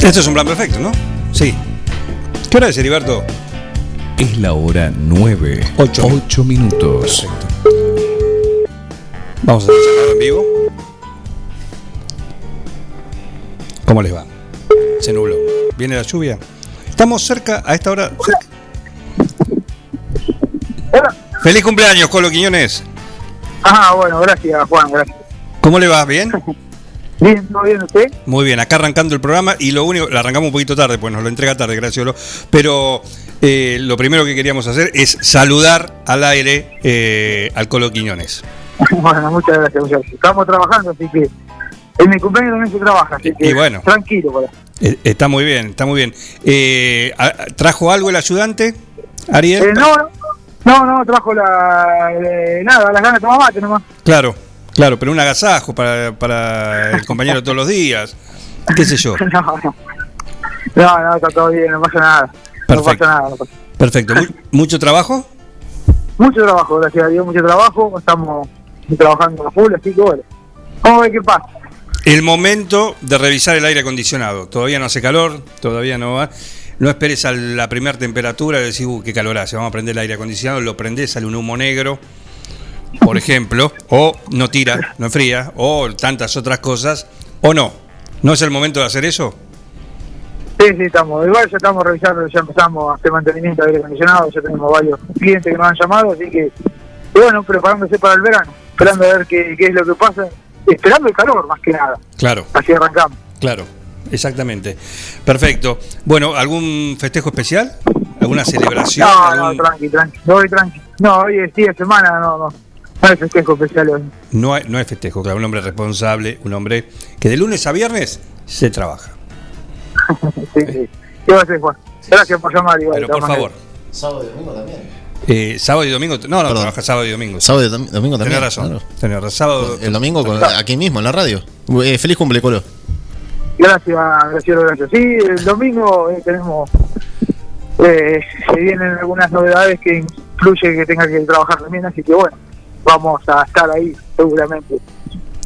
Esto es un plan perfecto, ¿no? Sí. ¿Qué hora es, Heriberto? Es la hora 9. Ocho. 8 minutos. Vamos a hacer en vivo. ¿Cómo les va? Se nubló. ¿Viene la lluvia? Estamos cerca, a esta hora. cerca. ¡Feliz cumpleaños, Colo Quiñones! Ah, bueno, gracias, Juan, gracias. ¿Cómo le va? ¿Bien? Bien, ¿todo bien usted? Muy bien, acá arrancando el programa y lo único, lo arrancamos un poquito tarde, pues nos lo entrega tarde, Graciolo. Pero eh, lo primero que queríamos hacer es saludar al aire eh, al Colo Quiñones. bueno, muchas gracias, muchas gracias. Estamos trabajando, así que en mi cumpleaños también se trabaja, así que Y bueno. tranquilo. Eh, está muy bien, está muy bien. Eh, ¿a- ¿Trajo algo el ayudante, Ariel? Eh, no, no, no, trajo la. nada, las ganas de tomar mate nomás. Claro, claro, pero un agasajo para, para el compañero todos los días. ¿Qué sé yo? No, no. No, no, está todo bien, no pasa nada. No Perfecto. pasa nada. no pasa- Perfecto. ¿Mu- ¿Mucho trabajo? Mucho trabajo, gracias a Dios, mucho trabajo. Estamos trabajando a full, así que bueno. Vamos a ver qué pasa. El momento de revisar el aire acondicionado. Todavía no hace calor, todavía no va. No esperes a la primera temperatura y decís, uh, qué calor hace, vamos a prender el aire acondicionado, lo prendés, sale un humo negro, por ejemplo, o no tira, no enfría, o tantas otras cosas, o no. ¿No es el momento de hacer eso? Sí, sí, estamos. Igual ya estamos revisando, ya empezamos a hacer mantenimiento de aire acondicionado, ya tenemos varios clientes que nos han llamado, así que, bueno, preparándose para el verano, esperando a ver qué, qué es lo que pasa, esperando el calor más que nada, Claro, así arrancamos. claro, exactamente. Perfecto. Bueno, ¿algún festejo especial? ¿Alguna celebración? No, no, ¿Algún- tranqui, tranqui, hoy tranqui. No, hoy es día de semana, no, no, no hay festejo especial hoy. No hay, no hay festejo, claro, un hombre responsable, un hombre que de lunes a viernes se trabaja. sí, sí. ¿Qué va a hacer, Juan? Gracias por llamar, igual. Pero por favor. Sábado y domingo también. eh, sábado y domingo. No, no, Perdón. trabaja sábado y domingo. Sábado y dom- domingo también. Tenés razón. claro. tenés razón. Sábado. El domingo con- aquí mismo en la radio. Eh, feliz cumple, Colo. Gracias, gracias, gracias. Sí, el domingo eh, tenemos, eh, se vienen algunas novedades que influye que tenga que trabajar también, así que bueno, vamos a estar ahí seguramente.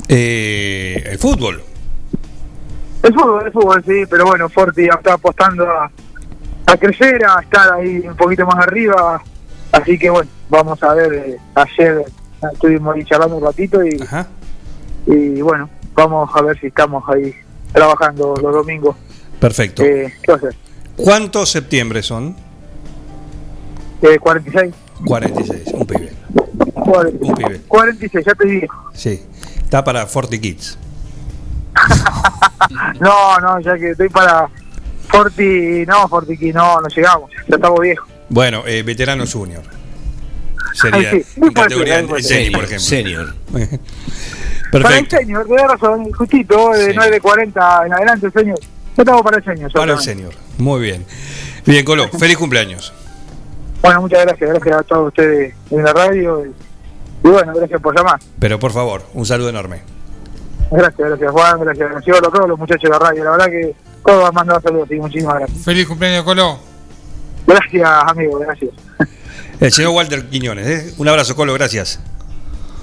Eh, el fútbol. El fútbol, el fútbol, sí, pero bueno, Forti está apostando a, a crecer, a estar ahí un poquito más arriba, así que bueno, vamos a ver, eh, ayer estuvimos ahí charlando un ratito y, Ajá. y bueno, vamos a ver si estamos ahí trabajando los domingos. Perfecto. Eh. ¿Cuántos septiembre son? Eh, 46. 46. Un pibe. 40, Un pibe. 46, ya te dije. Sí. Está para Forty Kids. No, no, ya que estoy para Forti, no, Forti, no, no llegamos, ya estamos viejos. Bueno, eh, veterano junior. Sería Ay, sí, muy en categoría parecido, muy en senior, por Senior, ejemplo. senior. Para el Perfecto. señor, tenés razón, justito, de Sí. 9 de 40 en adelante, el señor. Yo estamos para el señor. Para el senior. Muy bien. Bien, Colo, feliz cumpleaños. Bueno, muchas gracias, gracias a todos ustedes en la radio. Y, y bueno, gracias por llamar. Pero por favor, un saludo enorme. Gracias, gracias Juan, gracias, gracias a todos los muchachos de la radio. La verdad que todos han mandado saludos, y muchísimas gracias. Feliz cumpleaños, Colo. Gracias, amigo, gracias. El señor Walter Quiñones. ¿eh? Un abrazo, Colo, gracias.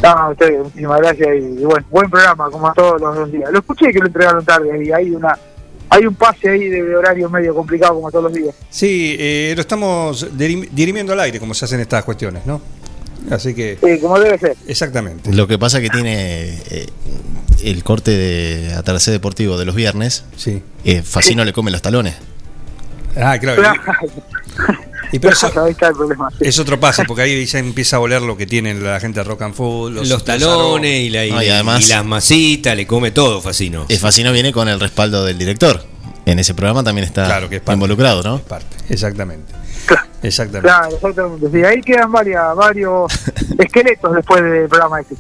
No, a ustedes, muchísimas gracias y, y bueno, buen programa como todos los días. Lo escuché que lo entregaron tarde y hay una hay un pase ahí de, horario medio complicado como todos los días. Sí, eh, lo estamos dirim- dirimiendo al aire, como se hacen estas cuestiones, ¿no? Así que, Sí, como debe ser. exactamente. Lo que pasa que tiene eh, el corte de Atardecer Deportivo de los viernes. Sí. Eh, Facino le come los talones. Ah, claro. Y, y pero eso ahí está el problema. sí. es otro pase, porque ahí ya empieza a oler lo que tienen la gente de Rock and Food. Los, Los, talones y, la, y, No, y además- y las masitas, le come todo Facino. Facino viene con el respaldo del director. en ese programa también está Claro, que es parte. involucrado, ¿no? Es parte, exactamente. Claro. Exactamente. Claro, exactamente. Sí, ahí quedan varias, varios esqueletos después del programa este.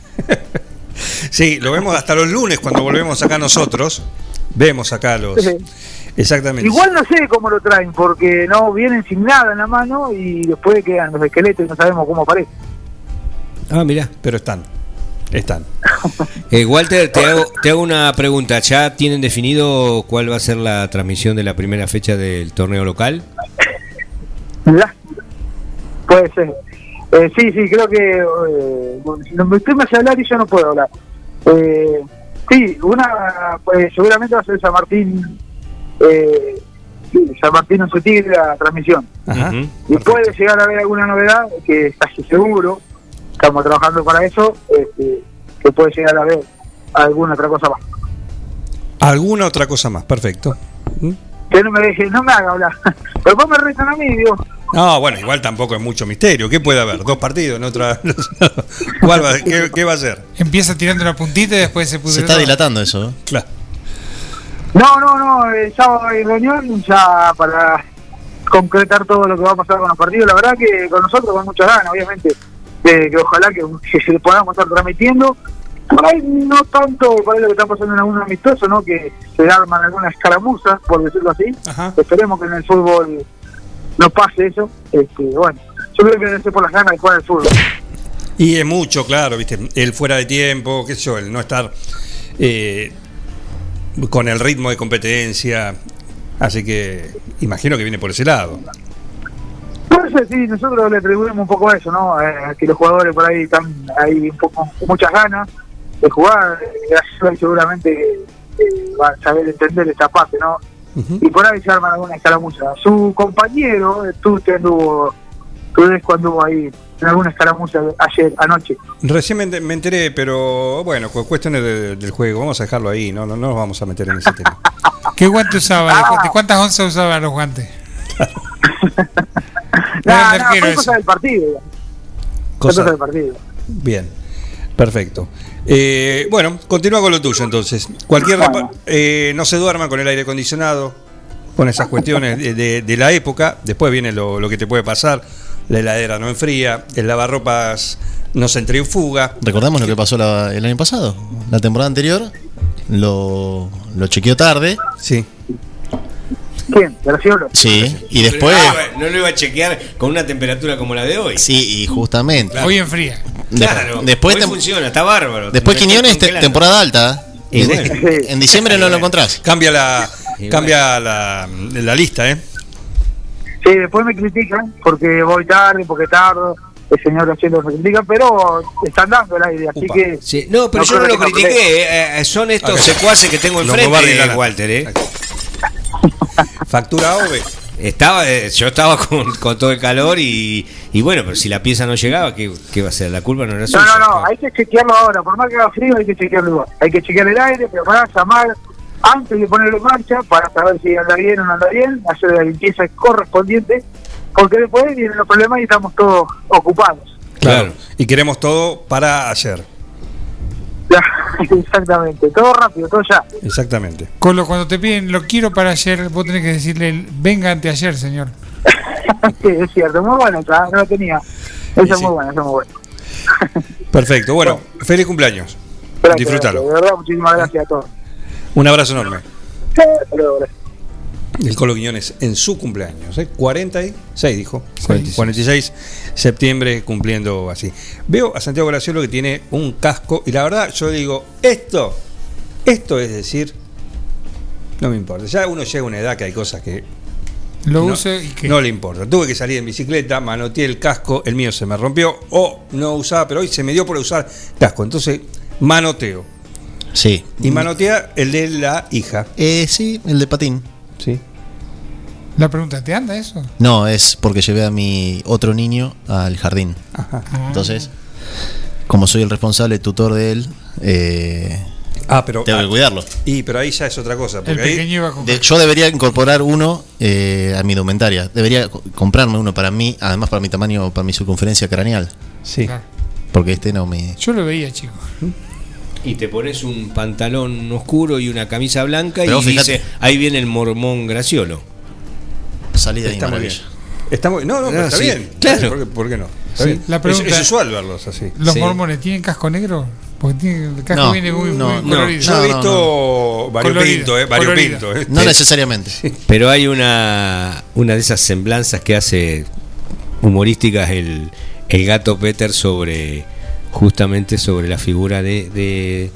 Sí, lo vemos hasta los lunes cuando volvemos acá nosotros. Vemos acá los. Exactamente. Igual no sé cómo lo traen, porque no vienen sin nada en la mano y después quedan los esqueletos y no sabemos cómo aparece. Ah, mira. Pero están. Están. Eh, Walter, te hago, te hago una pregunta. ¿Ya tienen definido cuál va a ser la transmisión de la primera fecha del torneo local? ¿Verdad? Puede ser. Eh, sí, sí, creo que. Eh, bueno, si no me usted me hace hablar y yo no puedo hablar. Eh, sí, una. Pues seguramente va a ser San Martín. Eh, San Martín en su tigre la transmisión. Ajá. Y puede llegar a haber alguna novedad, que está casi seguro, estamos trabajando para eso, este, que puede llegar a haber alguna otra cosa más. ¿Alguna otra cosa más? Perfecto. ¿Mm? Que no me deje, no me haga hablar. Pero vos me retan a mí, digo. No, bueno, igual tampoco es mucho misterio. ¿Qué puede haber? ¿Dos partidos en otra? ¿Cuál va, qué, qué va a ser? Empieza tirando la puntita y después se pudre Se está dilatando eso. ¿eh? Claro. No, no, no, el sábado hay reunión ya para concretar todo lo que va a pasar con los partidos. La verdad que con nosotros con muchas ganas, obviamente, de que ojalá que, que se podamos estar transmitiendo. Por ahí no tanto por ahí lo que está pasando en algún amistoso, ¿no? Que se arman algunas escaramuzas, por decirlo así. Ajá. Esperemos que en el fútbol no pase eso. Este, bueno, yo creo que debe ser por las ganas de jugar al fútbol. Y es mucho, claro, ¿viste? El fuera de tiempo, qué sé yo, el no estar eh, con el ritmo de competencia. Así que imagino que viene por ese lado. Entonces, sí, nosotros le atribuimos un poco a eso, ¿no? Eh, que los jugadores por ahí están ahí un poco muchas ganas de jugar, eh, seguramente eh, van a saber entender esta parte, ¿no? Y por ahí se arman alguna escaramuza. Su compañero, eh, tú te anduvo, tú ves cuando en alguna escaramuza ayer, anoche. Recién me, ent- me enteré, pero bueno, cu- cuestiones de- del juego, vamos a dejarlo ahí, no, no, no nos vamos a meter en ese tema. ¿Qué guante usaba? ¿De, Ah. cu- de cuántas onzas usaban los guantes? No, no, fue cosa del partido. Cosa- cosa del partido. Bien, perfecto. Eh, bueno, continúa con lo tuyo entonces. Cualquier repa- eh, no se duerma con el aire acondicionado, con esas cuestiones de, de- de la época. Después viene lo, lo que te puede pasar. La heladera no enfría, el lavarropas no se centrifuga. Recordamos lo que pasó la- el año pasado. La temporada anterior lo, lo chequeó tarde. Sí. ¿Quién? Graciolo. Sí. Y después. No, lo iba- no lo iba a chequear con una temperatura como la de hoy. Sí, y justamente. Hoy enfría. De- Claro, después hoy funciona, está bárbaro. después Quiñones, temporada alta. Y En, bueno. en diciembre no lo encontrás. Cambia la, cambia la, la lista, ¿eh? Sí, después me critican porque voy tarde, porque tardo. El señor Gracielo me critica, pero están dando el aire, así Upa. que. Sí, no, pero No yo no lo no critiqué. eh, eh, son estos secuaces que tengo enfrente, Lana. Walter. Eh. Factura OVE. Estaba, eh, yo estaba con, con todo el calor y, y bueno, pero si la pieza no llegaba, ¿qué, qué va a ser? La culpa no era No, suya. no, no, hay que chequearlo ahora. Por más que haga frío, hay que chequearlo igual. Hay que chequear el aire, preparar, llamar antes de ponerlo en marcha para saber si anda bien o no anda bien, hacer la limpieza correspondiente, porque después vienen los problemas y estamos todos ocupados. Claro. Y queremos todo para ayer. Exactamente, todo rápido, todo ya. Exactamente. Colo, cuando te piden lo quiero para ayer, vos tenés que decirle venga ante ayer, señor. sí, es cierto, muy bueno, no lo tenía. Sí, es sí. muy buena, esa es muy buena. Perfecto. Bueno, feliz cumpleaños. Gracias, De verdad, muchísimas gracias a todos. Un abrazo enorme. El Colo Quiñones en su cumpleaños, ¿eh? 46, dijo. 46. 46 septiembre cumpliendo así. Veo a Santiago Graciolo que tiene un casco y la verdad yo digo, esto, esto es decir, no me importa. Ya uno llega a una edad que hay cosas que Lo no, y que. no le importa. Tuve que salir en bicicleta, manoteé el casco, el mío se me rompió o no usaba, pero hoy se me dio por usar casco. Entonces, manoteo. Sí. Y manotea el de la hija. Eh, sí, el de patín. ¿sí? La pregunta, ¿te anda eso? No, es porque llevé a mi otro niño al jardín. Ajá. Ah. Entonces, como soy el responsable tutor de él, eh, Ah, pero. tengo que ah, cuidarlo. Y pero ahí ya es otra cosa. El Porque ahí, pequeño iba con. De- yo debería incorporar uno eh, a mi indumentaria. Debería co- comprarme uno para mí, además para mi tamaño, para mi circunferencia craneal. sí. Claro. Porque este no me. Yo lo veía, chico. Y te pones un pantalón oscuro y una camisa blanca Pero y fíjate- dice, ahí viene el mormón Graciolo. Salí de ahí, Está muy bien. maravilla. Está muy, no, no, pero Ah, está sí, bien. claro. ¿Por qué, por qué no? Está Sí, bien. la Es- pregunta- es, usual verlos así. ¿Los Sí. mormones tienen casco negro? Porque tiene- el casco No, viene muy, no, muy no. colorido. Yo No, he no, visto pintos, eh, pintos. eh. No necesariamente. Pero hay una, una de esas semblanzas que hace humorísticas el, el gato Peter sobre justamente sobre la figura de, de,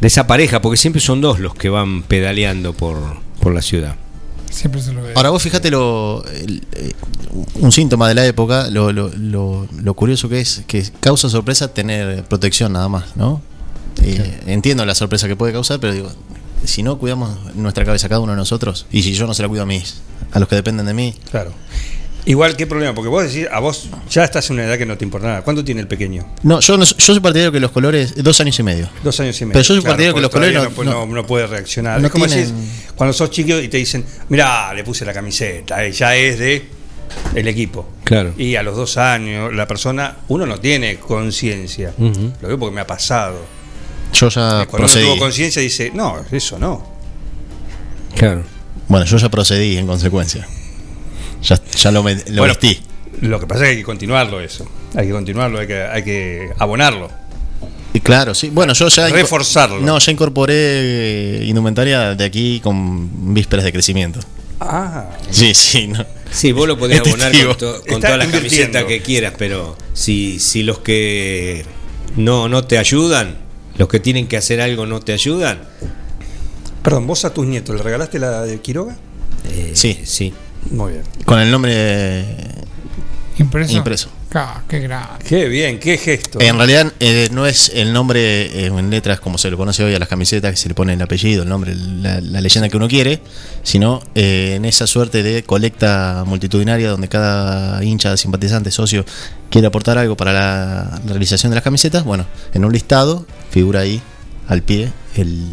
de esa pareja, porque siempre son dos los que van pedaleando por, por la ciudad. Siempre se lo ve. Ahora vos fíjate lo, el- eh, un síntoma de la época, lo, lo, lo- lo curioso que es, que causa sorpresa tener protección nada más, ¿no? Eh, Entiendo la sorpresa que puede causar, pero digo, si no cuidamos nuestra cabeza cada uno de nosotros, y si yo no se la cuido a mis, a los que dependen de mí, Claro. Igual, ¿qué problema? Porque vos decís, a vos ya estás en una edad que no te importa nada. ¿Cuánto tiene el pequeño? no, yo no, yo soy partidario que los colores, dos años y medio. Dos años y medio. Pero yo soy partidario que los colores no- no, no- no puede reaccionar. no es como tienen- decís, cuando sos chico y te dicen, mirá, le puse la camiseta, eh, ya es de el equipo. Claro. Y a los dos años, la persona, uno no tiene conciencia. Lo veo porque me ha pasado. Yo ya Cuando uno procedí. tuvo conciencia dice, no, eso no. Claro. Bueno, yo ya procedí en consecuencia. Ya, ya lo, me- lo Bueno, vestí. Lo que pasa es que hay que continuarlo eso. Hay que continuarlo, hay que, hay que abonarlo. Y claro, sí. Bueno, yo ya. Reforzarlo. No, ya incorporé eh, indumentaria de aquí con vísperas de crecimiento. Ah, Sí, sí. No. Sí, vos lo podés abonar con, to- con las invirtiendo. camisetas que quieras, pero si, si los que no, no te ayudan, los que tienen que hacer algo no te ayudan, perdón, vos a tus nietos le regalaste la de Quiroga? eh, Sí. sí. Muy bien. Con el nombre. eh, Impreso. Impreso. Ah, qué grande. Qué bien, qué gesto. En realidad eh, no es el nombre eh, en letras como se le conoce hoy a las camisetas, que se le pone el apellido, el nombre, la, la leyenda que uno quiere, sino eh, en esa suerte de colecta multitudinaria donde cada hincha, simpatizante, socio quiere aportar algo para la, la realización de las camisetas. Bueno, en un listado figura ahí al pie el,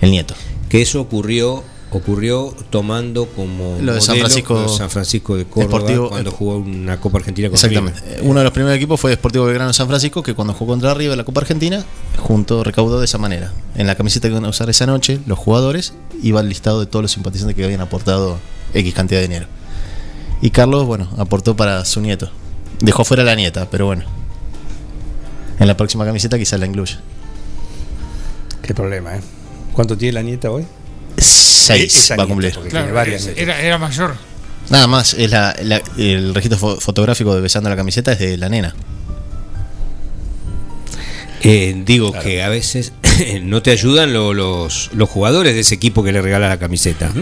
el nieto. Que eso ocurrió ocurrió tomando como Lo de San Francisco- San Francisco de Córdoba Deportivo- cuando jugó una Copa Argentina con Exactamente. River. Eh, Uno de los primeros equipos fue Deportivo Belgrano de San Francisco, que cuando jugó contra River la Copa Argentina, junto recaudó de esa manera. En la camiseta que iban a usar esa noche, los jugadores, iba el listado de todos los simpatizantes que habían aportado X cantidad de dinero. Y Carlos, bueno, aportó para su nieto. Dejó fuera a la nieta, pero bueno. En la próxima camiseta quizás la incluya. Qué problema, ¿eh? ¿Cuánto tiene la nieta hoy? Seis va a cumplir. porque Claro, tiene varias. era, era mayor. Nada más, es la, la- el registro fo- fotográfico de besando la camiseta es de la nena. Eh, digo que a veces no te ayudan lo- los, los jugadores de ese equipo que le regala la camiseta.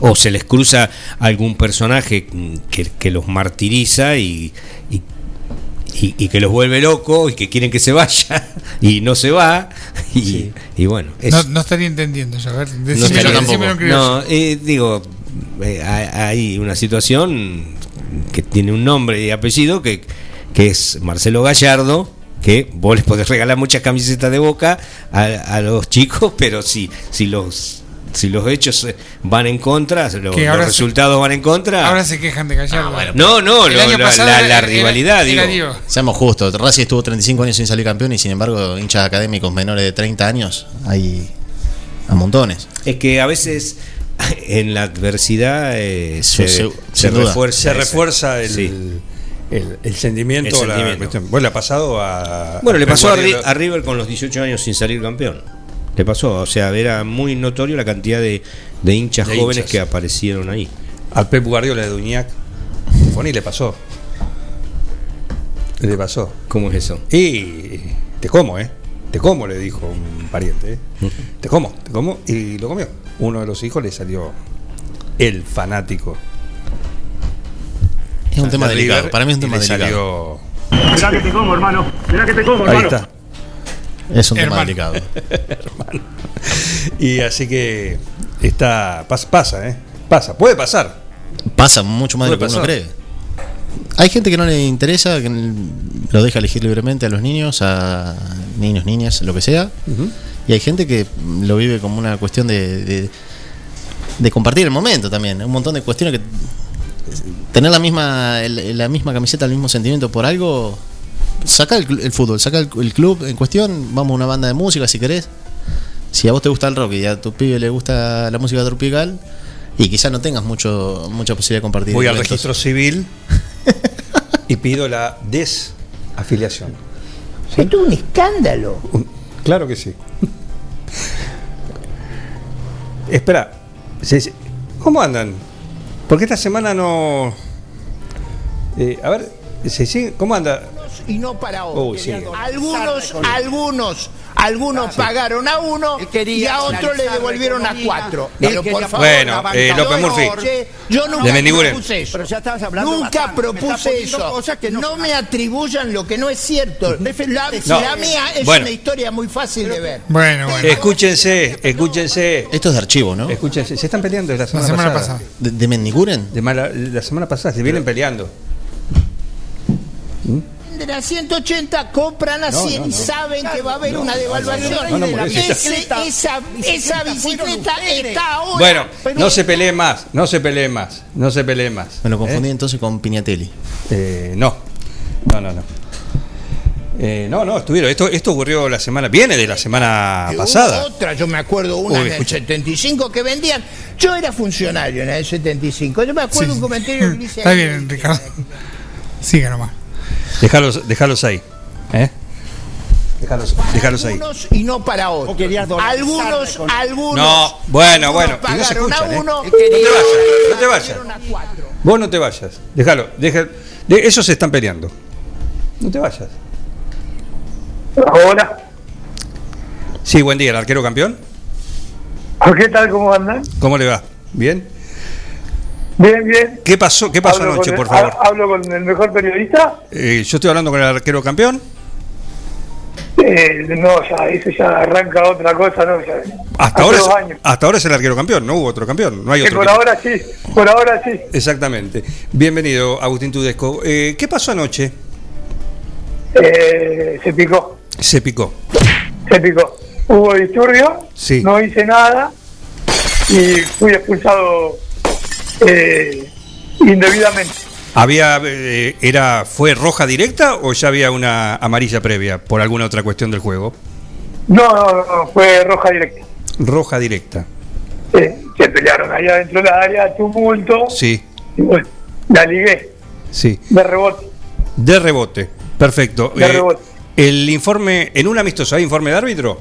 O se les cruza algún personaje mm, que, que los martiriza y, y, y- y que los vuelve locos y que quieren que se vaya y no se va. Y, y bueno, es- No, no estaría entendiendo yo. A ver, no decímelo- estaría-. No, eh, digo, eh, hay hay una situación que tiene un nombre y apellido que, que es Marcelo Gallardo, que vos les podés regalar muchas camisetas de boca a, a los chicos, pero si, si los si los hechos eh, van en contra, lo- los se- resultados van en contra. Ahora se quejan de Gallardo. no, no, El lo- año la, pasado la- la era- rivalidad, era digo. Seamos justos, Racing estuvo 35 años sin salir campeón y sin embargo hinchas académicos menores de 30 años hay a montones. Es que a veces en la adversidad eh, se, refuerza, Se refuerza el, Sí. el, el sentimiento. El sentimiento. Bueno, le ha pasado a. Bueno, le pasó a, Ri- Guardiola. a River con los 18 años sin salir campeón. Le pasó, o sea, era muy notorio la cantidad de, de hinchas De jóvenes hinchas. que aparecieron ahí. Al Pep Guardiola de Duñac. Foni le pasó. Le pasó. ¿Cómo es eso? Y te como, ¿eh? Te como, le dijo un pariente, ¿eh? Te como, te como. Y lo comió. Uno de los hijos le salió el fanático. Es un tema de delicado, para mí es un tema le delicado. salió- Mirá que te como, hermano. Mirá que te como, Ahí está. Es un tema Hermano. delicado. Y así que está pasa, pasa, ¿eh? Pasa, puede pasar. Pasa mucho más de lo que uno cree. Hay gente que no le interesa, que lo deja elegir libremente a los niños, a niños, niñas, lo que sea. Y hay gente que lo vive como una cuestión de, de, de compartir el momento también. Un montón de cuestiones que. Tener la misma, la misma camiseta, el mismo sentimiento por algo, saca el, fútbol, saca el, el club en cuestión, vamos a una banda de música si querés. Si a vos te gusta el rock y a tu pibe le gusta la música tropical, y quizás no tengas mucho mucha posibilidad de compartir. Voy al registro civil y pido la desafiliación. Esto es un escándalo. Claro que sí. Espera, ¿cómo andan? Porque esta semana no. Eh, a ver, ¿cómo anda? Y no para otros. Uy, sí. Algunos, algunos, algunos pagaron a uno y a otros le devolvieron a cuatro. Pero por favor, Bueno, eh, López Yo Murphy. Yo nunca propuse eso. Pero ya estabas hablando Nunca propuse eso. no, no- me atribuyan lo que no es cierto. La, No. la mía es Bueno. una historia muy fácil de ver. Bueno, bueno. Escúchense, escúchense. Esto es de archivo, ¿no? Escúchense, se están peleando la La semana, pasada. pasada. ¿De, de Mendiguren? De mala- la semana pasada, se vienen peleando. Venden a 180, compran a 100 y saben que va a haber una devaluación. Ese- esa, esa bicicleta está ahora. Bueno, no se peleen más, no se peleen más, no se peleen más. Me lo confundí entonces con Piñatelli. Eh, no, no, no, no. Eh, no, no, estuvieron. Esto, esto ocurrió la semana, viene de la semana Que hubo pasada. Otra, yo me acuerdo una Uy, en el escucha. 75 que vendían. Yo era funcionario en el 75. Yo me acuerdo un comentario que dice. Está bien, Ricardo. Siga nomás. Déjalos, déjalos ahí. ¿eh? Déjalos, déjalos ahí. Algunos y no para otros. Algunos, algunos. No, bueno, bueno, y no se escuchan, ¿eh? No te vayas, no te vayas. Vos no te vayas. Déjalo. Deja, de, esos se están peleando. No te vayas. Hola. Sí, buen día, el arquero campeón. ¿Qué tal? ¿Cómo andan? ¿Cómo le va? ¿Bien? Bien, bien. ¿Qué pasó, qué pasó Hablo anoche, por favor? ha- Hablo con el mejor periodista. Eh, yo estoy hablando con el arquero campeón. Eh, no, ya, eso ya arranca otra cosa, ¿no? Ya, Hasta ahora, es, hasta ahora es el arquero campeón, no hubo otro campeón, no hay Que otro. por ahora sí, por ahora sí. Exactamente. Bienvenido, Agustín Tudesco. Eh, ¿Qué pasó anoche? Eh, se picó, Se picó. se picó. Hubo disturbio, Sí. no hice nada y fui expulsado eh, indebidamente. ¿Había, eh, era, ¿Fue roja directa o ya había una amarilla previa por alguna otra cuestión del juego? No, no, no, fue roja directa. Roja directa. Sí, se pelearon allá dentro de la área, tumulto. Sí, Y bueno, la ligué sí. de rebote. De rebote. Perfecto. De Eh, rebote. el informe, en un amistoso, ¿hay informe de árbitro?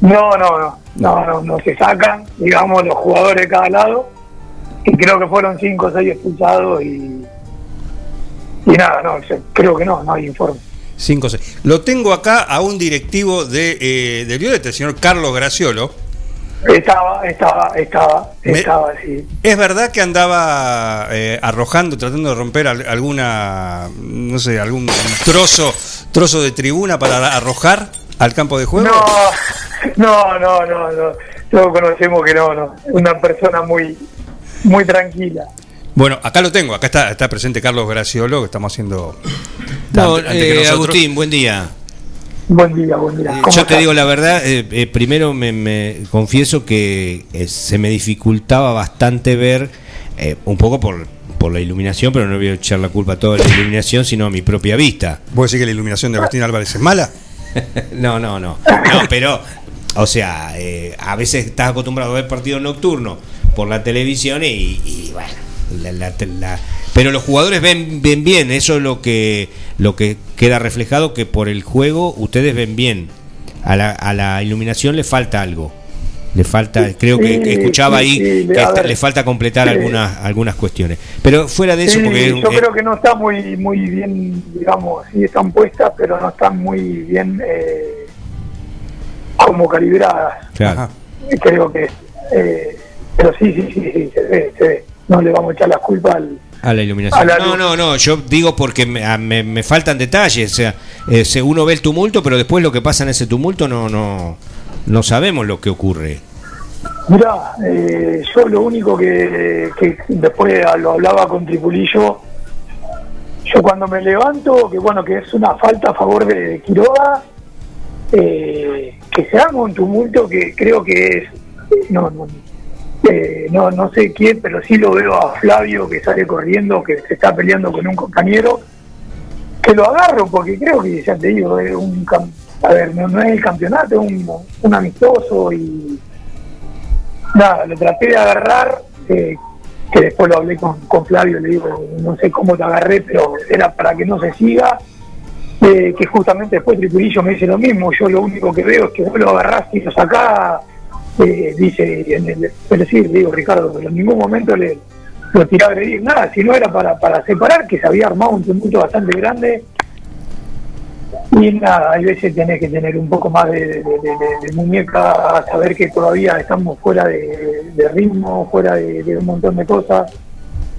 No, no, no, no, no, no se sacan, digamos, los jugadores de cada lado. Y creo que fueron cinco o seis expulsados y. Y nada, no, yo creo que no, no hay informe. 5 6. Lo tengo acá a un directivo de, eh, del Violeta, el señor Carlos Graciolo. Estaba, estaba, estaba, Me- estaba, sí. ¿Es verdad que andaba eh, arrojando, tratando de romper al- alguna, no sé, algún trozo, trozo de tribuna para arrojar al campo de juego? No, no, no, no, no. Todos conocemos que no, no. Una persona muy, muy tranquila. Bueno, acá lo tengo, acá está, está presente Carlos Graciolo, que estamos haciendo... No, eh, Agustín, buen día. Buen día, buen día. Eh, ¿Cómo Yo te digo la verdad, eh, eh, primero me, me confieso que eh, se me dificultaba bastante ver, eh, un poco por, por la iluminación, pero no voy a echar la culpa a toda la iluminación, sino a mi propia vista. ¿Vos decís que la iluminación de Agustín Álvarez es mala? no, no, no. No, pero, o sea, eh, a veces estás acostumbrado a ver partidos nocturnos por la televisión y, y, bueno, la- la- la- pero los jugadores ven, ven bien, eso es lo que, lo que queda reflejado, que por el juego ustedes ven bien. A la, a la iluminación le falta algo. Le falta, creo que escuchaba sí, ahí sí, que le falta completar algunas, algunas cuestiones. Pero fuera de eso, porque yo creo que no está muy muy bien, digamos, sí están puestas, pero no están muy bien eh, como calibradas. claro. Creo que, eh, pero sí, sí, sí, sí, se ve, se ve. No le vamos a echar la culpa al... A la iluminación. A la no, no, no, yo digo porque me, a- me- me faltan detalles. O sea, eh, uno ve el tumulto, pero después lo que pasa en ese tumulto no, no, no sabemos lo que ocurre. Mirá, eh, yo lo único que, que después lo hablaba con Tripulillo, yo cuando me levanto, que bueno, que es una falta a favor de Quiroga, eh, que se haga un tumulto que creo que es, no, no, eh, no, no sé quién, pero sí lo veo a Flavio que sale corriendo, que se está peleando con un compañero, que lo agarro porque creo que ya te digo, es un a ver, no, no es el campeonato, es un, un amistoso y nada, lo traté de agarrar, eh, que después lo hablé con, con Flavio, le digo, no sé cómo te agarré, pero era para que no se siga, eh, que justamente después Tripurillo me dice lo mismo, yo lo único que veo es que vos lo agarrás y lo sacás, eh, dice, en el, pero sí, le digo Ricardo, pero en ningún momento le lo tiré a agredir, nada, si no era para, para separar, que se había armado un tumulto bastante grande, y nada, hay veces tenés que tener un poco más de, de- de- de- muñeca, saber que todavía estamos fuera de, ritmo, fuera de un montón de cosas.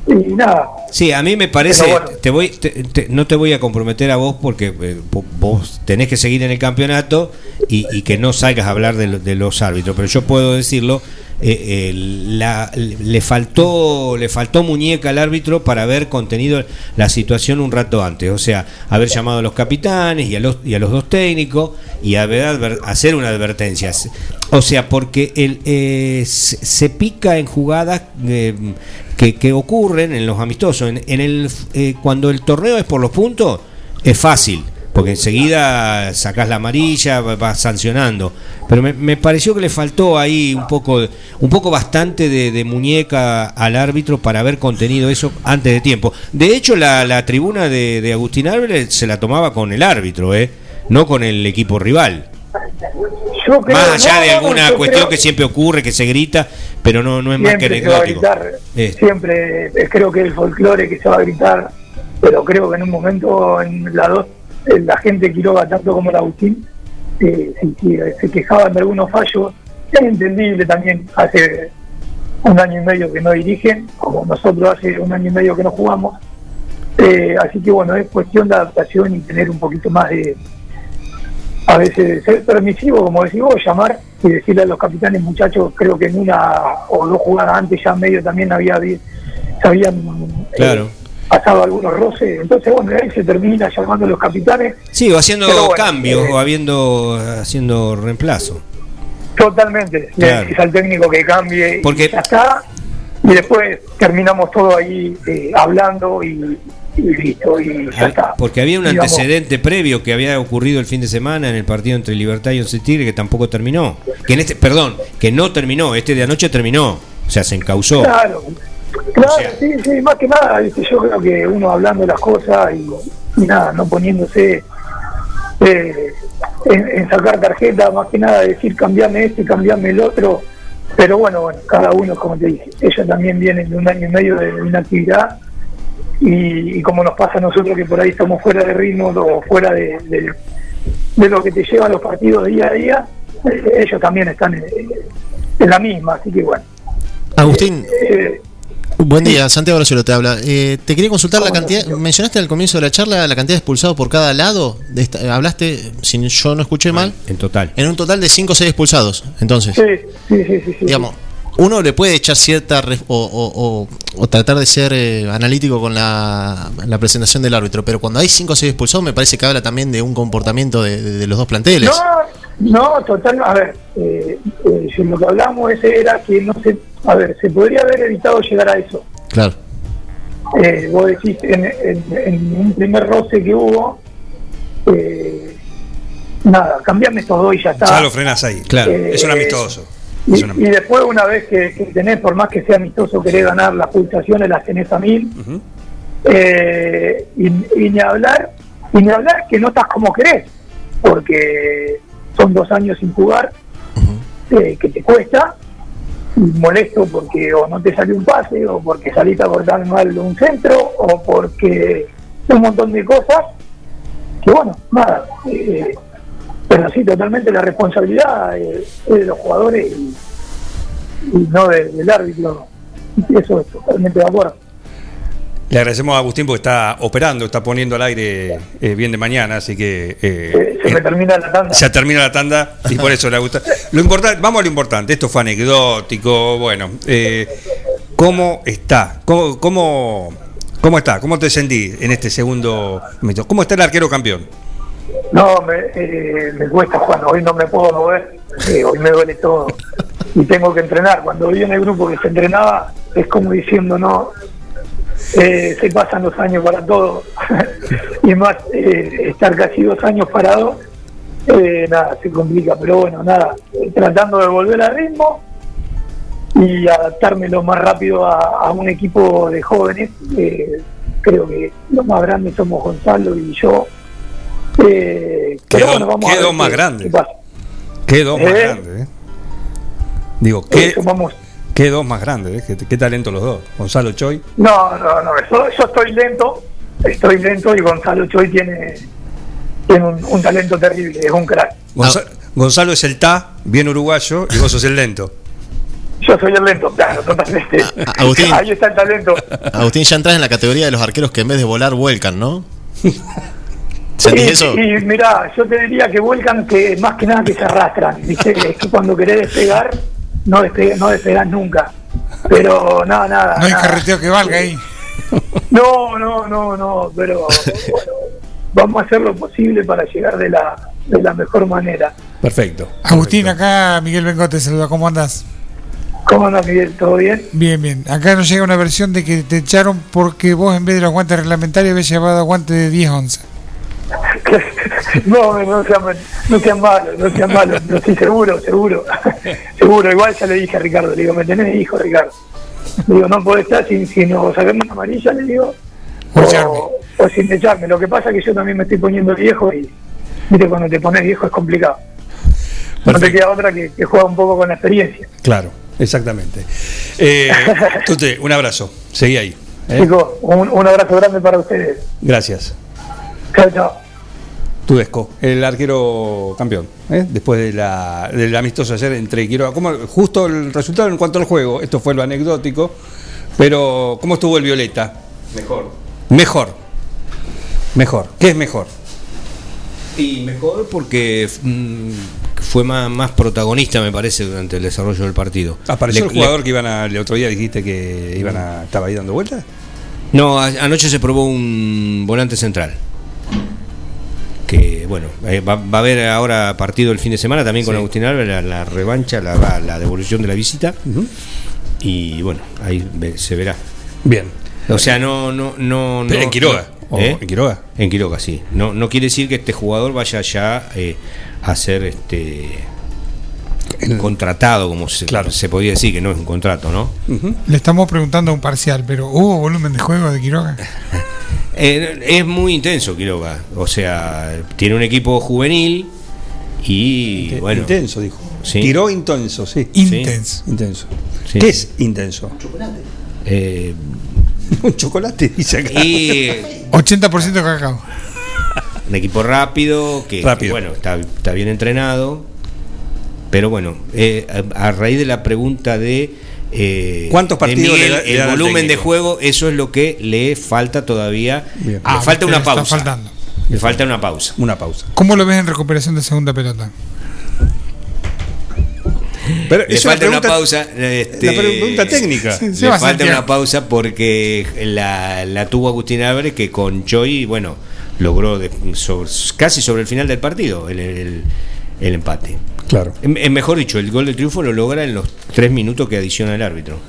Y nada, Sí, a mí me parece, bueno. te voy, te- te- no te voy a comprometer a vos porque eh, vo- vos tenés que seguir en el campeonato y, y que no salgas a hablar de, de los árbitros, pero yo puedo decirlo, eh, eh, la- le faltó le faltó muñeca al árbitro para haber contenido la situación un rato antes, o sea, haber llamado a los capitanes y a los, y a los dos técnicos y haber hacer una advertencia. O sea, porque el, eh, se, se pica en jugadas eh, que, que ocurren en los amistosos. En, en el, eh, cuando el torneo es por los puntos, es fácil, porque enseguida sacás la amarilla, va- vas sancionando. Pero me, me pareció que le faltó ahí un poco, un poco bastante de, de muñeca al árbitro para haber contenido eso antes de tiempo. De hecho, la, la tribuna de, de Agustín Álvarez se la tomaba con el árbitro, ¿eh? no con el equipo rival. yo creo Más allá no, de alguna cuestión creo- que siempre ocurre, que se grita, pero no, no es más que anecdótico. Eh. siempre eh, creo que el folclore que se va a gritar, pero creo que en un momento en la dos, la gente de Quiroga, tanto como el Agustín, eh, se quejaban de algunos fallos, es entendible también, hace un año y medio que no dirigen, como nosotros hace un año y medio que no jugamos, Eh, así que bueno, es cuestión de adaptación y tener un poquito más de, a veces ser permisivo, como decís vos, llamar y decirle a los capitanes, muchachos, creo que en una o dos jugadas antes ya medio también había se Claro. Pasado algunos roces, entonces bueno, ahí se termina llamando a los capitanes, Sí, o haciendo bueno, cambios, eh, o habiendo, haciendo reemplazo. totalmente, le Claro. decís al técnico que cambie Porque- y ya está, y después terminamos todo ahí eh, hablando y, y listo, y ya está. Porque había un Digamos, antecedente previo que había ocurrido el fin de semana en el partido entre Libertad y Once Tigre que tampoco terminó. Que en este, perdón, que no terminó, este de anoche terminó. O sea, se encausó. Claro, claro, O sea- sí, sí, más que nada, yo creo que uno hablando las cosas y, y nada, no poniéndose eh, en, en sacar tarjeta, más que nada decir cambiame este, cambiame el otro, pero bueno, bueno, cada uno, como te dije, ella también viene de un año y medio de inactividad y, y como nos pasa a nosotros que por ahí estamos fuera de ritmo o fuera de, de- de lo que te llevan los partidos día a día, eh, ellos también están en, en la misma, así que bueno. Agustín, eh, buen día, Santiago Bracelo te habla. Eh, te quería consultar la ¿Cómo cantidad, no? mencionaste al comienzo de la charla la cantidad de expulsados por cada lado. De esta- hablaste, si yo no escuché mal, En total. en un total de 5 o 6 expulsados. Entonces, Sí, sí, sí, sí. sí. digamos, uno le puede echar cierta re- o, o- o- o tratar de ser eh, analítico con la, la presentación del árbitro, pero cuando hay 5 o 6 expulsados me parece que habla también de un comportamiento de, de- de los dos planteles. No, no, total, a ver, eh, eh, si lo que hablamos ese era que no se, a ver, se podría haber evitado llegar a eso. Claro. Eh, vos decís, en, en- en un primer roce que hubo, eh, nada, cambiame estos dos y ya está. Ya lo frenas ahí. Claro. Eh, Es un amistoso. Y, Es un y después, una vez que, que tenés, por más que sea amistoso, querés ganar las pulsaciones, las tenés a mil. Eh, y, y ni hablar, y ni hablar que no estás como querés, porque son dos años sin jugar, eh, que te cuesta, molesto porque o no te salió un pase, o porque saliste a cortar mal un centro, o porque un montón de cosas, que bueno, nada, eh, pero sí, totalmente la responsabilidad eh, es de los jugadores y, no de- del árbitro, eso es totalmente de acuerdo. Le agradecemos a Agustín porque está operando, está poniendo al aire eh, bien de mañana, así que eh, se me eh, termina la tanda. se termina la tanda y por eso le gusta. Lo importante, vamos a lo importante, esto fue anecdótico, bueno, eh, ¿cómo está? ¿Cómo, cómo, cómo está? ¿Cómo te sentís en este segundo momento? ¿Cómo está el arquero campeón? No, me, me cuesta, Juan. Hoy no me puedo mover. hoy me duele todo. Y tengo que entrenar. Cuando vi en el grupo que se entrenaba, es como diciendo, no. Eh, se pasan los años para todo. y más, eh, estar casi dos años parado, eh, nada, se complica. Pero bueno, nada, tratando de volver al ritmo y adaptarme lo más rápido a, a un equipo de jóvenes. eh, creo que los más grandes somos Gonzalo y yo. Eh, Quedó- bueno, vamos a quedó ver más qué- grande. qué dos más ¿Eh? grandes, ¿eh? Digo, qué, Eso, vamos. Qué dos más grandes, ¿eh? Qué, qué talento los dos. Gonzalo Choi. No, no, no, yo, yo estoy lento, estoy lento y Gonzalo Choi tiene, tiene un, un talento terrible, es un crack. Gonza- Gonzalo es el Ta, bien uruguayo, y vos sos el lento. Yo soy el lento, claro, totalmente. Agustín. Ahí está el talento. Agustín, ya entras en la categoría de los arqueros que en vez de volar vuelcan, ¿no? ¿Sentís Y, eso? y mirá, yo te diría que vuelcan que más que nada que se arrastran, ¿viste? Es que cuando querés despegar, no, despe- no despegás nunca. Pero nada, nada. No hay nada. carreteo que valga ahí. No, no, no, no, pero bueno, vamos a hacer lo posible para llegar de la, de la mejor manera. Perfecto. Agustín, acá Miguel Bengo te saluda. ¿Cómo andás? ¿Cómo andas, Miguel? ¿Todo bien? Bien, bien. Acá nos llega una versión de que te echaron porque vos en vez de los guantes reglamentarios habías llevado guantes de 10 onzas. No, no sean, no sean malos, no sean malos. No, sí, seguro, seguro. seguro, igual ya le dije a Ricardo, le digo, me tenés hijo, Ricardo. Le digo, no podés estar sin, sin o sacarme una amarilla, le digo, O sin echarme. Lo que pasa es que yo también me estoy poniendo viejo y, viste, cuando te pones viejo es complicado. No te queda otra que, que juega un poco con la experiencia. Claro, exactamente. Eh, Tute, un abrazo. Seguí ahí. ¿eh? Chicos, un, un abrazo grande para ustedes. Gracias. Chao, chao. Tudesco, el arquero campeón. ¿eh? Después de la, del amistoso ayer entre Quiroga. ¿Cómo, justo el resultado en cuanto al juego, esto fue lo anecdótico, pero ¿cómo estuvo el Violeta? Mejor. Mejor. Mejor. ¿Qué es mejor? Y mejor porque mm, fue más, más protagonista, me parece, durante el desarrollo del partido. ¿Apareció Le- el jugador que iban a, el otro día dijiste que iban a, estaba ahí dando vueltas? no, a- anoche se probó un volante central. Que bueno, eh, va, va a haber ahora partido el fin de semana también con Sí. Agustín Álvarez, la, la revancha, la, la- la devolución de la visita. Y bueno, ahí ve- se verá. Bien. O sea, no, no, no. Pero no- en Quiroga. no- ¿O ¿Eh? en Quiroga? En Quiroga, sí. No, no quiere decir que este jugador vaya ya eh, a ser este contratado, como se, Claro. se podría decir, que no es un contrato, ¿no? Le estamos preguntando un parcial, pero ¿hubo volumen de juego de Quiroga? Eh, es muy intenso Quiroga. O sea, tiene un equipo juvenil y bueno. intenso, dijo. Sí. Tiró intenso, sí. Intenso. Intenso. Sí. ¿Qué es intenso? eh, Un chocolate, dice acá. y 80% de cacao. un equipo rápido, que, Rápido. que, bueno, está, está bien entrenado. Pero bueno, eh, a, a raíz de la pregunta de eh, ¿Cuántos partidos Miguel, le da- le el volumen de juego, eso es lo que le falta todavía. Bien. Le Ah, falta una le está pausa. faltando. Le falta una pausa. Una pausa. ¿Cómo lo ves en recuperación de segunda pelota? Pero Le falta una pausa. este, la pregunta técnica. Sí, Le falta una pausa porque la, la tuvo Agustín Álvarez que con Choi, bueno, logró de- sobre- casi sobre el final del partido el, el- el empate. Claro. Mejor dicho, el gol de triunfo lo logra en los tres minutos que adiciona el árbitro.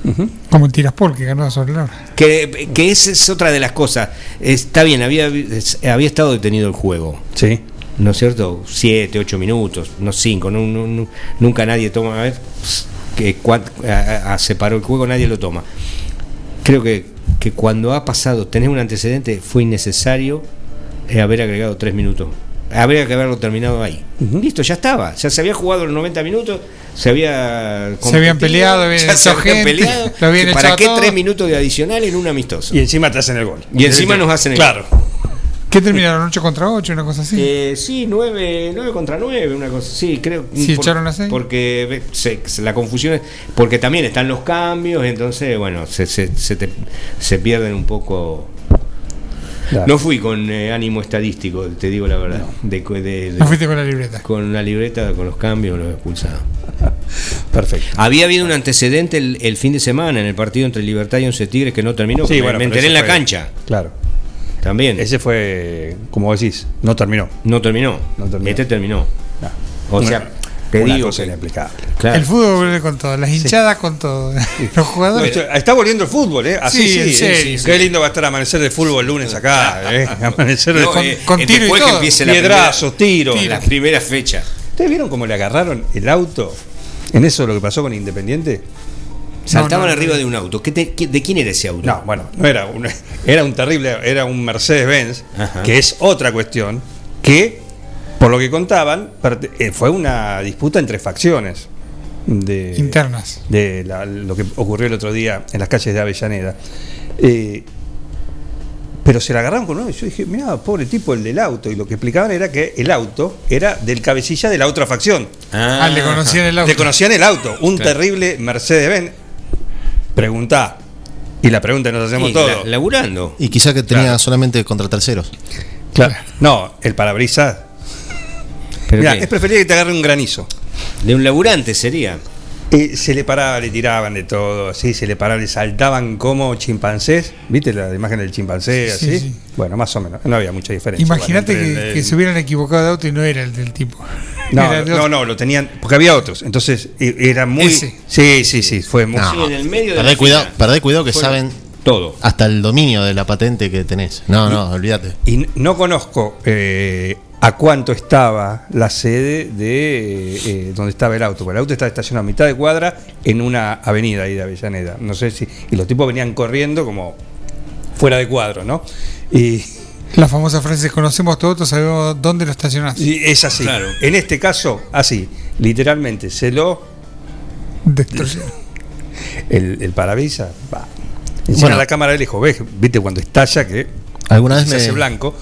Como el Tiraspol, que ganó la hora. Que, que esa es otra de las cosas. Está bien, había, había estado detenido el juego. Sí. ¿No es cierto? Siete, ocho minutos, no cinco. no- no- no- nunca nadie toma. A ver, que a- a- a- separó el juego, nadie lo toma. Creo que, que cuando ha pasado, tener un antecedente, fue innecesario eh, haber agregado tres minutos. Habría que haberlo terminado ahí. Listo, ya estaba. Ya se había jugado los 90 minutos, se había. Se habían peleado, habían ya se habían gente, peleado. lo habían que ¿Para qué todo. tres minutos de adicional en un amistoso? Y encima te hacen el gol. Y encima nos hacen el Claro. ¿Qué terminaron? ¿8 contra 8? Una cosa así. Eh, sí, 9, nueve contra 9, una cosa. Sí, creo. Sí, echaron a seis. Porque ve, se- se- la confusión es. Porque también están los cambios, entonces, bueno, se, se, se, te- se pierden un poco. Claro. No fui con eh, ánimo estadístico, te digo la verdad. De, de- de- No fuiste con la libreta. con la libreta, con los cambios, los expulsados. Perfecto. Había habido un antecedente el, el fin de semana en el partido entre Libertad y Once Tigres que no terminó. Sí, me- bueno, me enteré en la fue- cancha Claro. también. Ese fue, como decís, no terminó. No terminó. No terminó. Este terminó. Ah. O sea, Te una digo cosa que- inexplicable. Claro. El fútbol vuelve con todo, las hinchadas con todo. Los jugadores. Está volviendo el fútbol, ¿eh? Así Sí, sí. en eh, serio, Qué lindo va a estar amanecer de fútbol el lunes acá, ¿eh? Amanecer de con- eh, con eh, tiro y todo. Piedrazos, tiros. primera, la primera fecha. ¿Ustedes vieron cómo le agarraron el auto en eso lo que pasó con Independiente? Saltaban no, arriba de un auto. ¿Qué te- qué- ¿De quién era ese auto? No, bueno, no era un, era un terrible, era un Mercedes-Benz, que es otra cuestión, que, por lo que contaban, eh, fue una disputa entre facciones de, Internas. de la- lo que ocurrió el otro día en las calles de Avellaneda. Eh, pero se la agarraron con uno y yo dije, mira, pobre tipo, el del auto. Y lo que explicaban era que el auto era del cabecilla de la otra facción. Ah, le conocían el auto. Le conocían el auto, un Claro. terrible Mercedes-Benz. Preguntá. Y la pregunta nos hacemos Y todos. la- laburando. Y quizá que tenía Claro. solamente contra terceros. Claro. No, el parabrisas. Es preferible que te agarre un granizo. De un laburante sería. Eh, se le paraba, le tiraban de todo, así, se le paraban, le saltaban como chimpancés. ¿Viste la imagen del chimpancé? Sí, así? sí. Bueno, más o menos, no había mucha diferencia. Imagínate Bueno, que, entre el- que se hubieran equivocado de auto y no era el del tipo. No, no, no, lo tenían, porque había otros. Entonces, e- era muy. Ese. Sí, sí, sí, fue muy. Sí, en el medio de Perdé la cuidado, perdé cuidado que saben Todo. hasta el dominio de la patente que tenés. No, no, olvídate. Y no conozco eh, a cuánto estaba la sede de eh, donde estaba el auto. Porque el auto estaba estacionado a mitad de cuadra en una avenida ahí de Avellaneda. No sé si. Y los tipos venían corriendo como fuera de cuadro, ¿no? Y, La famosa frase, conocemos auto, sabemos dónde lo estacionás. y es así. Claro. En este caso, así. Literalmente, se lo. Destruyeron. El, el parabrisas. va. Encima Bueno. la cámara de lejos, ¿ves? ¿Viste cuando estalla que Alguna vez se hace blanco?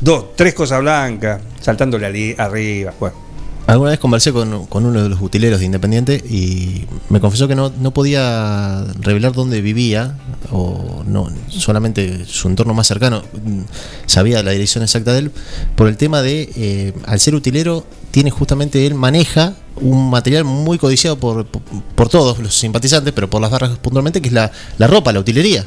Dos, tres cosas blancas, saltándole arriba. Bueno. alguna vez conversé con, con uno de los utileros de Independiente y me confesó que no, no podía revelar dónde vivía o no solamente su entorno más cercano mm, sabía la dirección exacta de él por el tema de eh, al ser utilero tiene justamente él maneja un material muy codiciado por, por, todos los simpatizantes pero por las barras puntualmente que es la, la ropa la utilería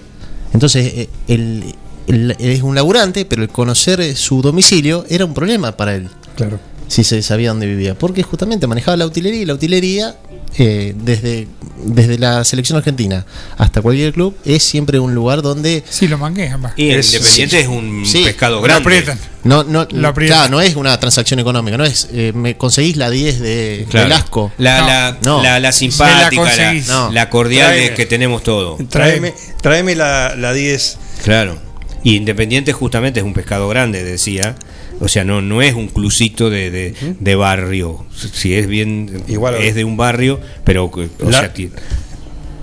entonces eh, él es un laburante pero el conocer eh, su domicilio era un problema para él Claro. si se sabía dónde vivía. Porque justamente manejaba la utilería y la utilería, eh, desde, desde la selección argentina hasta cualquier club, es siempre un lugar donde Sí, lo mangué, ambas. Y el Es- Independiente es un Sí. pescado Lo grande. aprietan. no, no, Lo aprietan. claro, no es una transacción económica, no es eh, me conseguís la 10 de Claro. Velasco. La, No. la, No. la, la simpática, la la, conseguís. No. la cordial que tenemos todo. Tráeme, tráeme la, la 10. Claro. Y Independiente justamente es un pescado grande, decía. O sea, no, no es un clucito de, de, de barrio. Si es bien, Igual a- es de un barrio, pero o La- sea,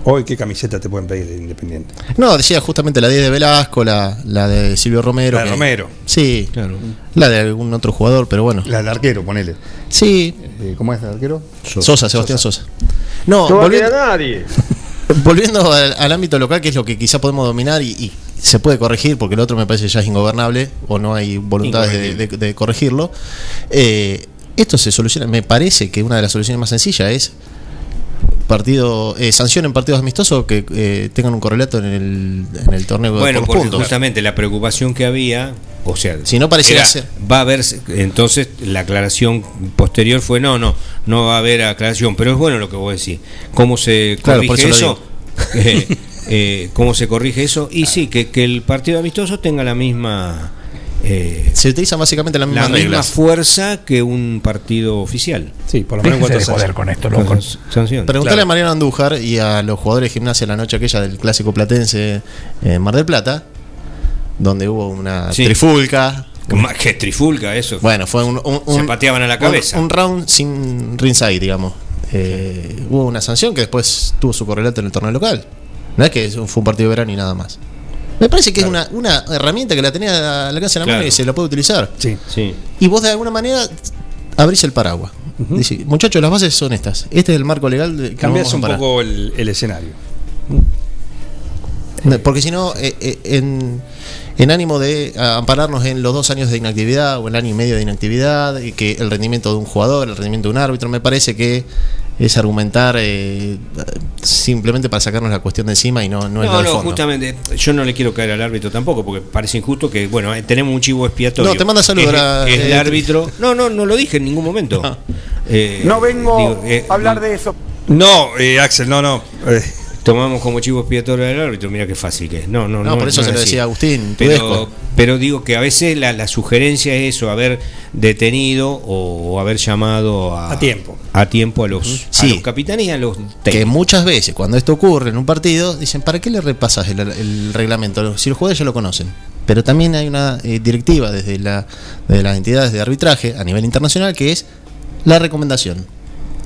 Hoy, ¿qué camiseta te pueden pedir de Independiente? No, decía justamente la 10 de Velasco, la, la de Silvio Romero. La de que- Romero. Sí, claro. la de algún otro jugador, pero bueno. La del arquero, ponele. Sí, Eh, ¿Cómo es el arquero? Sosa, Sebastián Sosa. No, volviendo, volviendo al, al ámbito local, que es lo que quizá podemos dominar y, y se puede corregir, porque el otro me parece ya es ingobernable o no hay voluntades de, de- de corregirlo. Eh, esto se soluciona, me parece que una de las soluciones más sencillas es partido eh, sanción en partidos amistosos que eh, tengan un correlato en el, en el torneo Bueno, por los porque puntos. justamente la preocupación que había, o sea, Si no pareciera era, ser. va a haber, entonces la aclaración posterior fue no, no, no va a haber aclaración, pero es bueno lo que vos decís. ¿Cómo se Claro, por corrige eso lo eso? Eh, eh, ¿Cómo se corrige eso? Y sí, que, que el partido amistoso tenga la misma eh, Se utilizan básicamente las la misma fuerza que un partido oficial. Sí, por lo menos cuatro sanciones. con esto, loco. Con sanción. Preguntarle Claro. a Mariano Andújar y a los jugadores de gimnasia la noche aquella del clásico platense en Mar del Plata, donde hubo una Sí. trifulca. Más que trifulca eso. Bueno, fue un, un- Se un- pateaban a la un- cabeza. Un, round sin ringside, digamos. Eh, hubo una sanción que después tuvo su correlato en el torneo local. No es que fue un partido de verano y nada más. Me parece que es una, una herramienta que la tenía al alcance de la mano y se la puede utilizar. Sí. Sí. Y vos de alguna manera abrís el paraguas. Dice, muchachos, las bases son estas. Este es el marco legal de, Cambias un parar". poco el, el escenario. No, Porque si no, eh, eh, en, en ánimo de ampararnos en los dos años de inactividad o el año y medio de inactividad, y que el rendimiento de un jugador, el rendimiento de un árbitro, me parece que es argumentar eh, simplemente para sacarnos la cuestión de encima y no, no es No, lo de no, fondo. justamente, yo no le quiero caer al árbitro tampoco, porque parece injusto que, bueno, eh, tenemos un chivo expiatorio. No, te manda saludos Es, la- es el eh, árbitro. No, no, no lo dije en ningún momento. Eh, No vengo digo, eh, a hablar de eso. No, eh, Axel, no, no. Tomamos como chivo expiatorio del árbitro, mira qué fácil que es. No, no, No, no. por eso no se lo decía Agustín Pero, pero digo que a veces la, la sugerencia es eso, haber detenido o, o haber llamado a, A tiempo. a tiempo a los, a Sí. los capitanes y a los Que muchas veces cuando esto ocurre en un partido, dicen, ¿para qué le repasas el, el reglamento? Si los jugadores ya lo conocen. Pero también hay una eh, directiva desde, la, de las entidades de arbitraje a nivel internacional que es la recomendación.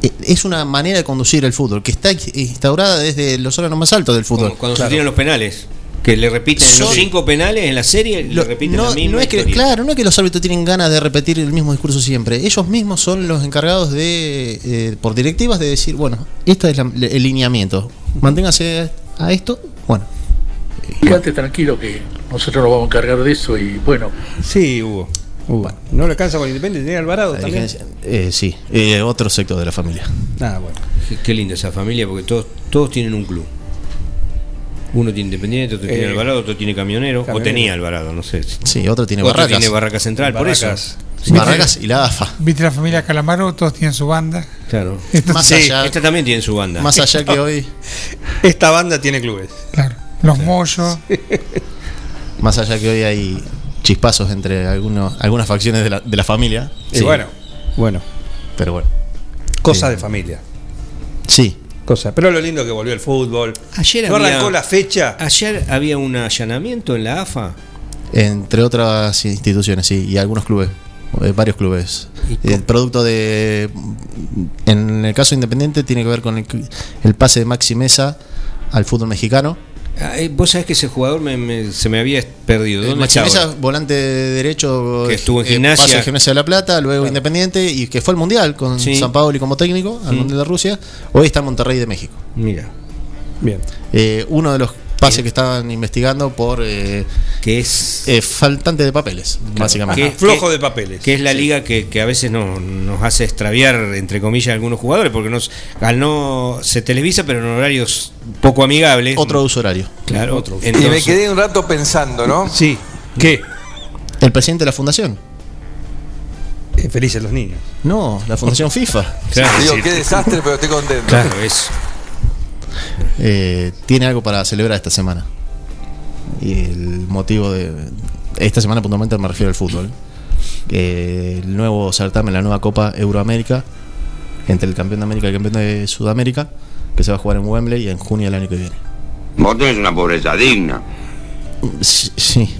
Eh, Es una manera de conducir el fútbol que está instaurada desde los órganos más altos del fútbol. Cuando se tiran los penales, que le repiten Son- los cinco penales en la serie, Lo- le repiten no, la misma no es que, historia. claro, no es que los árbitros tienen ganas de repetir el mismo discurso siempre. Ellos mismos son los encargados de, eh, por directivas, de decir, bueno, este es la- el lineamiento. Manténgase a esto. Bueno, Quédate tranquilo que nosotros nos vamos a encargar de eso y bueno, sí, Hugo. Hugo. ¿No le alcanza con Independiente? ¿Tiene Alvarado la también? eh, sí, eh, otro sector de la familia. Ah, bueno. Qué, qué linda esa familia, porque todos, todos tienen un club. Uno tiene Independiente, otro tiene Eh, Alvarado, otro tiene Camionero, o tenía Alvarado, no sé. Sí, otro tiene otro Barracas. tiene Barraca Central, Barracas. por eso. Barracas y la AFA. Viste la familia Calamaro, todos tienen su banda. Claro. Esto- Más Sí, allá, Esta también tiene su banda. más allá que hoy, Esta banda tiene clubes. claro. Los mollos. más allá que hoy hay chispazos entre algunos, algunas facciones de la, de la familia. Y Sí, bueno, bueno. pero bueno. Cosa Sí. de familia. Sí, Cosa. Pero lo lindo que volvió el fútbol. Ayer ¿No había- arrancó la fecha? Ayer había un allanamiento en la AFA. Entre otras instituciones, sí, y algunos clubes, eh, varios clubes. ¿Y El producto de. En el caso independiente, tiene que ver con el, el pase de Maxi Mesa al fútbol mexicano. Eh, Vos sabés que ese jugador me- me- se me había perdido. ¿Dónde Maxi está Mesa, ahora? volante de derecho, Que estuvo en eh, Gimnasia. de Gimnasia de la Plata, luego Independiente, y que fue al Mundial con Sí. San Paoli como técnico, al Mm. Mundial de Rusia. Hoy está en Monterrey de México. Mira, Bien. Eh, uno de los pases que estaban investigando por eh, que es eh, faltante de papeles, básicamente. Flojo de papeles. que es la liga que, que a veces no, nos hace extraviar, entre comillas, algunos jugadores, porque nos, al no se televisa, pero en horarios poco amigables. Otro uso horario. Claro, Otro uso. Y me entonces- quedé un rato pensando, ¿no? Sí. ¿Qué? El presidente de la fundación. Eh, felices los niños. No, la Fundación FIFA. Claro, Digo, sí. qué desastre, pero estoy contento. Claro, eso. Eh, tiene algo para celebrar esta semana. Y el motivo de. Esta semana puntualmente me refiero al fútbol. Eh, el nuevo certamen, la nueva Copa Euroamérica, entre el campeón de América y el campeón de Sudamérica, que se va a jugar en Wembley en junio del año que viene. Vos tenés una pobreza digna. Sí. sí.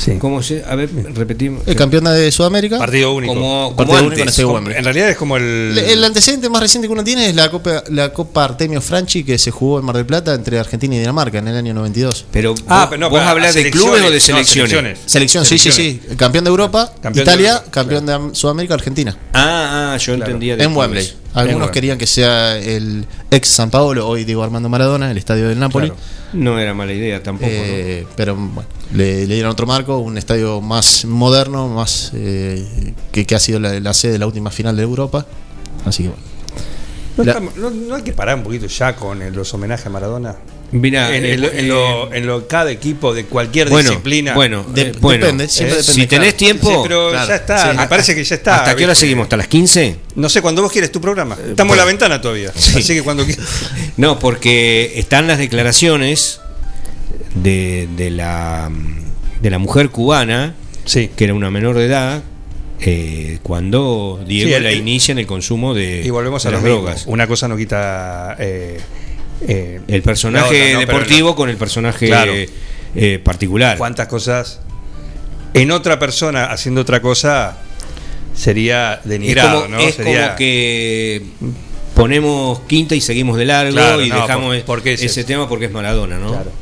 Sí. ¿Cómo se.? A ver, repetimos. El campeón de Sudamérica. Partido único. Como, como Partido único en antes. este Como- en realidad es como el. Le- El antecedente más reciente que uno tiene es la Copa, la Copa Artemio Franchi que se jugó en Mar del Plata entre Argentina y Dinamarca en el año 92. Pero Ah, vos, pero no, vos hablás de selecciones, clubes o de no, selecciones. Selección, sí, sí, sí. Campeón de Europa, Campeón de Italia, Europa, campeón de Am- Sudamérica, Argentina. Ah, ah, yo entendía de En clubes. Wembley. Algunos querían que sea el ex San Paolo, hoy digo Armando Maradona, el estadio del Napoli. Claro. No era mala idea tampoco. Eh, Pero bueno, le, le dieron otro marco, un estadio más moderno, más eh, que, que ha sido la, la sede de la última final de Europa. Así que bueno. ¿No, La- estamos- no- no hay que parar un poquito ya con el- los homenajes a Maradona? En, eh, en lo, en lo- en lo- cada equipo de cualquier bueno, disciplina. Bueno, De- eh, bueno, depende, siempre eh, depende, si tenés tiempo. Sí, pero Claro, ya está, sí. me parece que ya está. ¿Hasta qué hora ¿viste? seguimos? ¿Hasta las 15? No sé, cuando vos quieres tu programa. Estamos en la ventana todavía. Así que cuando quieras. No, porque están las declaraciones de, de la de la mujer cubana, Sí. que era una menor de edad, eh, cuando Diego Sí, el- la inicia en el consumo de, Y volvemos de a las las drogas. drogas. Una cosa no quita. eh, eh, El personaje otra, ¿no? Pero deportivo con el personaje Claro. eh, particular. ¿Cuántas cosas en otra persona haciendo otra cosa sería Es denigrado, como, ¿no? es Sería- como que ponemos quinta y seguimos de largo Claro, y no, dejamos por- ¿por qué es ese eso? tema porque es Maradona, ¿no? Claro.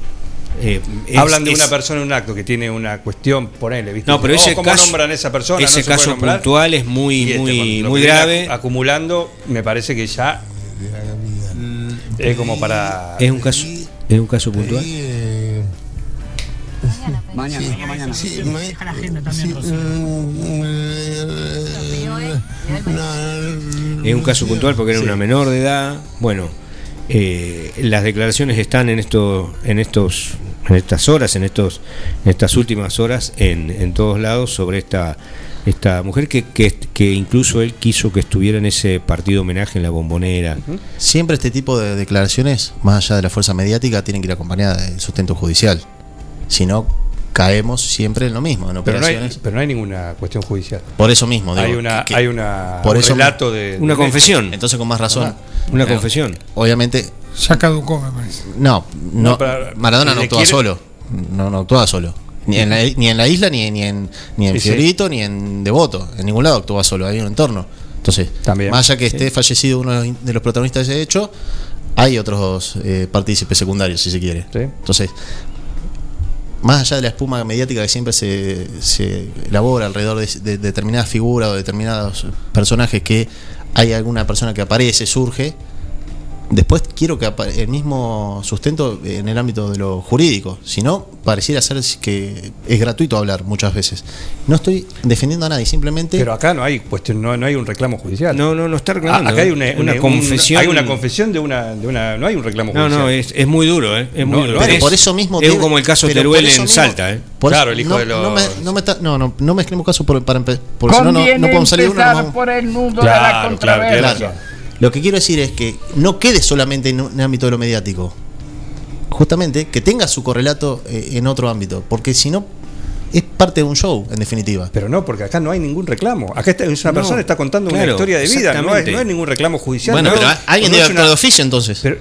Eh, es- Hablan de es- una persona en un acto que tiene una cuestión, ponele, ¿viste? No, pero Oh, ese ¿cómo caso, nombran a esa persona? ese No se puede caso puntual es muy, este, muy, muy grave. acu- Acumulando, me parece que ya es como para. Es un caso, es un caso puntual. Mañana, mañana. Es un caso puntual porque era una menor de edad. Bueno, eh, las declaraciones están en estos, en estos, en estas horas, en estos, en estas últimas horas, en, en todos lados sobre esta esta mujer que, que, que incluso él quiso que estuviera en ese partido homenaje en la bombonera. Siempre este tipo de declaraciones, más allá de la fuerza mediática, tienen que ir acompañadas del sustento judicial. Si no, caemos siempre en lo mismo, en Pero no, hay, operaciones. pero no hay ninguna cuestión judicial. Por eso mismo, digo, hay una, que- hay una por un eso- relato de, Una de- confesión. Entonces, con más razón. Ajá. Una confesión. Obviamente, Ya caducó, me parece. no, no, Maradona no quiere- solo. No, no actuaba solo. Ni en, la, ni en la isla, ni, ni en, ni en Sí, sí. Fiorito, ni en Devoto. En ningún lado actuaba solo. Hay un entorno. Entonces, También. más allá que esté fallecido uno de los, de los protagonistas de ese hecho, hay otros eh, partícipes secundarios, si se quiere. Sí. Entonces, más allá de la espuma mediática que siempre se, se elabora alrededor de, de determinadas figuras o determinados personajes que hay alguna persona que aparece, surge, después quiero que el mismo sustento en el ámbito de lo jurídico, si no, pareciera ser que es gratuito hablar muchas veces. No estoy defendiendo a nadie, simplemente... Pero acá no hay cuestión, no, no hay un reclamo judicial. No, no, no está reclamando. Ah, acá hay una, una un- confesión. hay una confesión de una, de una. No hay un reclamo No, judicial. no, es, es muy duro, ¿eh? Es muy No, duro. no, pero Es- por eso mismo es como el caso pero Teruel en mismo- Salta, ¿eh? por Claro, el hijo no, de los- no me, no me está- no, no, no mezclemos casos por, para porque si no, no, no podemos salir de uno. vamos- por el nudo Claro, de la claro, Claro. Lo que quiero decir es que no quede solamente en un ámbito de lo mediático. Justamente que tenga su correlato eh, en otro ámbito. Porque si no, es parte de un show, en definitiva. Pero no, porque acá no hay ningún reclamo. Acá está, es una No, persona está contando una historia de vida. No hay, no hay ningún reclamo judicial. bueno, no, pero alguien debe actuar de oficio entonces. pero,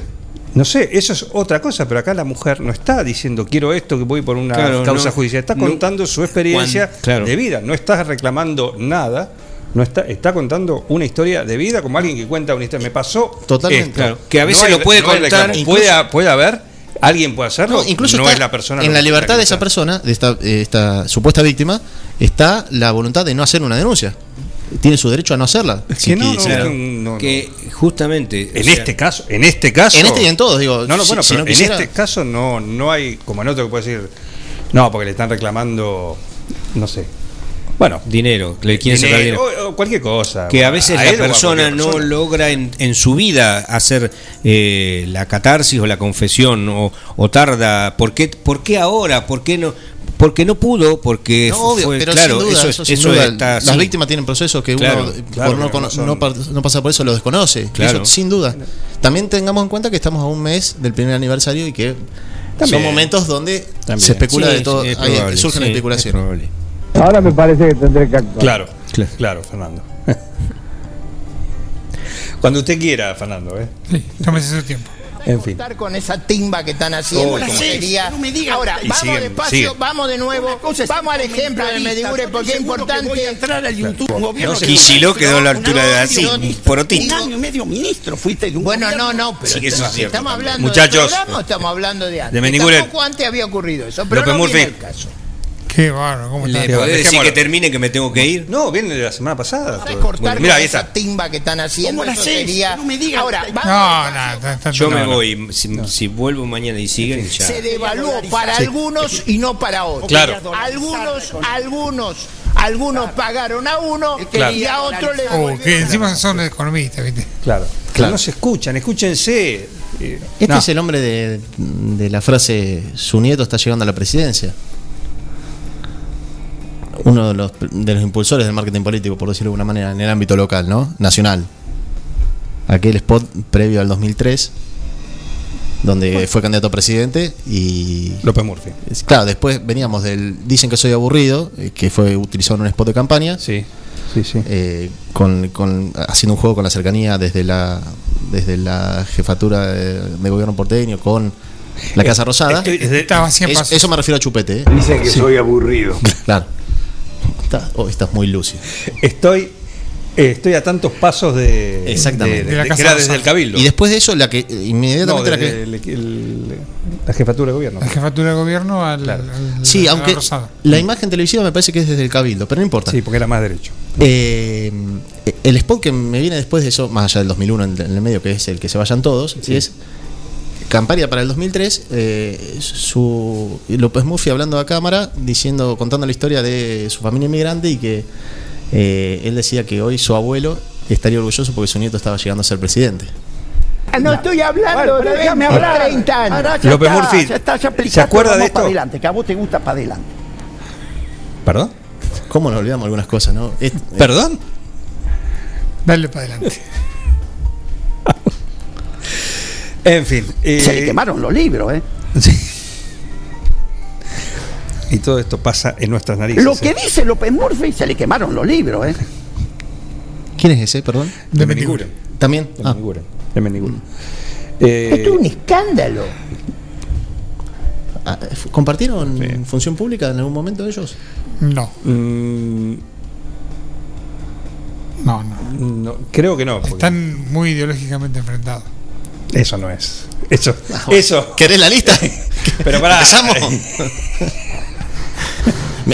no sé, eso es otra cosa, pero acá la mujer no está diciendo quiero esto, que voy por una Claro, causa no, judicial. Está contando su experiencia Juan, claro. de vida. No está reclamando nada. No está, está contando una historia de vida como alguien que cuenta una historia. Me pasó. Totalmente. esto. Claro, que a veces hay- lo puede contar, incluso- Puede, puede haber, alguien puede hacerlo. No, incluso no está es la persona. en la libertad de esa persona, de esta, eh, esta supuesta víctima, está la voluntad de no hacer una denuncia. Tiene su derecho a no hacerla. Es que no, no, quisiera. no, no, no. Que justamente. o En sea, este caso, en este caso. En este y en todos, digo. No, no, bueno, si pero no en este caso no, no hay, como en otro que puede decir, no, porque le están reclamando, no sé. Bueno, Dinero, le quieren sacar dinero, dinero. o, o cualquier cosa. que a veces la persona no persona. logra en, en su vida hacer eh, la catarsis o la confesión o, o tarda. ¿Por qué, ¿Por qué ahora? ¿Por qué no? Porque no pudo, porque No, obvio, fue pero claro, sin duda, eso, eso, sin eso duda, está las así. víctimas tienen procesos que Claro, uno, claro, por no, cono- no pasar por eso, lo desconoce. Claro. Eso, sin duda. También tengamos en cuenta que estamos a un mes del primer aniversario y que También. son momentos donde También. se especula Sí, de todo, sí, es hay- probable, surgen sí, especulaciones. probable. Ahora me parece que tendré que actuar. Claro, Claro. claro, Fernando. Cuando usted quiera, Fernando, ¿eh? Sí, tómese su tiempo. En fin. Estar con esa timba que están haciendo, Oh, sería. No me digas. Ahora, Y vamos siguen, despacio, siguen. vamos de nuevo, vamos al ejemplo de Medigure porque es que importante. Voy a entrar al YouTube. Un gobierno No, que Kicillof quedó a la altura de así, porotito. Un año y medio ministro fuiste de un Bueno, gobierno. no, no, pero Sí, que eso es cierto estamos hablando Muchachos. de programa estamos hablando de antes. De Menigure. Tampoco antes había ocurrido eso, pero López no viene Murphy. el caso. Qué bárbaro, ¿cómo ¿Le está? podés decir dejémoslo. que termine que me tengo que ir? No, viene de la semana pasada. Para cortar Bueno, mira, ahí esa timba que están haciendo, ¿Cómo la sería... No me digas. Ahora, vamos No, no, está- está- Yo no, me no. voy. Si, si vuelvo mañana y siguen, ya. se devaluó para algunos y no para otros. Claro. Algunos, algunos, algunos pagaron a uno Claro. y a otros le Oh, que encima son economistas, ¿viste? Claro. Claro. No se escuchan, escúchense. Este no. es el hombre de, de la frase su nieto está llegando a la presidencia. Uno de los, de los impulsores del marketing político, por decirlo de alguna manera, en el ámbito local, ¿no? Nacional. Aquel spot previo al 2003, donde fue candidato a presidente y... López Murphy. Claro, después veníamos del Dicen que soy aburrido, eh, que fue utilizado en un spot de campaña, Sí, sí, sí. eh, con, con- haciendo un juego con la cercanía desde la desde la jefatura de, de gobierno porteño con la Casa Rosada. Estoy- es de- Estaba 100 Es- pasos. eso me refiero a Chupete, ¿eh? Dicen que soy aburrido. Claro. Está- oh, estás muy lúcido. Estoy, eh, estoy a tantos pasos de. Exactamente. de- de- De la de- Casa que era desde el Cabildo. Y después de eso, la que no, inmediatamente la que. el- el- la jefatura de gobierno. La jefatura de gobierno al, Claro. al- Sí, aunque la imagen televisiva me parece que es desde el Cabildo, pero no importa. Sí, porque era más derecho. Eh, el spot que me viene después de eso, más allá del 2001 en, en el medio, que es el que se vayan todos, Sí. es campaña para el 2003, eh, su López Murphy hablando a cámara, diciendo, contando la historia de su familia inmigrante y que eh, él decía que hoy su abuelo estaría orgulloso porque su nieto estaba llegando a ser presidente. Ah, no estoy hablando Bueno, déjame 20, hablar. 30 años. Ahora ya López está, Murphy, ya está, ya ¿se acuerda de esto? para adelante, que a vos te gusta para adelante. ¿Perdón? ¿Cómo nos olvidamos algunas cosas, no? Es- ¿Perdón? Dale para adelante. En fin. eh, Se le quemaron los libros, ¿eh? Y todo esto pasa en nuestras narices. Lo que ¿eh? dice López Murphy, se le quemaron los libros, ¿eh? ¿Quién es ese, perdón? De Meniguren. También. De Ah. De Meniguren. Eh, Esto es un escándalo. ah, ¿Compartieron función pública en algún momento ellos? No, mm, no, no. no, creo que no. porque Están muy ideológicamente enfrentados. Eso no es. Eso. Ah, Eso. ¿Querés la lista? Pero pará. ¿Empezamos?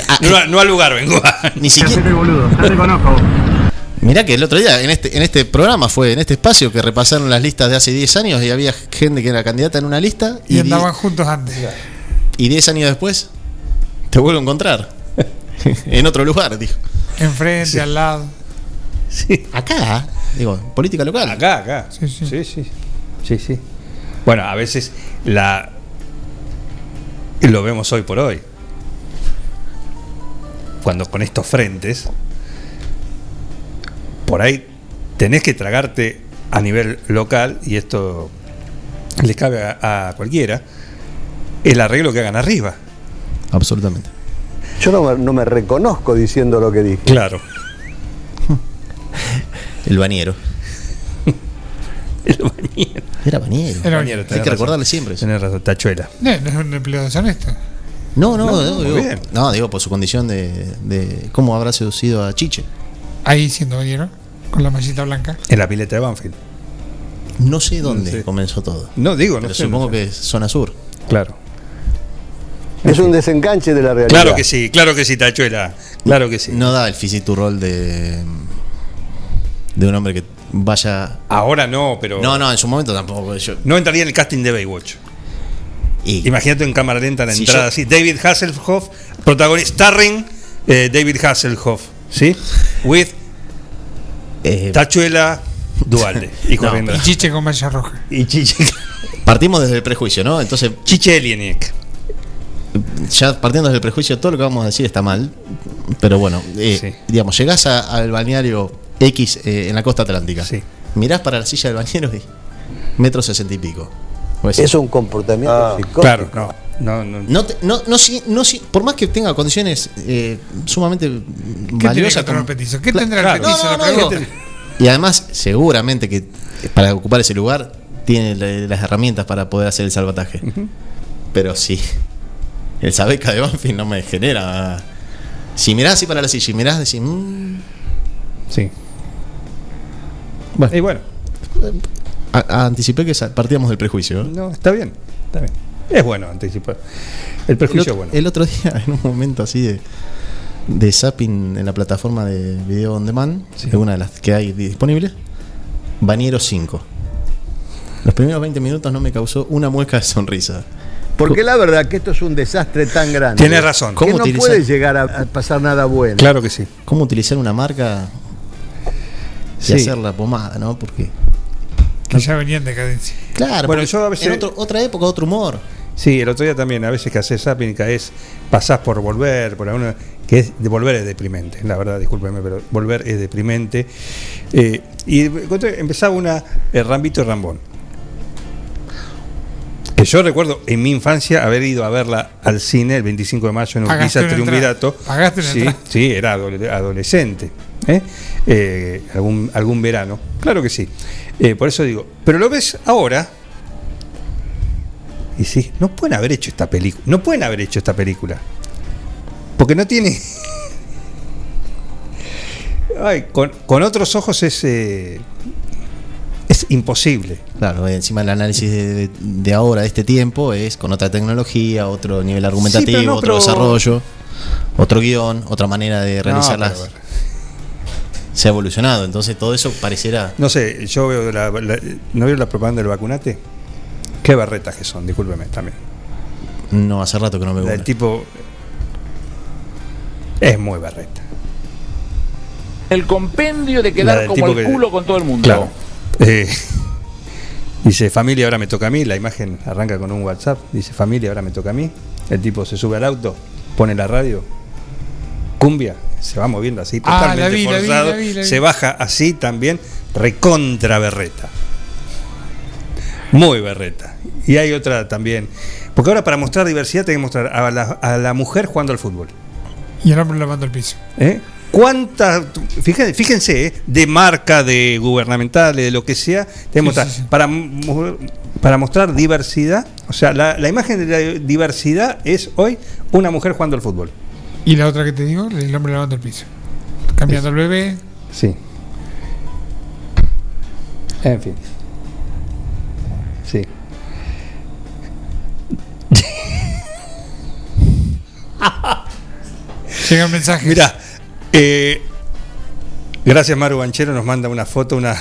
Ah, No, no al lugar vengo. Ni siquiera. boludo, ya te conozco. Mirá que el otro día en este, en este programa fue en este espacio que repasaron las listas de hace 10 años y había gente que era candidata en una lista Y y, andaban juntos antes. y 10 años después te vuelvo a encontrar en otro lugar, dijo. Enfrente, al lado. Sí. Acá, digo, política local. Acá, acá. Sí, sí. Sí, sí. Sí, sí. Bueno, a veces la. Lo vemos hoy por hoy. Cuando con estos frentes. Por ahí tenés que tragarte a nivel local, y esto le cabe a, a cualquiera, el arreglo que hagan arriba. Absolutamente. Yo no, me- no me reconozco diciendo lo que dije. Claro. El bañero. El bañero. Era bañero. Era Bañero, Hay que razón. recordarle siempre eso. Tenés razón, tachuela. No, no es un empleo deshonesto. No, no, No, digo, bien. no, digo por su condición de, de cómo habrá seducido a Chiche. Ahí siendo bañero, con la mallita blanca. En la pileta de Banfield. No sé dónde comenzó todo. No, digo, no Pero sé, supongo no sé. que es zona sur. Claro. Es un desenganche de la realidad. Claro que sí, claro que sí, tachuela. Claro que sí. No da el physique rol de de un hombre que vaya. Ahora no, pero. No, no, en su momento tampoco. Yo, No entraría en el casting de Baywatch. y Imagínate en cámara lenta la Si entrada yo- así. David Hasselhoff, protagonista, starring eh, David Hasselhoff, ¿sí? With eh, Tachuela Dualde y No, corriendo. Y chiche con malla roja. Y Chiche, partimos desde el prejuicio, ¿no? Entonces, Chiche Elieniek. ya partiendo desde el prejuicio, todo lo que vamos a decir está mal. Pero bueno, eh, Sí. digamos, llegás a- al balneario X eh, en la costa atlántica. Sí. Mirás para la silla del bañero y metro sesenta y pico. Es un comportamiento psicótico. Claro, no. No, no. No, te- no, no, si- no, si- por más que tenga condiciones eh, sumamente ¿Qué valiosas. como- petizo? ¿Qué tendrá claro. el petizo? Digo, Y además, seguramente que para ocupar ese lugar tiene la- las herramientas para poder hacer el salvataje. Pero sí, el Sabeca de Banfield no me genera. Si mirás así para la silla y mirás, decís. mm, Sí. Bueno. Y bueno, a- a- anticipé que partíamos del prejuicio. ¿eh? no, está bien. Está bien. Es bueno anticipar. El El, prejuicio otro, es bueno. el otro día, en un momento así de, de zapping en la plataforma de video on demand, de una de las que hay disponibles, Bañero 5. Los primeros 20 minutos no me causó una mueca de sonrisa. Porque la verdad que esto es un desastre tan grande. Tienes razón. Que ¿Cómo no utilizar- puede llegar a, a pasar nada bueno. Claro que sí. ¿Cómo utilizar una marca Sí. hacer la pomada, no? Porque, Que ya venía en decadencia. claro, Bueno, yo a veces- en otro- otra época, otro humor. Sí, el otro día también, a veces que haces zapping y caes, pasás por volver, por alguna, que es, de volver es deprimente, la verdad, discúlpeme, pero volver es deprimente. Eh, y empezaba una eh, Rambito y Rambón. Que yo recuerdo en mi infancia haber ido a verla al cine el 25 de mayo en Urquiza Triunvirato. Pagaste sí, sí, era adole- adolescente. ¿Eh? Eh, algún, algún verano. Claro que sí. Eh, por eso digo, pero lo ves ahora y sí, no pueden haber hecho esta película. No pueden haber hecho esta película. Porque no tiene. Ay, con, con otros ojos es. es imposible. Claro, encima el análisis de, ahora, de este tiempo, es con otra tecnología, otro nivel argumentativo, Sí, pero no, otro desarrollo, otro guion, otra manera de No, realizarlas. Se ha evolucionado, entonces todo eso pareciera. No sé, yo veo la, la- ¿No veo la propaganda del vacunate? Qué barretas que son, discúlpeme también. No, hace rato que no me gusta. del tipo. Es muy barreta. El compendio de quedar como el que- culo con todo el mundo. Claro. Eh, Dice, familia, ahora me toca a mí. La imagen arranca con un WhatsApp. Dice, familia, ahora me toca a mí. El tipo se sube al auto, pone la radio, cumbia, se va moviendo así, Ah, totalmente la vi, la vi, forzado. la vi, la vi. Se baja así también, recontra berreta. Muy berreta. Y hay otra también. Porque ahora para mostrar diversidad tengo que mostrar a la, a la mujer jugando al fútbol. Y el hombre lavando el piso. ¿Eh? ¿Cuántas, fíjense, fíjense ¿eh? de marca, de gubernamentales, de lo que sea, tenemos Sí, sí, sí. Para, para mostrar diversidad, o sea, la, la imagen de la diversidad es hoy una mujer jugando al fútbol. Y la otra que te digo, el hombre lavando el piso. Cambiando el bebé. Sí. En fin. Sí. Llega un mensaje. Mira, eh, gracias Maru Banchero nos manda una foto, una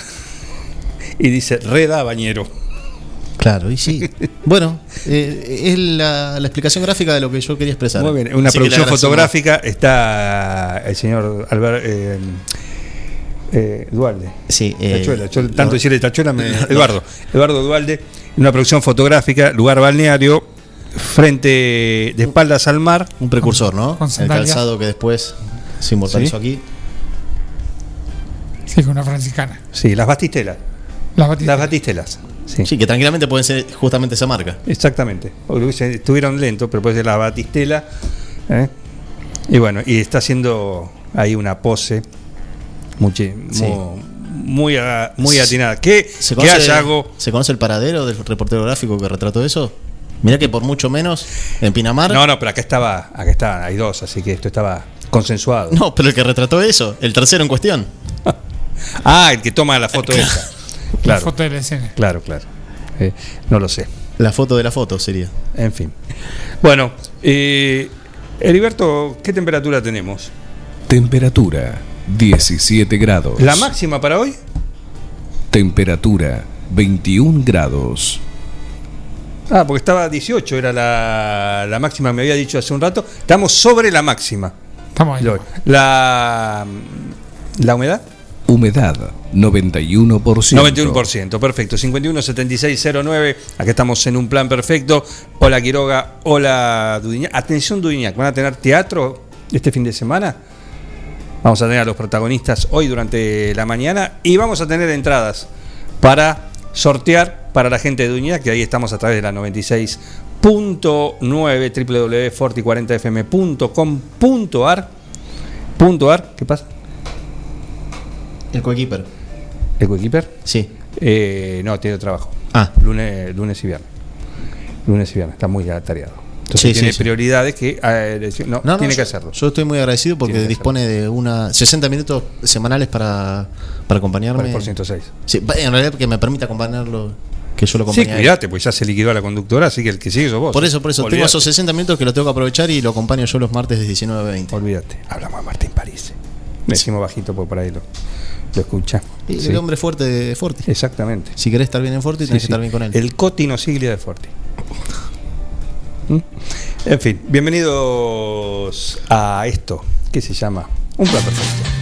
y dice Reda Bañero. Claro, y sí. bueno, eh, es la, la explicación gráfica de lo que yo quería expresar. Muy bien, una Así producción fotográfica está el señor Albert eh, eh, Dualde. Sí, eh, Tachuela, yo tanto no. decirle Tachuela, me- No. Eduardo. Eduardo Dualde, una producción fotográfica, lugar balneario, frente de espaldas al mar. Un precursor, ¿no? Con El calzado que después se inmortalizó Sí. aquí. Sí, con una franciscana. Sí, las bastistelas. Las batidas. Las batistelas. Sí. Sí, que tranquilamente pueden ser justamente esa marca. Exactamente. Estuvieron lentos, pero puede ser la batistela. ¿eh? Y bueno, y está haciendo ahí una pose muy, Sí. muy, muy, atinada. Que, ¿Se conoce, haya algo. ¿Se conoce el paradero del reportero gráfico que retrató eso? Mira que por mucho menos en Pinamar. No, no, pero acá estaba, acá estaban, hay dos, así que esto estaba consensuado. No, pero el que retrató eso, el tercero en cuestión. Ah, el que toma la foto esa. La foto de la escena. claro, claro. Eh, no lo sé. La foto de la foto sería. En fin. Bueno, eh, Heriberto, ¿qué temperatura tenemos? Temperatura 17 grados. ¿La máxima para hoy? Temperatura 21 grados. Ah, porque estaba 18, era la, la máxima, me había dicho hace un rato. Estamos sobre la máxima. Estamos ahí. La, la humedad, Humedad 91%. 91%, perfecto. 517609, acá estamos en un plan perfecto. Hola Quiroga, hola Dudiñac. Atención Dudiñac, van a tener teatro este fin de semana. Vamos a tener a los protagonistas hoy durante la mañana y vamos a tener entradas para sortear para la gente de Duñac, que ahí estamos a través de la 96.9 www.forti40fm.com.ar. Punto .ar, ¿qué pasa? El coequiper. ¿El coequiper? Sí. Eh, no, tiene trabajo. Ah. Lunes, lunes y viernes. Lunes y viernes, está muy atareado. Entonces Sí, tiene sí, sí. prioridades que eh, no, tiene que hacerlo. Yo estoy muy agradecido porque dispone de una 60 minutos semanales para, para acompañarme. Por 106. Sí, en realidad que me permita acompañarlo, que yo lo Sí, acompañe. él. cuidate, pues ya se liquidó a la conductora, así que el que sigue sos vos. Por eso, por eso, tengo esos 60 minutos que lo tengo que aprovechar y lo acompaño yo los martes de 19 a 20. Olvídate. Hablamos de Martín París. Decimos bajito porque por ahí lo, lo escucha. Sí. El hombre fuerte de Forti. Exactamente. Si querés estar bien en Forti, Sí, tenés que estar bien con él. El Cotino Siglia de Forti. ¿Mm? En fin, bienvenidos a esto que se llama Un Plan Perfecto.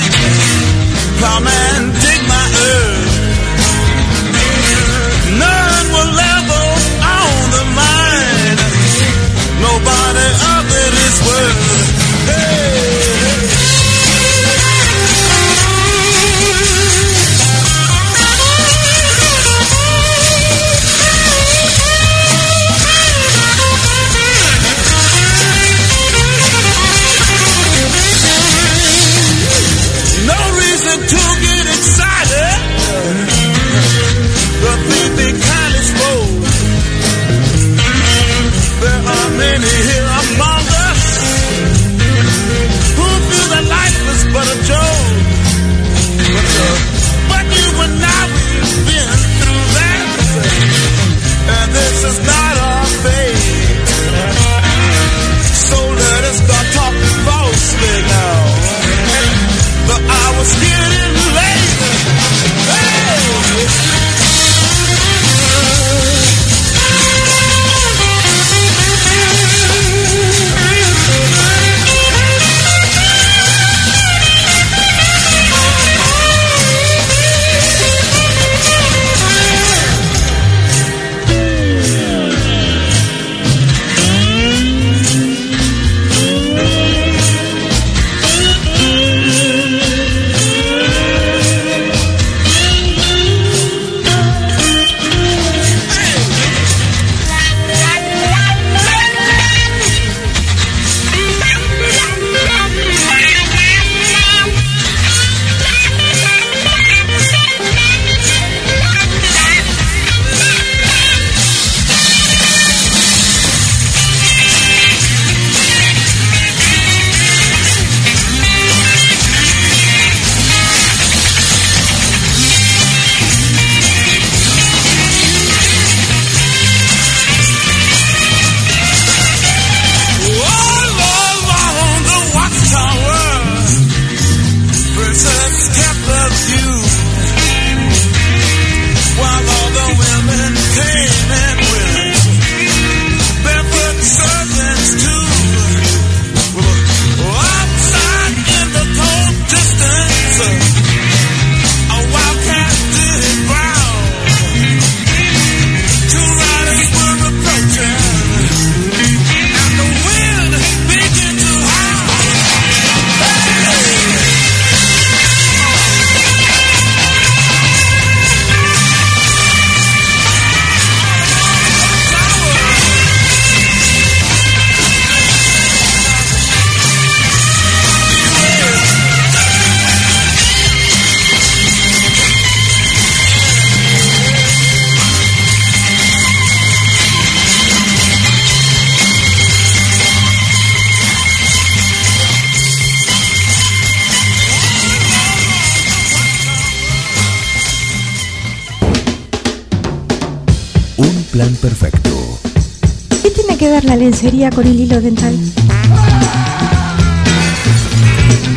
Con el hilo dental?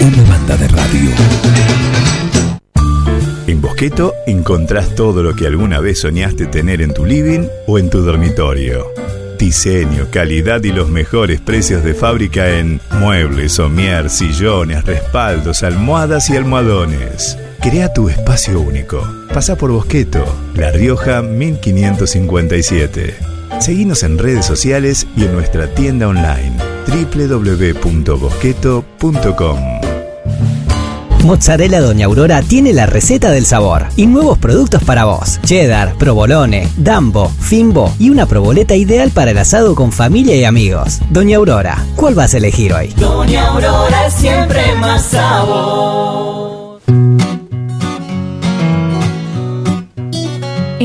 Una banda de radio. En Bosqueto encontrás todo lo que alguna vez soñaste tener en tu living o en tu dormitorio. Diseño, calidad y los mejores precios de fábrica en muebles, somier, sillones, respaldos, almohadas y almohadones. Crea tu espacio único. Pasa por Bosqueto, La Rioja 1557. Seguinos en redes sociales y en nuestra tienda online www.bosqueto.com. Mozzarella Doña Aurora tiene la receta del sabor y nuevos productos para vos. Cheddar, provolone, dambo, fimbo y una proboleta ideal para el asado con familia y amigos. Doña Aurora, ¿cuál vas a elegir hoy? Doña Aurora siempre más sabor.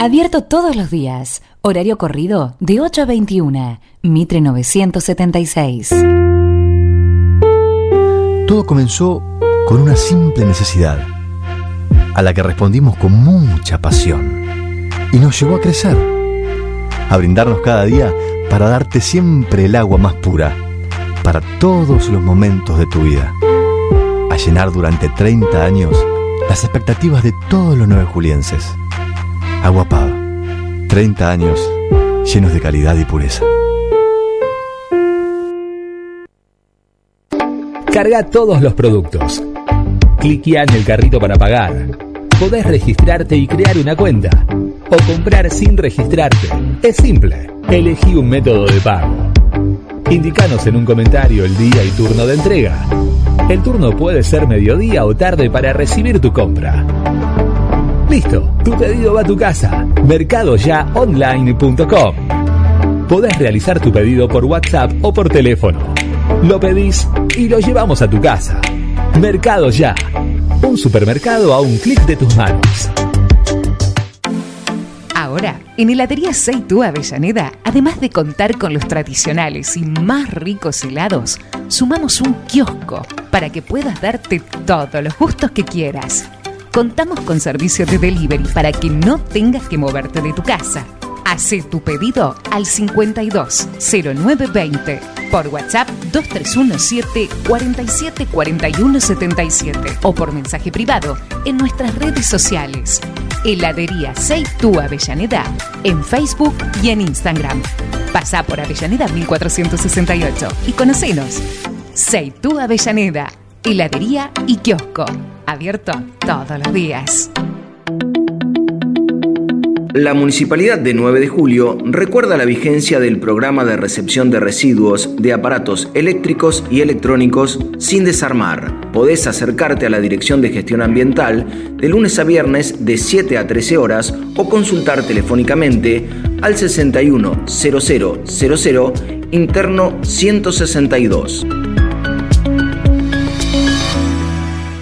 Abierto todos los días. Horario corrido de 8 a 21. Mitre 976. Todo comenzó con una simple necesidad, a la que respondimos con mucha pasión, y nos llevó a crecer, a brindarnos cada día para darte siempre el agua más pura, para todos los momentos de tu vida, a llenar durante 30 años las expectativas de todos los nueve julienses. Agua Pava, 30 años llenos de calidad y pureza. Carga todos los productos. Cliquea en el carrito para pagar. Podés registrarte y crear una cuenta. O comprar sin registrarte. Es simple. Elegí un método de pago. Indicanos en un comentario el día y turno de entrega. El turno puede ser mediodía o tarde para recibir tu compra. Listo, tu pedido va a tu casa. Mercadoyaonline.com. Podés realizar tu pedido por WhatsApp o por teléfono. Lo pedís y lo llevamos a tu casa. Mercado Ya. Un supermercado a un clic de tus manos. Ahora, en Heladería Seitú Avellaneda, además de contar con los tradicionales y más ricos helados, sumamos un kiosco para que puedas darte todos los gustos que quieras. Contamos con servicio de delivery para que no tengas que moverte de tu casa. Hacé tu pedido al 52 0920 por WhatsApp 2317 47 41 77 o por mensaje privado en nuestras redes sociales. Heladería Seitú Avellaneda en Facebook y en Instagram. Pasá por Avellaneda 1468 y conocenos. Seitú Avellaneda, heladería y kiosco. Abierto todos los días. La Municipalidad de 9 de Julio recuerda la vigencia del programa de recepción de residuos de aparatos eléctricos y electrónicos sin desarmar. Podés acercarte a la Dirección de Gestión Ambiental de lunes a viernes de 7 a 13 horas o consultar telefónicamente al 610000 interno 162.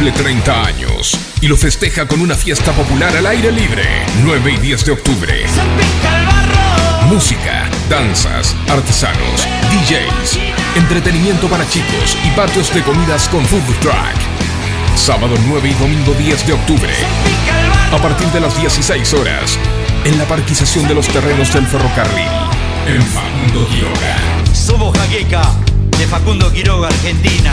Cumple 30 años y lo festeja con una fiesta popular al aire libre, 9 y 10 de octubre. Música, danzas, artesanos, DJs, entretenimiento para chicos y patios de comidas con food truck. Sábado 9 y domingo 10 de octubre. A partir de las 16 horas, en la parquización de los terrenos del ferrocarril, en Facundo Quiroga. Somos Jaqueca, de Facundo Quiroga, Argentina.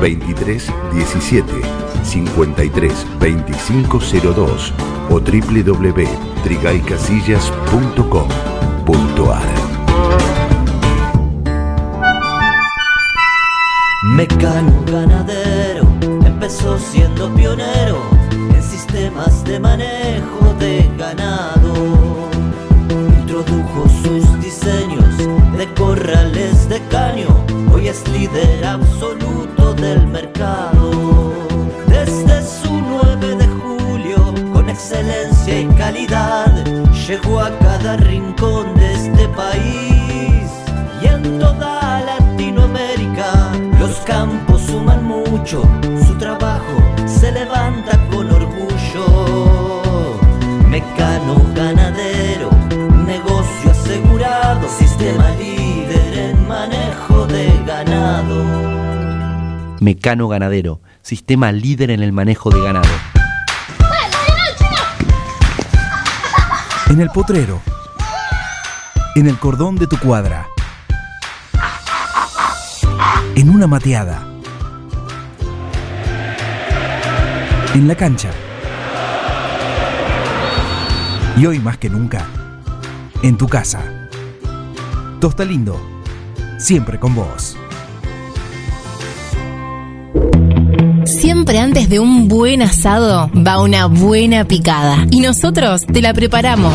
23 17 53 25 02 o www.trigaycasillas.com.ar Mecano ganadero empezó siendo pionero en sistemas de manejo de ganado. Introdujo sus diseños de corrales de caño, hoy es líder absoluto del mercado. Desde su 9 de julio, con excelencia y calidad, llegó a cada rincón de este país y en toda Latinoamérica. Los campos suman mucho, su trabajo se levanta con orgullo. Mecano Mecano Ganadero, sistema líder en el manejo de ganado. En el potrero. En el cordón de tu cuadra. En una mateada. En la cancha. Y hoy más que nunca, en tu casa. Tosta Lindo, siempre con vos. Siempre antes de un buen asado va una buena picada. Y nosotros te la preparamos.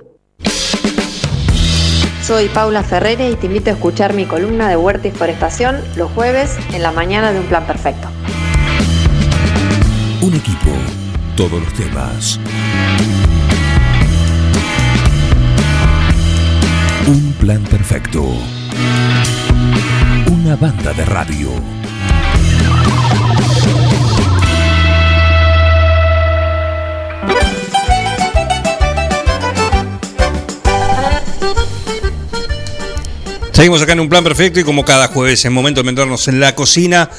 Soy Paula Ferreira y te invito a escuchar mi columna de Huerta y Forestación los jueves en la mañana de Un Plan Perfecto. Un equipo, todos los temas. Un plan perfecto. Una banda de radio. Seguimos acá en un plan perfecto y como cada jueves es momento de meternos en la cocina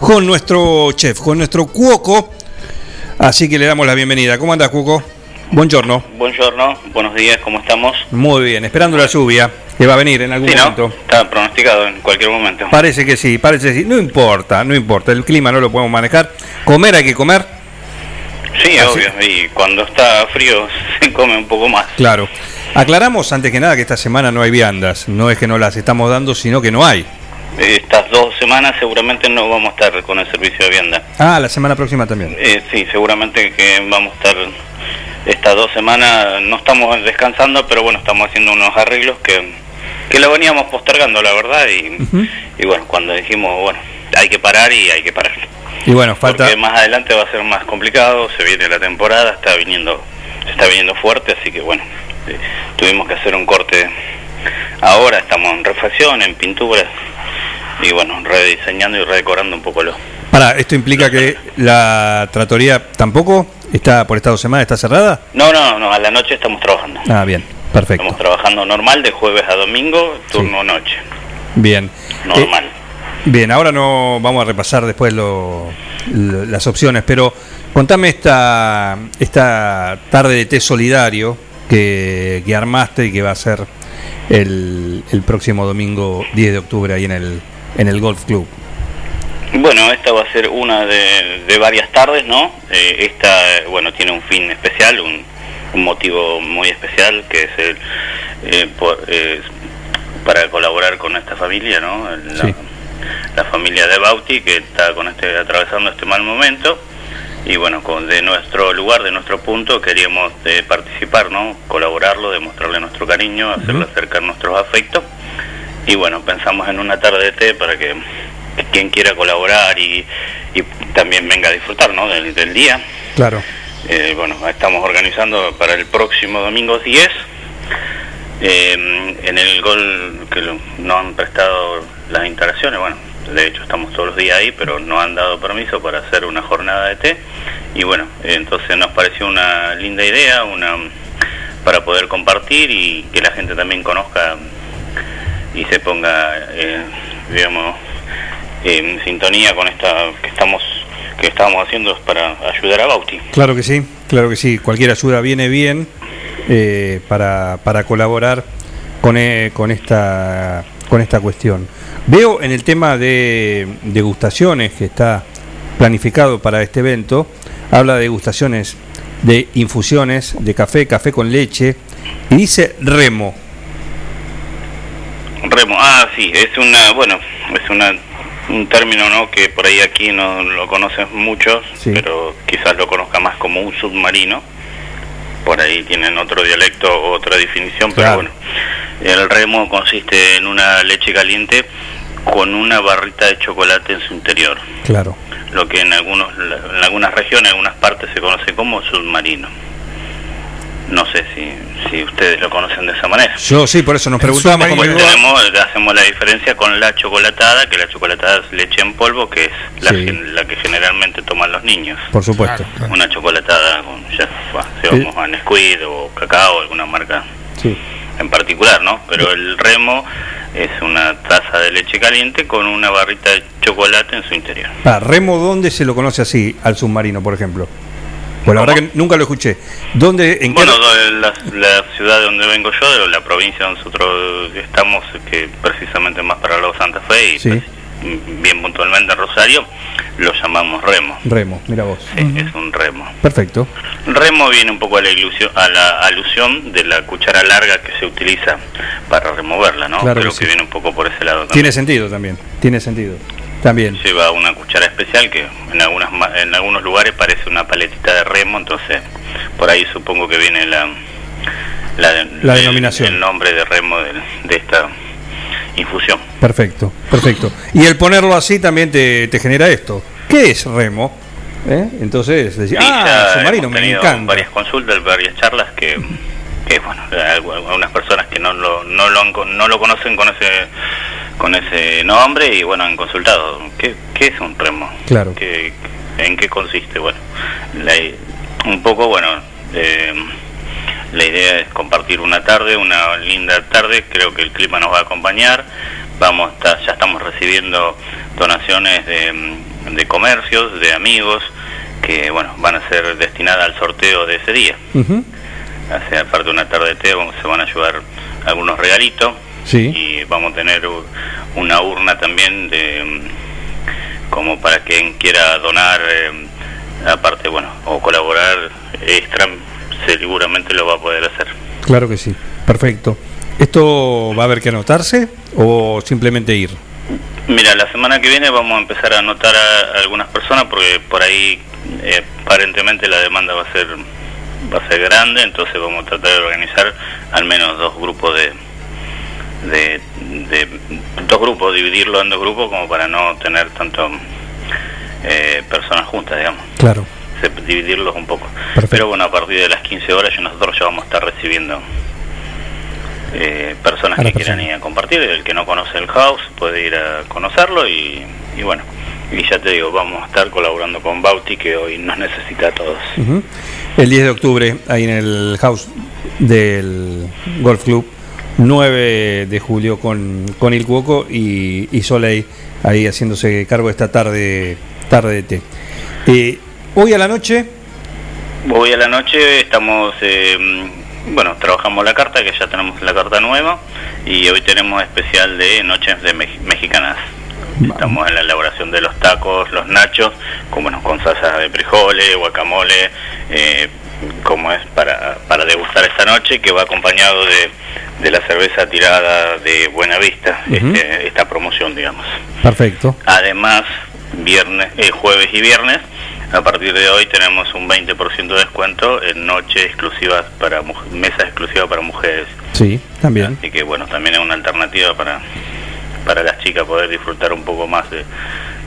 con nuestro chef, con nuestro cuoco. Así que le damos la bienvenida. ¿Cómo andas, cuoco? Buongiorno. Buongiorno, buenos días, ¿cómo estamos? Muy bien, esperando la lluvia que va a venir en algún Sí, ¿no? momento. Está pronosticado en cualquier momento. Parece que sí, parece que sí. No importa, no importa. El clima no lo podemos manejar. Comer hay que comer. Sí, Así- obvio, y cuando está frío se come un poco más. Claro. Aclaramos antes que nada que esta semana no hay viandas. No es que no las estamos dando, sino que no hay. Estas dos semanas seguramente no vamos a estar con el servicio de vianda. Ah, la semana próxima también. Eh, sí, seguramente que vamos a estar estas dos semanas, no estamos descansando, pero bueno, estamos haciendo unos arreglos que, que lo veníamos postergando, la verdad, y, y bueno, cuando dijimos, bueno, hay que parar y hay que parar. Y bueno, falta. Porque más adelante va a ser más complicado, se viene la temporada, está viniendo, se está viniendo fuerte, así que bueno, tuvimos que hacer un corte ahora, estamos en refacción, en pintura, y bueno, rediseñando y redecorando un poco lo, Para, ¿esto implica que la tratoría tampoco está por estas dos semanas, está cerrada? No, no, no, a la noche estamos trabajando. Ah, bien, perfecto. Estamos trabajando normal de jueves a domingo, turno noche. Bien. Normal. Eh, bien, ahora no vamos a repasar después lo- lo- las opciones, pero contame esta, esta tarde de té solidario que, que armaste y que va a ser el, el próximo domingo 10 de octubre ahí en el, en el Golf Club. Bueno, esta va a ser una de, de varias tardes, ¿no? Eh, esta, bueno, tiene un fin especial, un, un motivo muy especial, que es el, eh, por- eh, para colaborar con esta familia, ¿no? La, la familia de Bauti, que está con este, atravesando este mal momento. Y bueno, con, de nuestro lugar, de nuestro punto, queríamos eh, participar, ¿no? Colaborarlo, demostrarle nuestro cariño, hacerle acercar nuestros afectos. Y bueno, pensamos en una tarde de té para que, que quien quiera colaborar y, y también venga a disfrutar, ¿no? Del, del día. Claro. Eh, bueno, estamos organizando para el próximo domingo 10. eh, en el gol que lo- nos han prestado las instalaciones, bueno, de hecho estamos todos los días ahí, pero no han dado permiso para hacer una jornada de té. Y bueno, entonces nos pareció una linda idea, una para poder compartir y que la gente también conozca y se ponga, eh, digamos, en sintonía con esta que estamos que estamos haciendo para ayudar a Bauti. Claro que sí, claro que sí. Cualquier ayuda viene bien eh, para, para colaborar con, eh, con, esta, con esta cuestión. Veo en el tema de degustaciones que está planificado para este evento, habla de degustaciones de infusiones, de café, café con leche, y dice remo. Remo, ah, sí, es una, bueno, es una un término, ¿no? Que por ahí aquí no lo conocen muchos, pero quizás lo conozca más como un submarino. Por ahí tienen otro dialecto, otra definición, pero Claro. bueno. El remo consiste en una leche caliente con una barrita de chocolate en su interior, Claro. lo que en algunos en algunas regiones, en algunas partes se conoce como submarino. No sé si, si ustedes lo conocen de esa manera. Yo sí, por eso nos preguntamos cómo tenemos, hacemos la diferencia con la chocolatada, que la chocolatada es leche en polvo, que es la, Sí. gen- la que generalmente toman los niños. Por supuesto. Una chocolatada con, ya, bah, si vamos a Nesquik o cacao, alguna marca Sí. en particular, ¿no? Pero el remo es una taza de leche caliente con una barrita de chocolate en su interior. Ah, remo, ¿dónde se lo conoce así al submarino, por ejemplo? Pues la verdad que nunca lo escuché. ¿Dónde, en qué Bueno, de la, la ciudad de donde vengo yo, de la provincia donde nosotros estamos, que precisamente más para los Santa Fe y Sí. pues, bien puntualmente Rosario, lo llamamos remo. Remo, mira vos. Sí, Es un remo. Perfecto. Remo viene un poco a la, ilusión, a la alusión de la cuchara larga que se utiliza para removerla, ¿no? Claro que Creo sí. que viene un poco por ese lado también. Tiene sentido también. Tiene sentido. También. Lleva una cuchara especial que en algunas en algunos lugares parece una paletita de remo, entonces por ahí supongo que viene la la, denominación. el nombre de remo de, de esta infusión. Perfecto, perfecto. Y el ponerlo así también te, te genera esto. ¿Qué es remo? ¿Eh? Entonces, Sí, ah, submarino, me encanta. varias consultas, varias charlas que, que bueno, algu- algunas personas que no lo, no lo, no lo conocen con ese con ese nombre y bueno, han consultado. ¿Qué, qué es un remo? Claro. ¿Qué- ¿En qué consiste? Bueno, la- un poco, bueno, eh, la idea es compartir una tarde, una linda tarde, creo que el clima nos va a acompañar, vamos ya estamos recibiendo donaciones de, de comercios, de amigos, que bueno, van a ser destinadas al sorteo de ese día. O sea, aparte de una tarde de té, se van a llevar algunos regalitos Sí. y vamos a tener una urna también de como para quien quiera donar eh, aparte, bueno, o colaborar extra, seguramente lo va a poder hacer. Claro que sí, perfecto. ¿Esto va a haber que anotarse o simplemente ir? Mira, la semana que viene vamos a empezar a anotar a, algunas personas porque por ahí eh, aparentemente la demanda va a ser va a ser grande, entonces vamos a tratar de organizar al menos dos grupos de, de, de dos grupos, dividirlo en dos grupos como para no tener tanto eh, personas juntas, digamos. Claro. Se- dividirlos un poco. Pero bueno, a partir de las 15 horas ya nosotros ya vamos a estar recibiendo eh, personas que quieran ir a compartir. El que no conoce el house puede ir a conocerlo y, y bueno. Y ya te digo, vamos a estar colaborando con Bauti, que hoy nos necesita a todos. El 10 de octubre, ahí en el house del Golf Club, 9 de julio con, con Il Cuoco y, y Soleil ahí haciéndose cargo esta tarde, tarde de té. Eh, hoy a la noche, Hoy a la noche estamos, eh, bueno, trabajamos la carta, que ya tenemos la carta nueva, y hoy tenemos especial de Noches de Mex- Mexicanas. Estamos en la elaboración de los tacos, los nachos, con, bueno, con salsa de frijoles, guacamole, eh, como es para, para degustar esta noche, que va acompañado de, de la cerveza tirada de Buena Vista, Ujú. este- esta promoción, digamos. perfecto. Además, viernes, eh, jueves y viernes, a partir de hoy tenemos un 20% de descuento en noches exclusivas para mesas exclusivas para mujeres. Sí, también. Así que bueno, también es una alternativa para para las chicas poder disfrutar un poco más de,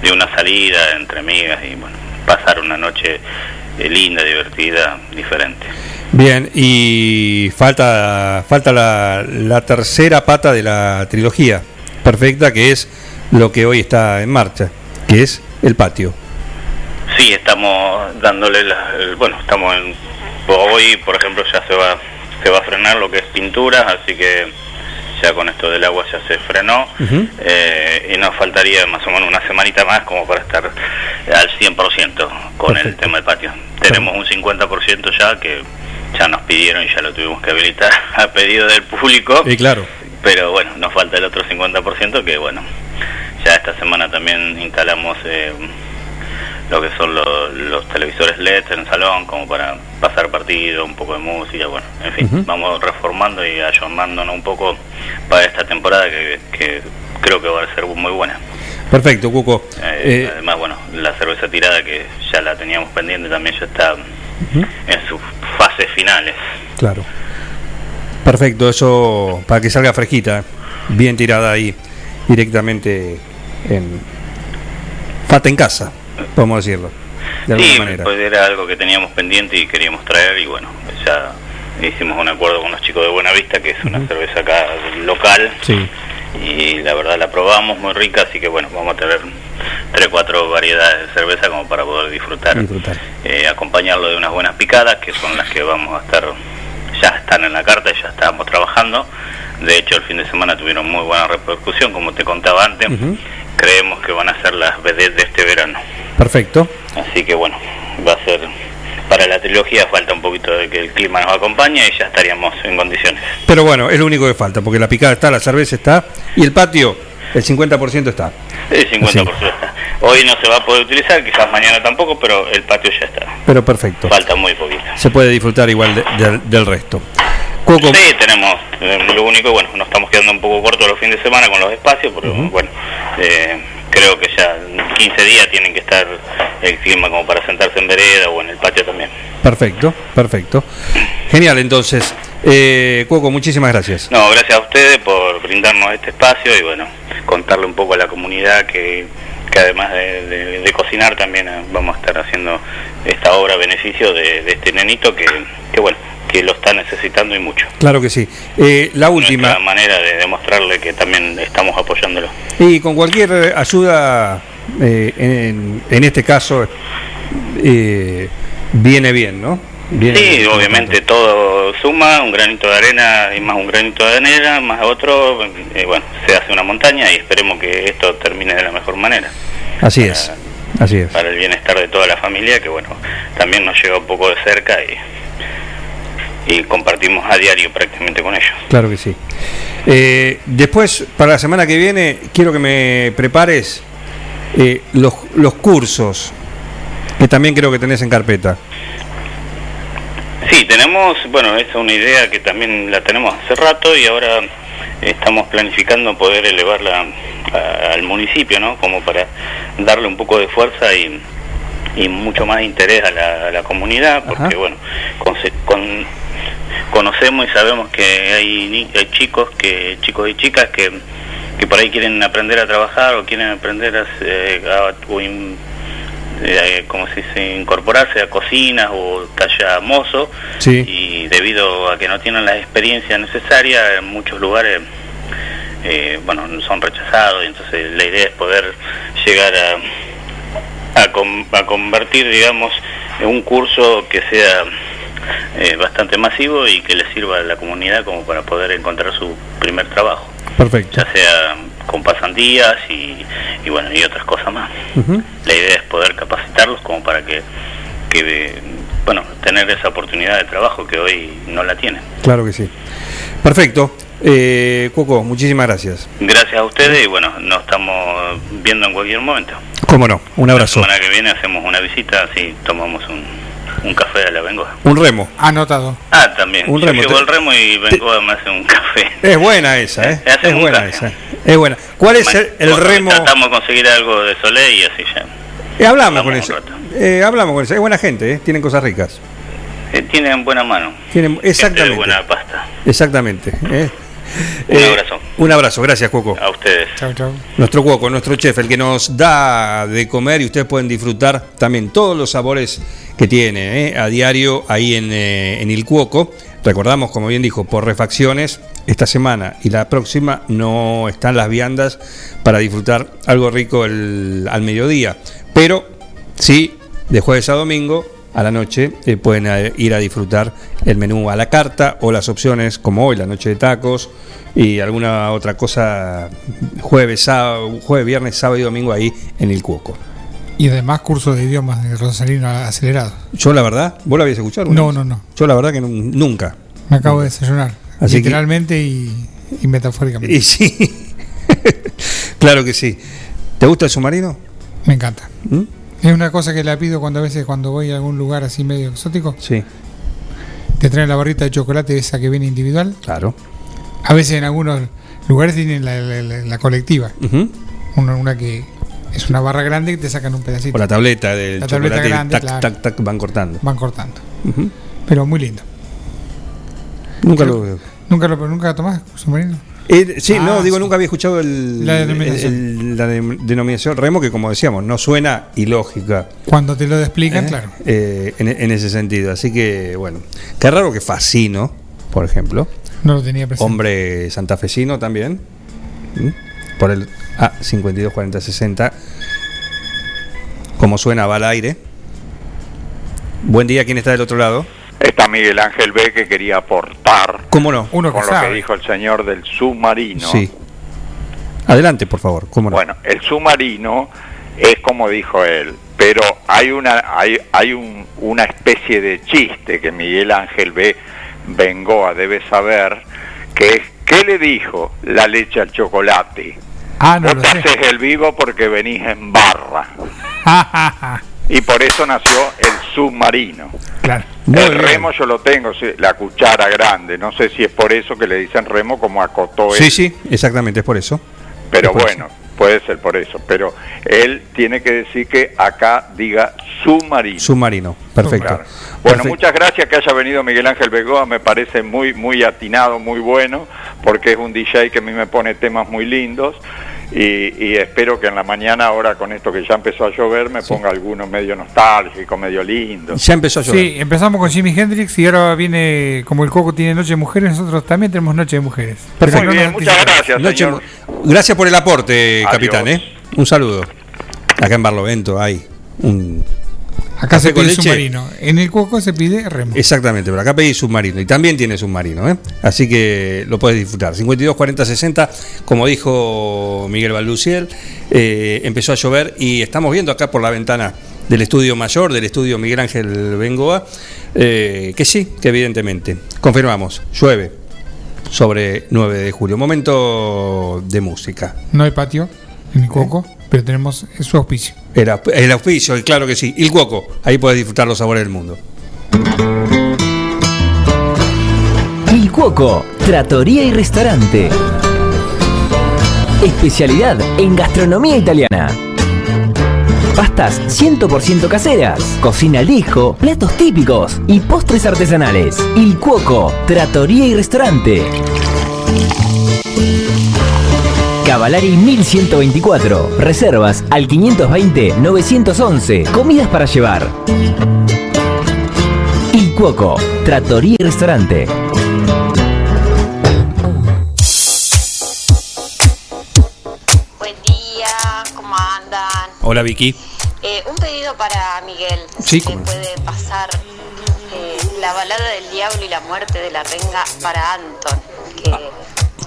de una salida entre amigas y bueno, pasar una noche eh, linda, divertida, diferente. Bien, y falta, falta la, la tercera pata de la trilogía perfecta, que es lo que hoy está en marcha, que es el patio. Sí, estamos dándole, la- el- bueno, estamos en, hoy, por ejemplo, ya se va, se va a frenar lo que es pintura, así que ya con esto del agua ya se frenó eh, y nos faltaría más o menos una semanita más como para estar al 100% con el tema del patio. Tenemos un 50% ya que ya nos pidieron y ya lo tuvimos que habilitar a pedido del público. Y claro, Pero bueno, nos falta el otro 50% que bueno, ya esta semana también instalamos eh, lo que son lo- los televisores LED en el salón como para pasar partido, un poco de música, bueno, en fin, Ujú. vamos reformando y ayornándonos un poco para esta temporada que, que creo que va a ser muy buena. perfecto, Cuco. Eh, Eh, además, bueno, la cerveza tirada que ya la teníamos pendiente también ya está en sus fases finales. Claro. Perfecto, eso para que salga fresquita, bien tirada ahí directamente en Fata en casa, podemos decirlo, de alguna sí, manera. pues era algo que teníamos pendiente y queríamos traer y bueno, ya hicimos un acuerdo con los chicos de Buenavista, que es una cerveza acá local Sí, y la verdad la probamos muy rica, así que bueno, vamos a tener tres, cuatro variedades de cerveza como para poder disfrutar, disfrutar. eh, acompañarlo de unas buenas picadas, que son las que vamos a estar, ya están en la carta y ya estábamos trabajando. De hecho, el fin de semana tuvieron muy buena repercusión, como te contaba antes. Creemos que van a ser las vedettes de este verano. Perfecto. Así que bueno, va a ser para la trilogía falta un poquito de que el clima nos acompañe y ya estaríamos en condiciones. Pero bueno, es lo único que falta, porque la picada está, la cerveza está y el patio, el 50% está. El 50% está. Hoy no se va a poder utilizar, quizás mañana tampoco, pero el patio ya está. Pero perfecto. Falta muy poquito. Se puede disfrutar igual de- del- del resto. Cuoco, Sí, tenemos, eh, lo único, bueno, nos estamos quedando un poco cortos los fines de semana con los espacios, pero bueno, eh, creo que ya en 15 días tienen que estar el clima como para sentarse en vereda o en el patio también. perfecto, perfecto. Genial, entonces. Eh, Cuoco, muchísimas gracias. No, gracias a ustedes por brindarnos este espacio y bueno, contarle un poco a la comunidad que, que además de, de- de cocinar también eh, vamos a estar haciendo esta obra a beneficio de, de este nenito que, que bueno, que lo está necesitando y mucho. Claro que sí. Eh, la última, Una manera de demostrarle que también estamos apoyándolo. y con cualquier ayuda, eh, en, en este caso, eh, viene bien, ¿no? Sí, obviamente todo suma, un granito de arena y más un granito de arena, más otro, eh, bueno, se hace una montaña y esperemos que esto termine de la mejor manera. Así es, así es. para el bienestar de toda la familia, que bueno, también nos llega un poco de cerca y, y compartimos a diario prácticamente con ellos. Claro que sí. Eh, después, para la semana que viene, quiero que me prepares eh, los, los cursos que también creo que tenés en carpeta. Sí, tenemos, bueno, es una idea que también la tenemos hace rato y ahora estamos planificando poder elevarla a- al municipio, ¿no? Como para darle un poco de fuerza y, y mucho más interés a la, a la comunidad, porque Ajá. bueno, conse- con- conocemos y sabemos que hay, hay chicos que chicos y chicas que, que por ahí quieren aprender a trabajar o quieren aprender a, eh, a- o in- eh, como se dice, incorporarse a cocinas o haya mozo Sí. y debido a que no tienen la experiencia necesaria en muchos lugares eh, bueno son rechazados y entonces la idea es poder llegar a, a, con- a convertir digamos en un curso que sea eh, bastante masivo y que le sirva a la comunidad como para poder encontrar su primer trabajo Perfecto. ya sea con pasantías y, y bueno y otras cosas más la idea es poder capacitarlos como para que, que bueno tener esa oportunidad de trabajo que hoy no la tienen Claro que sí. Perfecto. Eh, Cuoco, muchísimas gracias. gracias a ustedes y bueno nos estamos viendo en cualquier momento Cómo no, un abrazo. la semana que viene hacemos una visita así tomamos un, un café a la Bengoa Un remo. Anotado. ah también Un Yo remo, llevo te- el remo y Bengoa me hace un café Es buena esa, ¿eh? Es buena café. esa. Es buena. ¿Cuál es el, remo? tratamos de conseguir algo de Soleil y así ya Eh, hablamos con eso. Eh, hablamos con eso. Es buena gente, ¿eh? Tienen cosas ricas. Eh, tienen buena mano Tienen, Gente de exactamente. buena pasta Exactamente. Un Eh, abrazo. Un abrazo, gracias, Cuoco. a ustedes Chau, chau. Nuestro Cuoco, nuestro chef, el que nos da de comer y ustedes pueden disfrutar también todos los sabores que tiene ¿eh? a diario ahí en, eh, en el Cuoco. Recordamos, como bien dijo, por refacciones, esta semana y la próxima no están las viandas para disfrutar algo rico el- al mediodía. Pero sí, de jueves a domingo, a la noche, eh, pueden eh, ir a disfrutar el menú a la carta o las opciones como hoy, la noche de tacos y alguna otra cosa jueves, sábado, jueves, viernes, sábado y domingo ahí en el Cuoco. Y además curso de idiomas de Rosalino acelerado. Yo la verdad, ¿vos lo habías escuchado? No, vez? no, no. Yo la verdad que nun- nunca. Me acabo de desayunar. Así que- literalmente y, y metafóricamente. Y sí, claro que sí. ¿Te gusta el submarino? Me encanta. ¿Mm? Es una cosa que la pido cuando a veces cuando voy a algún lugar así medio exótico. Sí. Te traen la barrita de chocolate esa que viene individual. Claro. A veces en algunos lugares tienen la, la- la- la colectiva. Ujú. Una, una que es una barra grande que te sacan un pedacito. Por la tableta del La tableta chocolate, y grande, tac, claro. tac, tac, van cortando. Van cortando. Ujú. Pero muy lindo. Nunca Creo- lo veo. ¿Nunca lo nunca lo tomás, submarino? Eh, sí, Ah, no, digo, sí. nunca había escuchado el, La denominación. el- la de- denominación remo, que como decíamos, no suena ilógica. Cuando te lo explican, ¿eh? claro. Eh, en, en ese sentido. Así que, bueno, qué raro que Facino, por ejemplo, No lo tenía presente. hombre santafesino también, por el A524060, como suena, va al aire. Buen día, ¿quién está del otro lado? Está Miguel Ángel B que quería aportar ¿Cómo no? Uno que con lo sabe. que dijo el señor del submarino. Sí. Adelante, por favor, ¿cómo no? Bueno, el submarino es como dijo él, pero hay una hay, hay un- una especie de chiste que Miguel Ángel B Bengoa debe saber que es ¿qué le dijo la leche al chocolate? Ah, no Vos lo te sé. haces el vivo porque venís en barra. Y por eso nació el submarino. claro. El bien. remo yo lo tengo, la cuchara grande. No sé si es por eso que le dicen remo como acotó él. Sí, sí, exactamente, es por eso. Pero es por bueno, puede ser por eso. Pero él tiene que decir que acá diga submarino. Submarino, perfecto. Claro. Bueno, Perfecto. muchas gracias que haya venido Miguel Ángel Begoa, me parece muy muy atinado, muy bueno, porque es un DJ que a mí me pone temas muy lindos y, y espero que en la mañana, ahora con esto que ya empezó a llover, me ponga alguno medio nostálgico, medio lindo. Ya empezó a llover. Sí, empezamos con Jimi Hendrix y ahora viene, como el Coco tiene Noche de Mujeres, nosotros también tenemos Noche de Mujeres. Perfecto. Muy bien, muchas gracias, Noche- señor. Gracias por el aporte, Adiós. capitán. ¿eh? Un saludo. Acá en Barlovento hay un. Acá se pide leche. submarino. En el Coco se pide remo. Exactamente, pero acá pedí submarino y también tiene submarino, ¿eh? así que lo puedes disfrutar. 52, 40, 60, como dijo Miguel Balduciel, eh, empezó a llover y estamos viendo acá por la ventana del estudio mayor, del estudio Miguel Ángel Bengoa, eh, que sí, que evidentemente, confirmamos, llueve sobre 9 de julio. Momento de música. No hay patio en el Coco. Pero tenemos su auspicio. El, el auspicio, claro que sí. Il Cuoco, ahí puedes disfrutar los sabores del mundo. Il Cuoco, Trattoria y Restaurante. Especialidad en gastronomía italiana. Pastas 100% caseras, cocina al disco, platos típicos y postres artesanales. Il Cuoco, Trattoria y Restaurante. Cavalari 1124. Reservas al 520-911. Comidas para llevar. Il Cuoco, Trattoria y Restaurante. Buen día, ¿cómo andan? Hola Vicky. Eh, un pedido para Miguel. Sí, cómo puede pasar eh, la balada del diablo y la muerte de la renga para Anton, que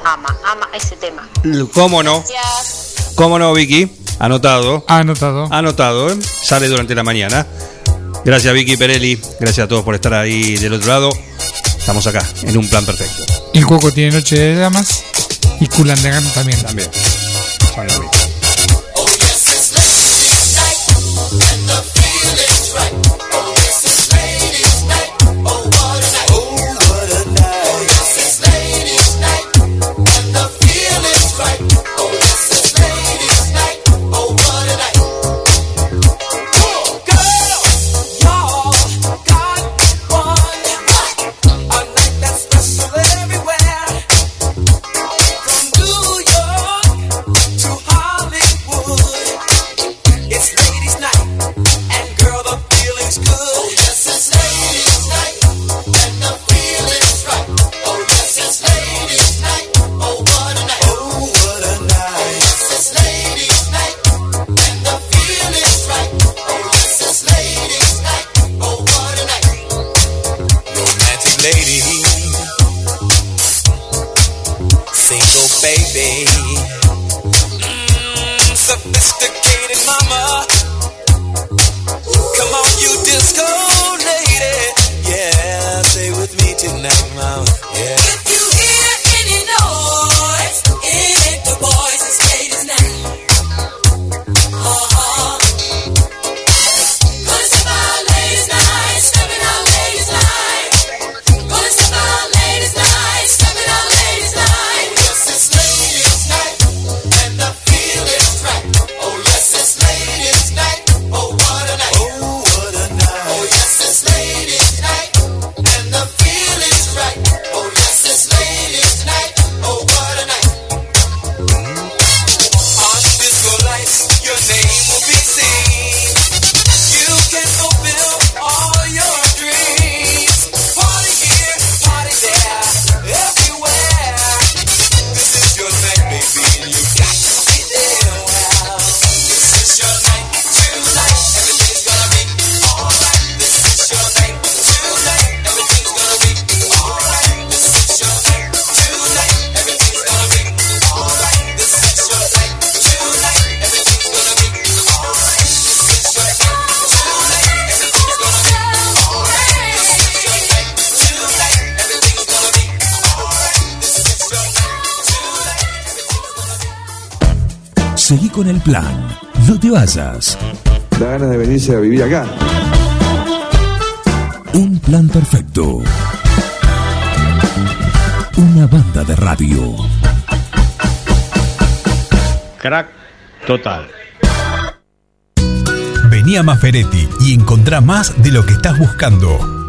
ama, ama ese tema. ¿Cómo no? Gracias. ¿Cómo no, Vicky? Anotado. Anotado. Anotado, ¿eh? Sale durante la mañana. Gracias, Vicky Perelli. Gracias a todos por estar ahí del otro lado. Estamos acá, en un plan perfecto. El Cuoco tiene Noche de Damas y Kulandagan también. También. Plan. No te vayas. Da ganas de venirse a vivir acá. Un plan perfecto. Una banda de radio. Crack total. Vení a Maferetti y encontrá más de lo que estás buscando.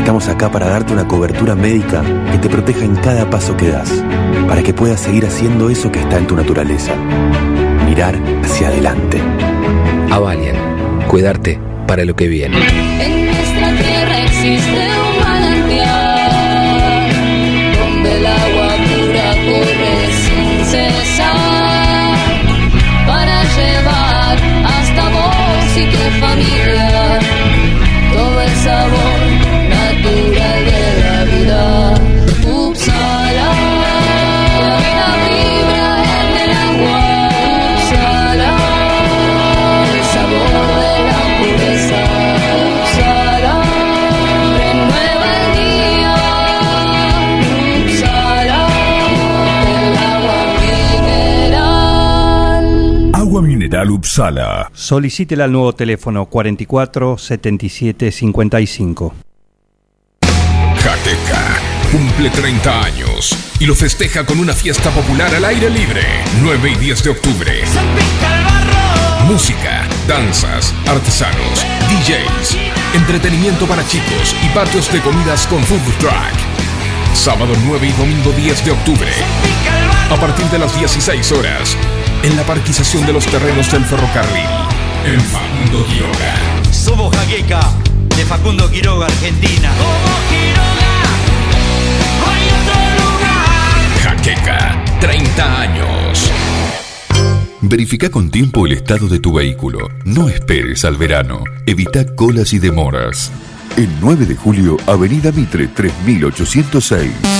Estamos acá para darte una cobertura médica que te proteja en cada paso que das, para que puedas seguir haciendo eso que está en tu naturaleza. Mirar hacia adelante. Avalian, cuidarte para lo que viene. En nuestra tierra existe un manantial donde el agua pura corre sin cesar para llevar hasta vos y tu familia Agua Solicítela al nuevo teléfono 44 77 55. Jaqueca cumple 30 años y lo festeja con una fiesta popular al aire libre, 9 y 10 de octubre. Música, danzas, artesanos, DJs, entretenimiento para chicos y patios de comidas con food truck. Sábado 9 y domingo 10 de octubre. A partir de las 16 horas, en la parquización de los terrenos del ferrocarril, en Facundo Quiroga. Somos Jaqueca, de Facundo Quiroga, Argentina. Jaqueca, 30 años. Verifica con tiempo el estado de tu vehículo. No esperes al verano. Evita colas y demoras. El 9 de julio, Avenida Mitre 3806.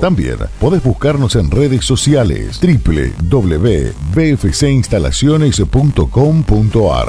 También podés buscarnos en redes sociales www.bfcinstalaciones.com.ar.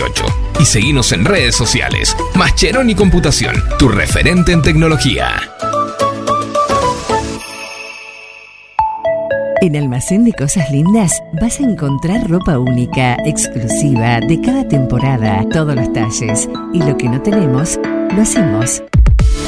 y seguinos en redes sociales. Mascheroni Computación, tu referente en tecnología. En Almacén de Cosas Lindas vas a encontrar ropa única, exclusiva, de cada temporada, todos los talles. Y lo que no tenemos, lo hacemos.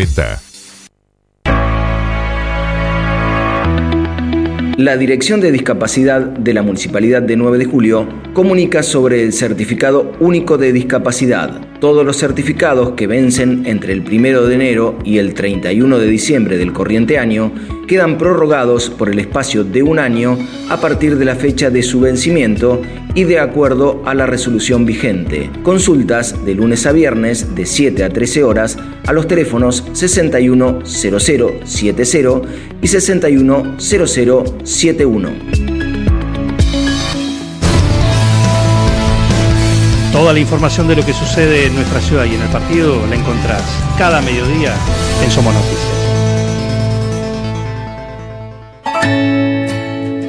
2040. La Dirección de Discapacidad de la Municipalidad de 9 de Julio comunica sobre el Certificado Único de Discapacidad. Todos los certificados que vencen entre el 1 de enero y el 31 de diciembre del corriente año quedan prorrogados por el espacio de un año a partir de la fecha de su vencimiento y de acuerdo a la resolución vigente. Consultas de lunes a viernes de 7 a 13 horas a los teléfonos 610070 y 610071. Toda la información de lo que sucede en nuestra ciudad y en el partido la encontrás cada mediodía en Somos Noticias.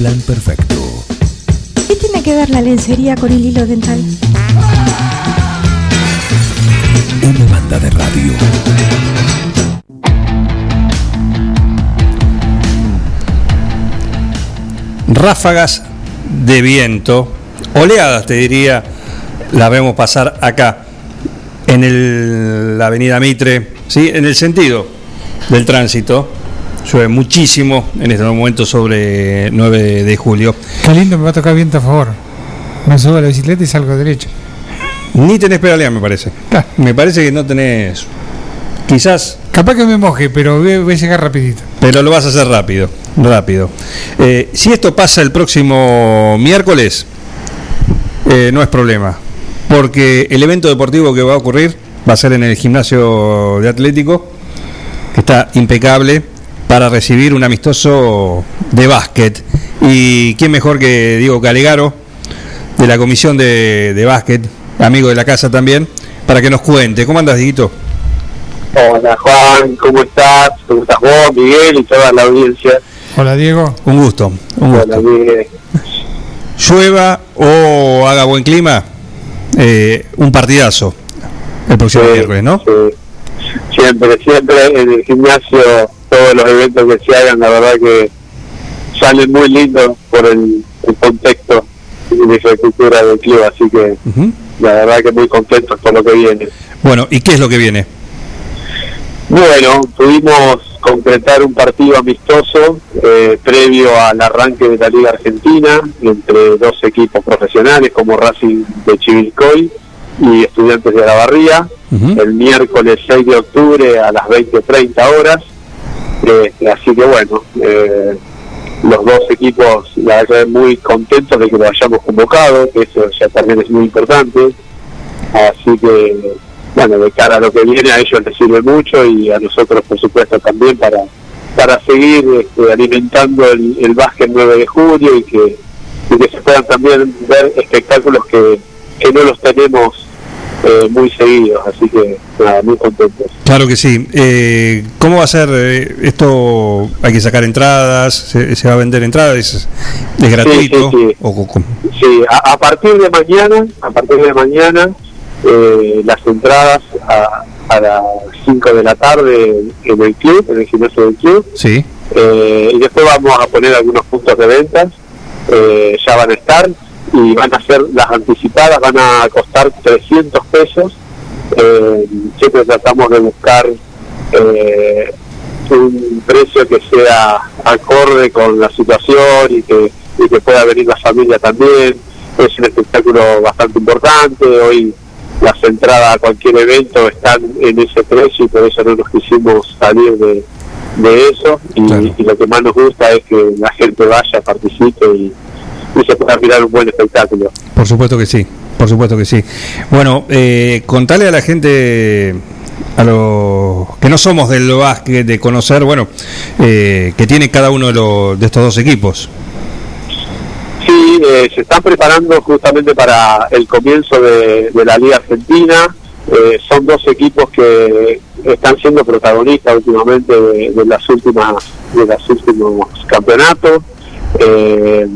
Plan perfecto. ¿Qué tiene que ver la lencería con el hilo dental? Una banda de radio. ráfagas de viento, oleadas te diría, las vemos pasar acá, en el- la avenida Mitre, ¿sí? en el sentido del tránsito. Llueve muchísimo en este momento sobre 9 de julio. Qué lindo, me va a tocar viento a favor. Me subo a la bicicleta y salgo derecho. Ni tenés pedalea, me parece. Me parece que no tenés. Quizás. Capaz que me moje, pero voy, voy a llegar rapidito. Pero lo vas a hacer rápido, rápido. Eh, si esto pasa el próximo miércoles, eh, no es problema, porque el evento deportivo que va a ocurrir va a ser en el gimnasio de Atlético, que está impecable, para recibir un amistoso de básquet. Y quién mejor que Diego Calegaro, de la comisión de, de básquet, amigo de la casa también, para que nos cuente. ¿Cómo andas, Diguito? Hola Juan, ¿cómo estás? ¿Cómo estás vos, Miguel y toda la audiencia? Hola Diego. Un gusto, un gusto. Hola Miguel. llueva o haga buen clima, eh, un partidazo el próximo miércoles, ¿no? Siempre, siempre en el gimnasio, todos los eventos que se hagan, la verdad que salen muy lindos por el, el contexto y la infraestructura del club, así que la verdad que muy contentos por lo que viene. Bueno, ¿y qué es lo que viene? Bueno, pudimos concretar un partido amistoso eh, previo al arranque de la Liga Argentina entre dos equipos profesionales como Racing de Chivilcoy y Estudiantes de Alabarría, el miércoles 6 de octubre a las 20.30 horas. Eh, así que bueno, eh, los dos equipos, la verdad, muy contentos de que lo hayamos convocado, que eso ya también es muy importante. Así que, bueno, de cara a lo que viene, a ellos les sirve mucho y a nosotros, por supuesto, también para para seguir este, alimentando el, el básquet 9 de julio y que, y que se puedan también ver espectáculos que, que no los tenemos eh, muy seguidos. Así que, nada, muy contentos. Claro que sí. Eh, ¿Cómo va a ser eh, esto? ¿Hay que sacar entradas? ¿Se, se va a vender entradas? ¿Es, es gratuito? Sí, sí, sí. ¿O cómo? Sí, a, a partir de mañana, a partir de mañana, eh, las entradas a, a las 5 de la tarde en el club, en el gimnasio del club. Sí. Eh, y después vamos a poner algunos puntos de ventas, eh, ya van a estar y van a ser las anticipadas, van a costar 300 pesos. Eh, siempre tratamos de buscar eh, un precio que sea acorde con la situación y que, y que pueda venir la familia también. Es un espectáculo bastante importante. Hoy las entradas a cualquier evento están en ese precio y por eso no nos quisimos salir de, de eso. Y, y lo que más nos gusta es que la gente vaya, participe y, y se pueda mirar un buen espectáculo. Por supuesto que sí, por supuesto que sí. Bueno, eh, contale a la gente, a los que no somos del básquet, de conocer, bueno, eh, que tiene cada uno de, los, de estos dos equipos. Sí, eh, se están preparando justamente para el comienzo de, de la Liga Argentina. Eh, son dos equipos que están siendo protagonistas últimamente de, de las últimas de los últimos campeonatos. Eh,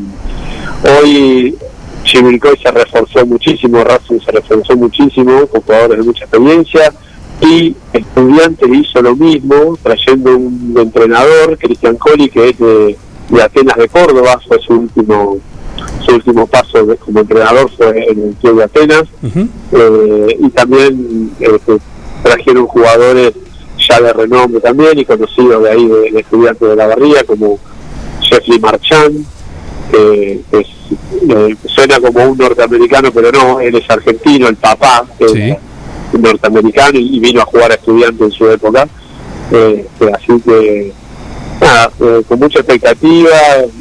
hoy Chivilcoy se reforzó muchísimo, Racing se reforzó muchísimo, con jugadores de mucha experiencia, y Estudiante hizo lo mismo, trayendo un entrenador, Cristian Colli, que es de, de Atenas de Córdoba, fue su último su último paso de- como entrenador fue en el club de Atenas, eh, y también eh, trajeron jugadores ya de renombre también y conocidos de ahí de, de estudiantes de la barría como Jeffrey Marchand es, eh, suena como un norteamericano pero no, él es argentino, el papá es norteamericano y, vino a jugar a estudiantes en su época eh, que así que nada, eh, con mucha expectativa,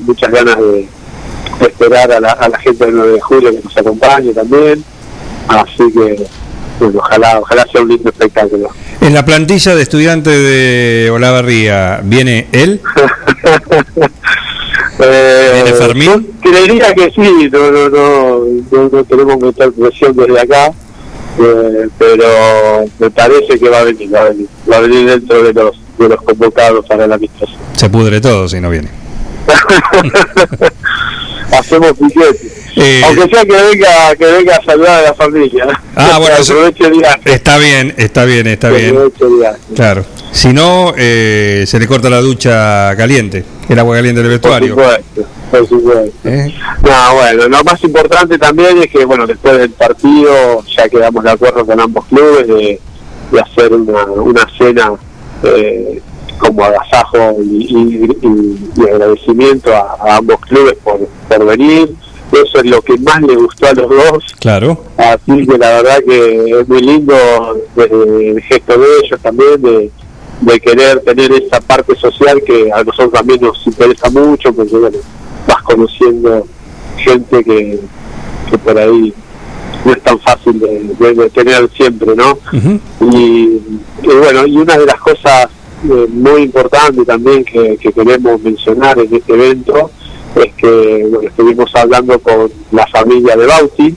muchas ganas de, de esperar a la, a la gente del 9 de julio que nos acompañe también. Así que, bueno, ojalá, ojalá sea un lindo espectáculo. En la plantilla de estudiantes de Olavarría, ¿viene él? Eh, ¿Viene Fermín? creería que sí, no, no, no, no, no queremos meter presión desde acá, eh, pero me parece que va a venir, va a venir, va a venir dentro de los, de los convocados para la amistosa. Se pudre todo si no viene. Hacemos piquete. Aunque sea que venga, que venga a saludar a la familia. Ah, bueno, eso-. Está bien, está bien, está bien. Claro. Si no, eh, se le corta la ducha caliente, el agua caliente del Por vestuario. supuesto, por supuesto. ¿Eh? No, bueno, lo más importante también es que, bueno, después del partido ya quedamos de acuerdo con ambos clubes de, de hacer una, una cena eh, como agasajo y, y- y- y agradecimiento a, a ambos clubes por, por venir. Eso es lo que más le gustó a los dos. Claro. Así que la verdad que es muy lindo desde el gesto de ellos también, de, de querer tener esa parte social que a nosotros también nos interesa mucho, porque bueno, vas conociendo gente que, que por ahí no es tan fácil de, tener siempre, ¿no? y, y bueno, y una de las cosas eh, muy importantes también que, que queremos mencionar en este evento es que bueno, estuvimos hablando con la familia de Bauti,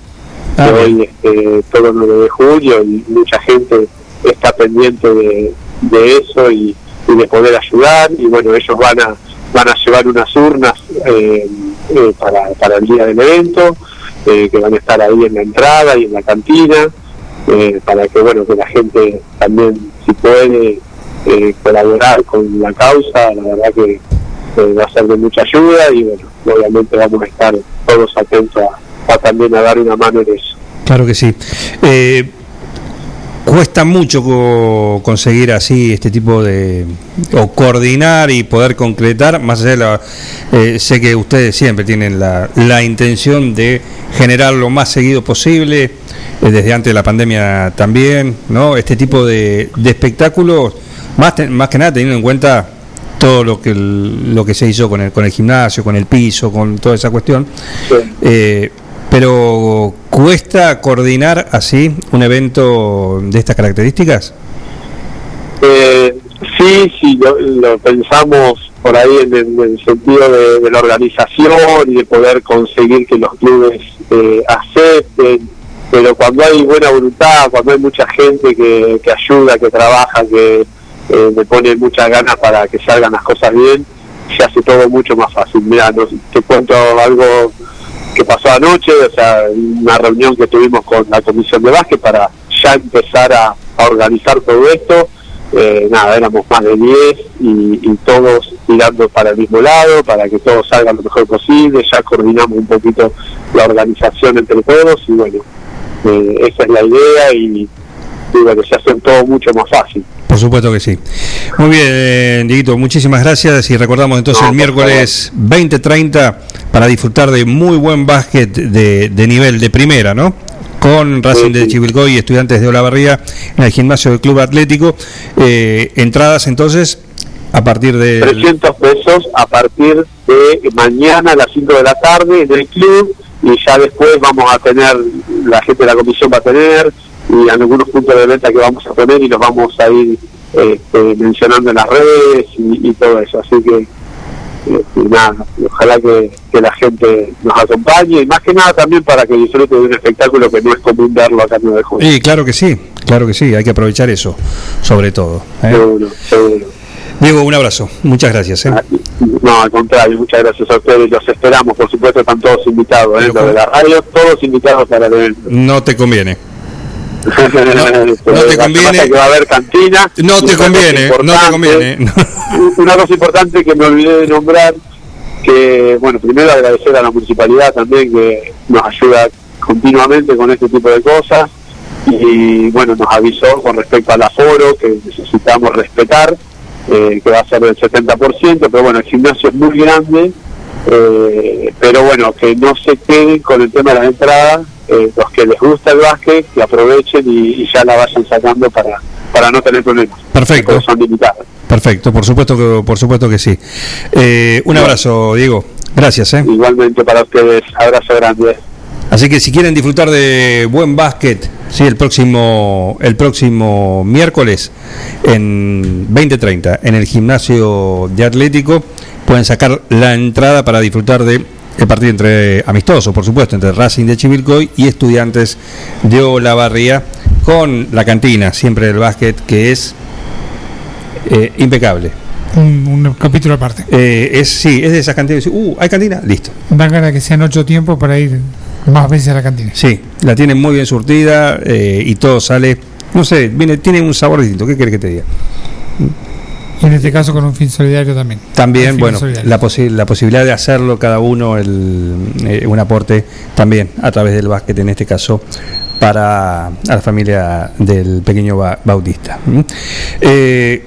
que hoy este, todo el 9 de julio y mucha gente está pendiente de, de eso y, y de poder ayudar y bueno, ellos van a van a llevar unas urnas eh, eh, para, para el día del evento eh, que van a estar ahí en la entrada y en la cantina eh, para que bueno que la gente también si puede colaborar con la causa la verdad que eh, va a ser de mucha ayuda y bueno obviamente vamos a estar todos atentos a, también a dar una mano en eso Claro que sí. Eh, cuesta mucho co- conseguir así este tipo de o coordinar y poder concretar más allá de la eh, sé que ustedes siempre tienen la, la intención de generar lo más seguido posible eh, desde antes de la pandemia también no este tipo de, espectáculos más más que nada teniendo en cuenta todo lo que el- lo que se hizo con el con el gimnasio con el piso con toda esa cuestión. Eh, pero cuesta coordinar así un evento de estas características. Eh, sí, sí, lo, lo pensamos por ahí en, el- en el sentido de, de la organización y de poder conseguir que los clubes eh, acepten, pero cuando hay buena voluntad, cuando hay mucha gente que, que ayuda, que trabaja, que eh, le pone muchas ganas para que salgan las cosas bien, se hace todo mucho más fácil. Mira, no, te cuento algo que pasó anoche, o sea, una reunión que tuvimos con la comisión de básquet para ya empezar a, organizar todo esto. Eh, nada, éramos más de 10 y, y todos tirando para el mismo lado, para que todo salga lo mejor posible. Ya coordinamos un poquito la organización entre todos y bueno, eh, esa es la idea y, y bueno, se hace todo mucho más fácil. Por supuesto que sí. Muy bien, eh, Dieguito, muchísimas gracias y recordamos entonces el miércoles 20-30 para disfrutar de muy buen básquet de, de nivel de primera, ¿no? Con Racing de Chivilcoy y estudiantes de Olavarría en el gimnasio del Club Atlético. Eh, entradas entonces a partir de... 300 pesos a partir de mañana a las 5 de la tarde en el club y ya después vamos a tener, la gente de la comisión va a tener y algunos puntos de venta que vamos a poner y los vamos a ir este, mencionando en las redes y, y todo eso. Así que este, nada, ojalá que, que la gente nos acompañe y más que nada también para que disfrute de un espectáculo que no es común verlo acá en 9 de julio. Sí, claro que sí, claro que sí, hay que aprovechar eso, sobre todo. ¿eh? Seguro, seguro. Diego, un abrazo, muchas gracias. ¿eh? No, al contrario, muchas gracias a ustedes. Los esperamos, por supuesto, están todos invitados. ¿eh? Los de la radio, todos invitados para el evento. No te conviene. No, te conviene. Que va a haber cantina. No te conviene, no te conviene. Una cosa importante que me olvidé de nombrar, que, bueno, primero agradecer a la municipalidad también que nos ayuda continuamente con este tipo de cosas y, bueno, nos avisó con respecto al aforo que necesitamos respetar, eh, que va a ser del 70%, pero bueno, el gimnasio es muy grande, eh, pero bueno, que no se queden con el tema de las entradas, eh, los que les gusta el básquet, que aprovechen y, y ya la vayan sacando para, para no tener problemas. Perfecto. Son limitadas. Perfecto, por supuesto que, por supuesto que sí. Eh, un abrazo, Diego. Gracias. ¿eh? Igualmente para ustedes, abrazo grande. Así que si quieren disfrutar de buen básquet, sí, el próximo, el próximo miércoles en 2030 en el gimnasio de Atlético, pueden sacar la entrada para disfrutar de el partido entre amistoso, por supuesto, entre Racing de Chivilcoy y Estudiantes de Olavarría, con la cantina siempre del básquet que es eh, impecable. Un, un capítulo aparte. Eh, es sí, es de esas cantinas. Uh, hay cantina, listo. Dan ganas que sean ocho tiempos para ir más veces a la cantina. Sí, la tienen muy bien surtida eh, y todo sale, no sé, viene, tiene un sabor distinto. ¿Qué querés que te diga? Y en este caso con un fin solidario también. También, bueno, la, posi- la posibilidad de hacerlo cada uno, el, eh, un aporte también a través del básquet, en este caso, para a la familia del pequeño Ba- Bautista. Eh,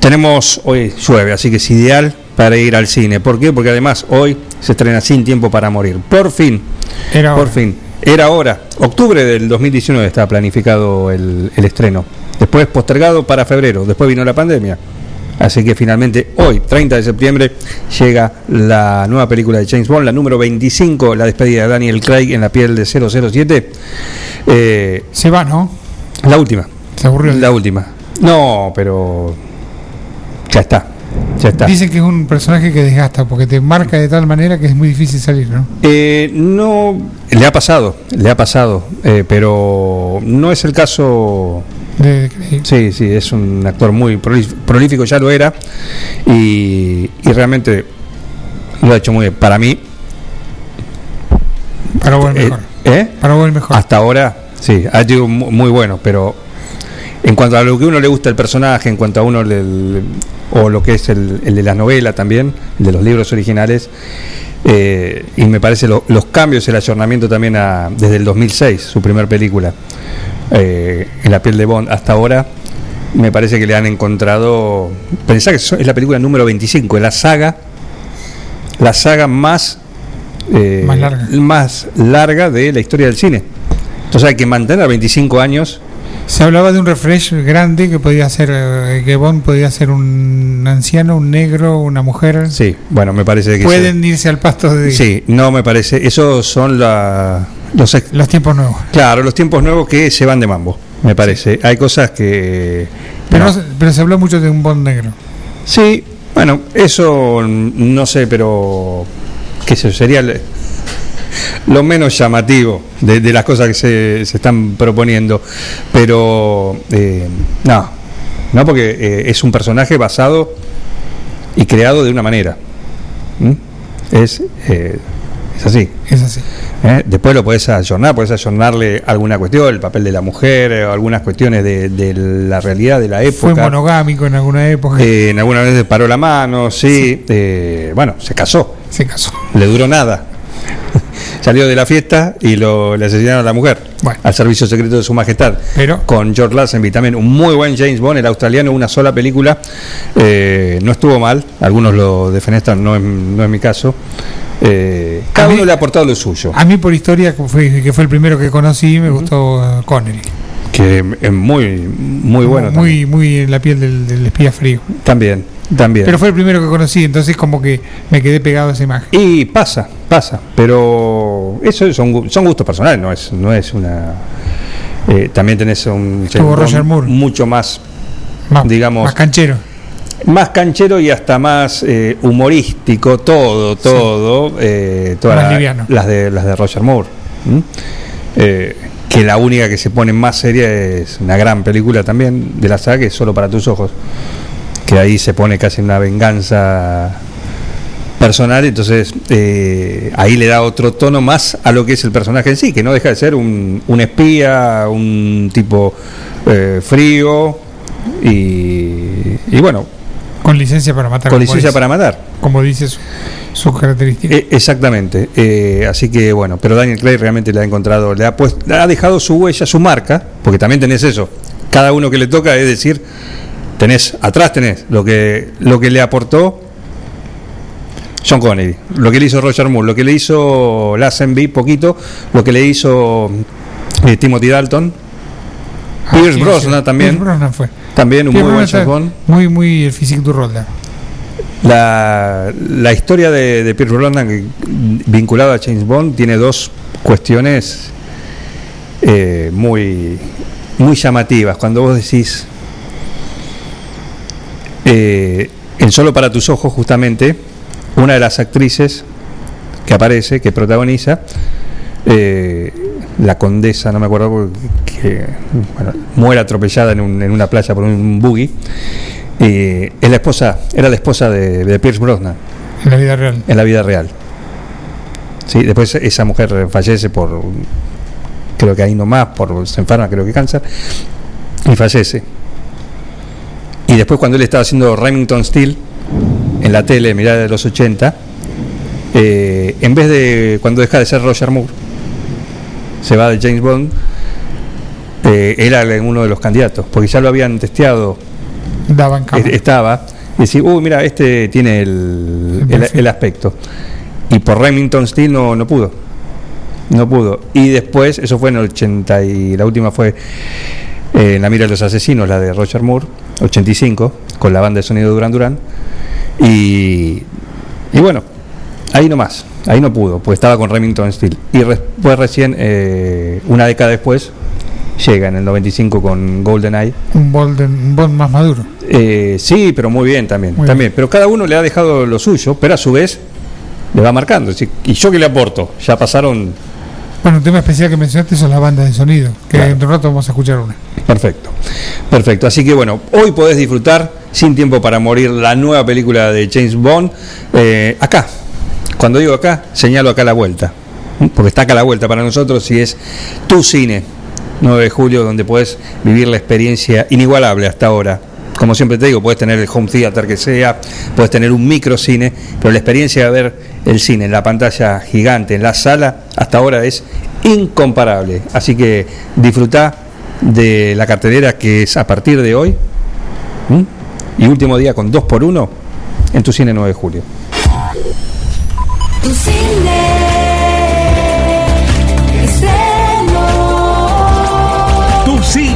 tenemos, hoy llueve, así que es ideal para ir al cine. ¿Por qué? Porque además hoy se estrena Sin Tiempo para Morir. Por fin, Era por hora. fin, era hora. Octubre del 2019 estaba planificado el, el estreno. Después postergado para febrero. Después vino la pandemia. Así que finalmente hoy, 30 de septiembre, llega la nueva película de James Bond, la número 25, la despedida de Daniel Craig en la piel de 007. Eh, Se va, ¿no? la última. Se aburrió. La última. No, pero ya está. Ya está. Dicen que es un personaje que desgasta porque te marca de tal manera que es muy difícil salir, ¿no? Eh, no, le ha pasado, le ha pasado, eh, pero no es el caso. De- Sí, sí, es un actor muy prolí- prolífico, ya lo era, y, y realmente lo ha hecho muy bien. Para mí, Para vos el eh, mejor. ¿eh? Para vos el mejor. hasta ahora, sí, ha sido mu- muy bueno, pero en cuanto a lo que uno le gusta el personaje, en cuanto a uno le- o lo que es el, el de la novela también, el de los libros originales, eh, y me parece lo- los cambios, el ayornamiento también a- desde el 2006, su primer película, eh, en la piel de Bond, hasta ahora, me parece que le han encontrado, pensá que es la película número 25, es la saga, la saga más, eh, Más larga. más larga de la historia del cine. Entonces hay que mantener 25 años Se hablaba de un refresh grande que podía ser, eh, que Bond podía ser un anciano, un negro, una mujer. Sí, bueno, me parece que Pueden irse al pasto de Sí, no me parece. Esos son la- los, los tiempos nuevos. claro, los tiempos nuevos que se van de mambo, me parece. Hay cosas que. Pero, no. se- pero se habló mucho de un Bond negro. Sí, bueno, eso no sé, pero. que sería lo menos llamativo de, de las cosas que se, se están proponiendo. Pero. eh, no, no, porque eh, es un personaje basado y creado de una manera. ¿Mm? Es, eh, es así. Es así. ¿eh? Después lo podés ayornar, podés ayornarle alguna cuestión, el papel de la mujer, eh, algunas cuestiones de, de la realidad de la época. Fue monogámico en alguna época. Eh, en alguna vez paró la mano, sí. eh, bueno, se casó. Se casó. Le duró nada. Salió de la fiesta y lo, le asesinaron a la mujer. Al servicio secreto de su majestad. Pero. Con George Lazenby también. Un muy buen James Bond, el australiano, una sola película. Eh, no estuvo mal. Algunos lo defenestran, no es, no es mi caso. Eh, cada uno le ha aportado lo suyo. A mí por historia, que fue, que fue el primero que conocí, me gustó eh, Connery. Que es muy, muy bueno. Muy, muy en la piel del, del espía frío. También, también. Pero fue el primero que conocí, entonces como que me quedé pegado a esa imagen. Y pasa, pasa, pero eso son, son gustos personales, no es, no es una... eh, también tenés un James Roger Moore. mucho más, Más- digamos, más canchero. más canchero y hasta más eh, humorístico, todo, todo, eh, todas Más la- liviano. las de las de Roger Moore. Eh, que la única que se pone más seria es una gran película también de la saga que es solo para tus ojos, que ahí se pone casi una venganza personal, entonces eh, ahí le da otro tono más a lo que es el personaje en sí, que no deja de ser un, un espía, un tipo eh, frío y, y bueno, Con licencia para matar. con licencia para matar. Como dice su, su característica. Eh, exactamente. Eh, así que bueno, pero Daniel Craig realmente le ha encontrado, le ha puesto, le ha dejado su huella, su marca, porque también tenés eso. Cada uno que le toca es decir, tenés, atrás tenés lo que, lo que le aportó John Connery, lo que le hizo Roger Moore, lo que le hizo Lazenby poquito, lo que le hizo eh, Timothy Dalton, Pierce Ah, Brosnan sí. también. Pierce Brosnan fue. También un Pierce muy buen. Muy, muy el físico du rol. La, la historia de, de Pierce Brosnan vinculada a James Bond tiene dos cuestiones eh, muy, muy llamativas. Cuando vos decís eh, en Solo para tus ojos, justamente, una de las actrices que aparece, que protagoniza, eh, la condesa, no me acuerdo, que bueno, muere atropellada en, un- en una playa por un buggy. eh, es la esposa, era la esposa de, de Pierce Brosnan En la vida real. en la vida real. Sí, después esa mujer fallece por, creo que ahí nomás, por, se enferma, creo que cáncer, y fallece. Y después cuando él estaba haciendo Remington Steel en la tele, mirada de los 80, eh, en vez de, cuando deja de ser Roger Moore, se va de James Bond, eh, era uno de los candidatos, porque ya lo habían testeado Daban eh, estaba y decía, uy, mira, este tiene el, el, el aspecto. Y por Remington Steel no, no pudo. No pudo. Y después, eso fue en el 80 y la última fue eh, en La Mira de los Asesinos, la de Roger Moore, 85, con la banda de sonido Duran Duran. Y, y bueno, ahí nomás, ahí no pudo, pues estaba con Remington Steel. Y después recién, eh, una década después, llega en el 95 con GoldenEye. Un Bond, un Bond más maduro. Eh, sí, pero muy bien también, Muy también. Pero cada uno le ha dejado lo suyo, pero a su vez le va marcando. ¿Y yo qué le aporto? Ya pasaron. Bueno, un tema especial que mencionaste son las bandas de sonido, que Claro. dentro de un rato vamos a escuchar una. Perfecto, perfecto. Así que bueno, hoy podés disfrutar sin tiempo para morir la nueva película de James Bond. eh, acá, cuando digo acá, señalo acá la vuelta, porque está acá la vuelta para nosotros y es tu cine, 9 de julio, donde podés vivir la experiencia inigualable hasta ahora. Como siempre te digo, puedes tener el home theater que sea, puedes tener un microcine, pero la experiencia de ver el cine en la pantalla gigante, en la sala, hasta ahora es incomparable. Así que disfrutá de la cartelera que es a partir de hoy y último día con 2 por 1 en tu cine 9 de julio. Cine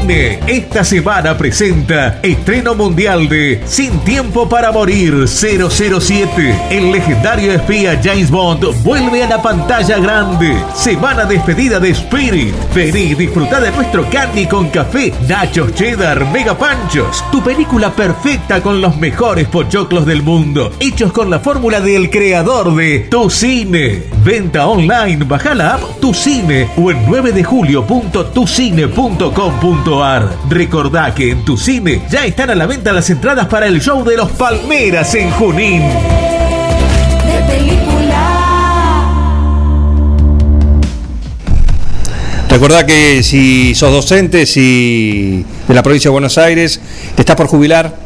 esta semana presenta estreno mundial de Sin tiempo para morir 007. El legendario espía James Bond vuelve a la pantalla grande. Semana despedida de Spirit. Vení, disfruta de nuestro candy con café, nachos cheddar, mega panchos. Tu película perfecta con los mejores pochoclos del mundo, hechos con la fórmula del creador de Tu Cine. Venta online, baja la app Tu Cine o en 9 de julio.tucine.com.ar. Recordá que en Tu Cine ya están a la venta las entradas para el show de los Palmeras en Junín. de película. Recordá que si sos docente si de la provincia de Buenos Aires, te estás por jubilar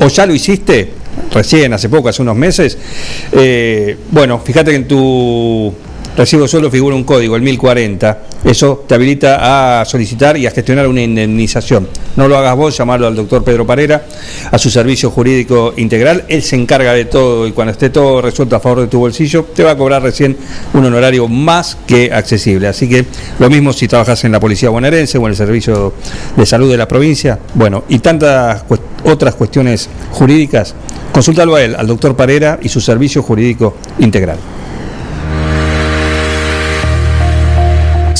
o ya lo hiciste, recién, hace poco, hace unos meses, eh, bueno, fíjate que en tu recibo sueldo figura un código, el 1040. Eso te habilita a solicitar y a gestionar una indemnización. No lo hagas vos, llamalo al doctor Pedro Parera, a su servicio jurídico integral. Él se encarga de todo y cuando esté todo resuelto a favor de tu bolsillo, te va a cobrar recién un honorario más que accesible. Así que lo mismo si trabajas en la Policía Bonaerense o en el Servicio de Salud de la provincia, bueno, y tantas cuest- otras cuestiones jurídicas, consúltalo a él, al doctor Parera y su servicio jurídico integral.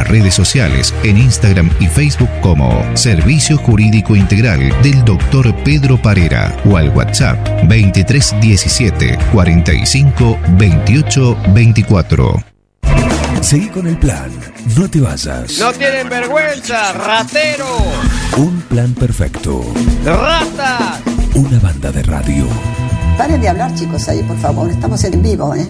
nuestras redes sociales en Instagram y Facebook como Servicio Jurídico Integral del Dr. Pedro Parera o al WhatsApp 2317 45 28 24. Seguí con el plan. No te vayas. No tienen vergüenza, ratero, Un plan perfecto. rata. Una banda de radio. Paren de hablar, chicos, ahí, por favor. Estamos en vivo, ¿eh?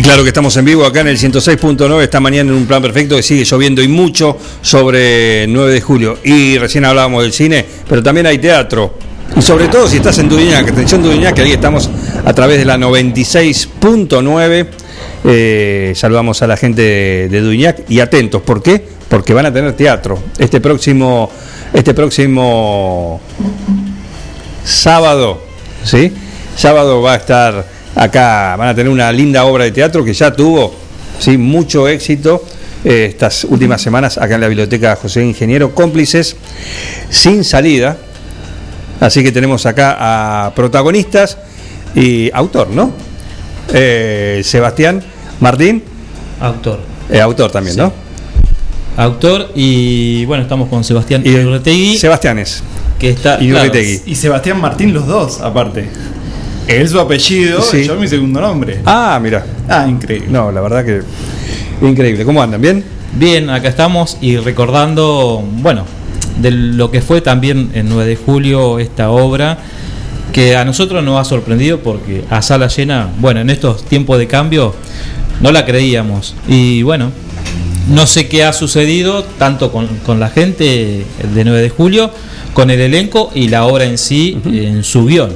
Y claro que estamos en vivo acá en el 106.9 esta mañana en un plan perfecto que sigue lloviendo y mucho sobre 9 de julio. Y recién hablábamos del cine, pero también hay teatro. Y sobre todo si estás en Dudignac, atención Dudignac, que ahí estamos a través de la 96.9. Eh, saludamos a la gente de, de Dudignac y atentos, ¿por qué? Porque van a tener teatro. Este próximo, este próximo sábado, ¿sí? Sábado va a estar acá, van a tener una linda obra de teatro que ya tuvo, ¿sí? Mucho éxito eh, estas últimas semanas acá en la Biblioteca José Ingeniero, cómplices sin salida. Así que tenemos acá a protagonistas y autor, ¿no? Eh, Sebastián Martín. Autor. Eh, autor también, Sí. ¿no? Autor y bueno, estamos con Sebastián Iurretegui. Sebastianes. Que está. Claro, y Sebastián Martín, los dos, aparte. Él su apellido, Sí. yo mi segundo nombre. Ah, mira. Ah, increíble. No, la verdad que increíble. ¿Cómo andan? ¿Bien? Bien, acá estamos y recordando, bueno, de lo que fue también el 9 de julio esta obra, que a nosotros nos ha sorprendido porque a sala llena, bueno, en estos tiempos de cambio, no la creíamos. Y bueno, no sé qué ha sucedido tanto con, con la gente de 9 de julio, con el elenco y la obra en sí, en su guion.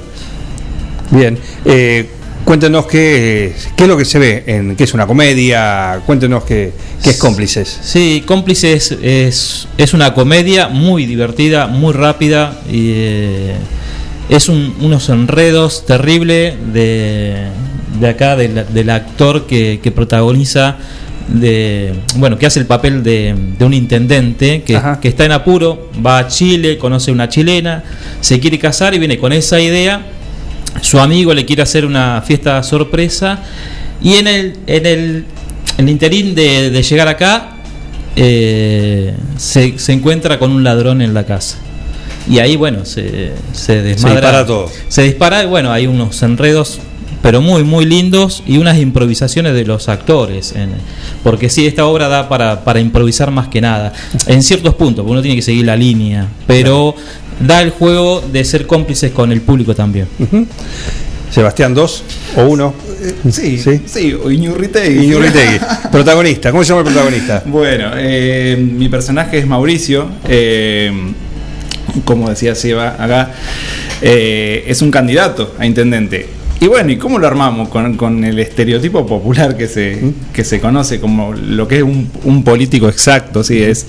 Bien. Eh, cuéntenos qué, qué es lo que se ve, en qué es una comedia, cuéntenos qué, qué es cómplices. Sí, Cómplices es, es una comedia muy divertida, muy rápida y eh, es un- unos enredos terribles de, de acá, del, del actor que, que protagoniza, de, bueno, que hace el papel de, de un intendente que, que está en apuro, va a Chile, conoce una chilena, se quiere casar y viene con esa idea. Su amigo le quiere hacer una fiesta sorpresa y en el, en el, en el interín de, de llegar acá eh, se, se encuentra con un ladrón en la casa. Y ahí, bueno, se, se desmadra. dispara todo. Se dispara y, bueno, hay unos enredos, pero muy, muy lindos y unas improvisaciones de los actores. en- porque sí, esta obra da para, para improvisar más que nada. En ciertos puntos, porque uno tiene que seguir la línea. Pero da el juego de ser cómplices con el público también. Sebastián, dos o uno. Sí, sí, o Iñurritegui. Iñurritegui. protagonista, ¿cómo se llama el protagonista? Bueno, eh, mi personaje es Mauricio. eh, como decía Seba acá, eh, es un candidato a intendente. Y bueno, ¿y cómo lo armamos? Con, con el estereotipo popular que se, que se conoce como lo que es un, un político exacto, sí, es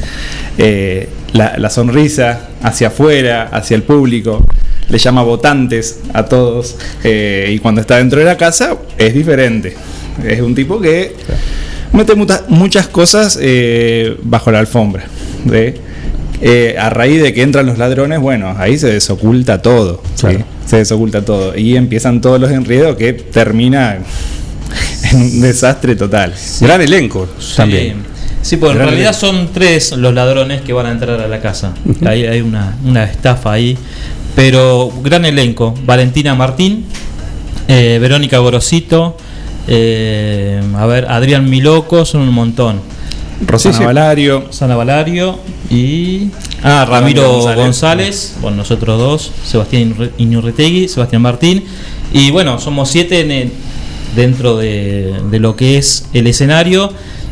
eh, la, la sonrisa hacia afuera, hacia el público, le llama votantes a todos, eh, y cuando está dentro de la casa es diferente. Es un tipo que mete muta- muchas cosas eh, bajo la alfombra. Eh, a raíz de que entran los ladrones, bueno, ahí se desoculta todo. ¿sí? Se desoculta todo. Y empiezan todos los enredos que termina en un desastre total. Gran elenco Sí. Sí, porque en realidad elenco. son tres los ladrones que van a entrar a la casa. Hay, hay una, una estafa ahí. Pero gran elenco. Valentina Martín, eh, Verónica Gorosito, eh, a ver, Adrián Miloco, son un montón. Rosana Valario. Rosana Valario y. Ah, Ramiro González, González. bueno, nosotros dos, Sebastián Iñurritegui, Sebastián Martín. Y bueno, somos siete en el- dentro de, de lo que es el escenario.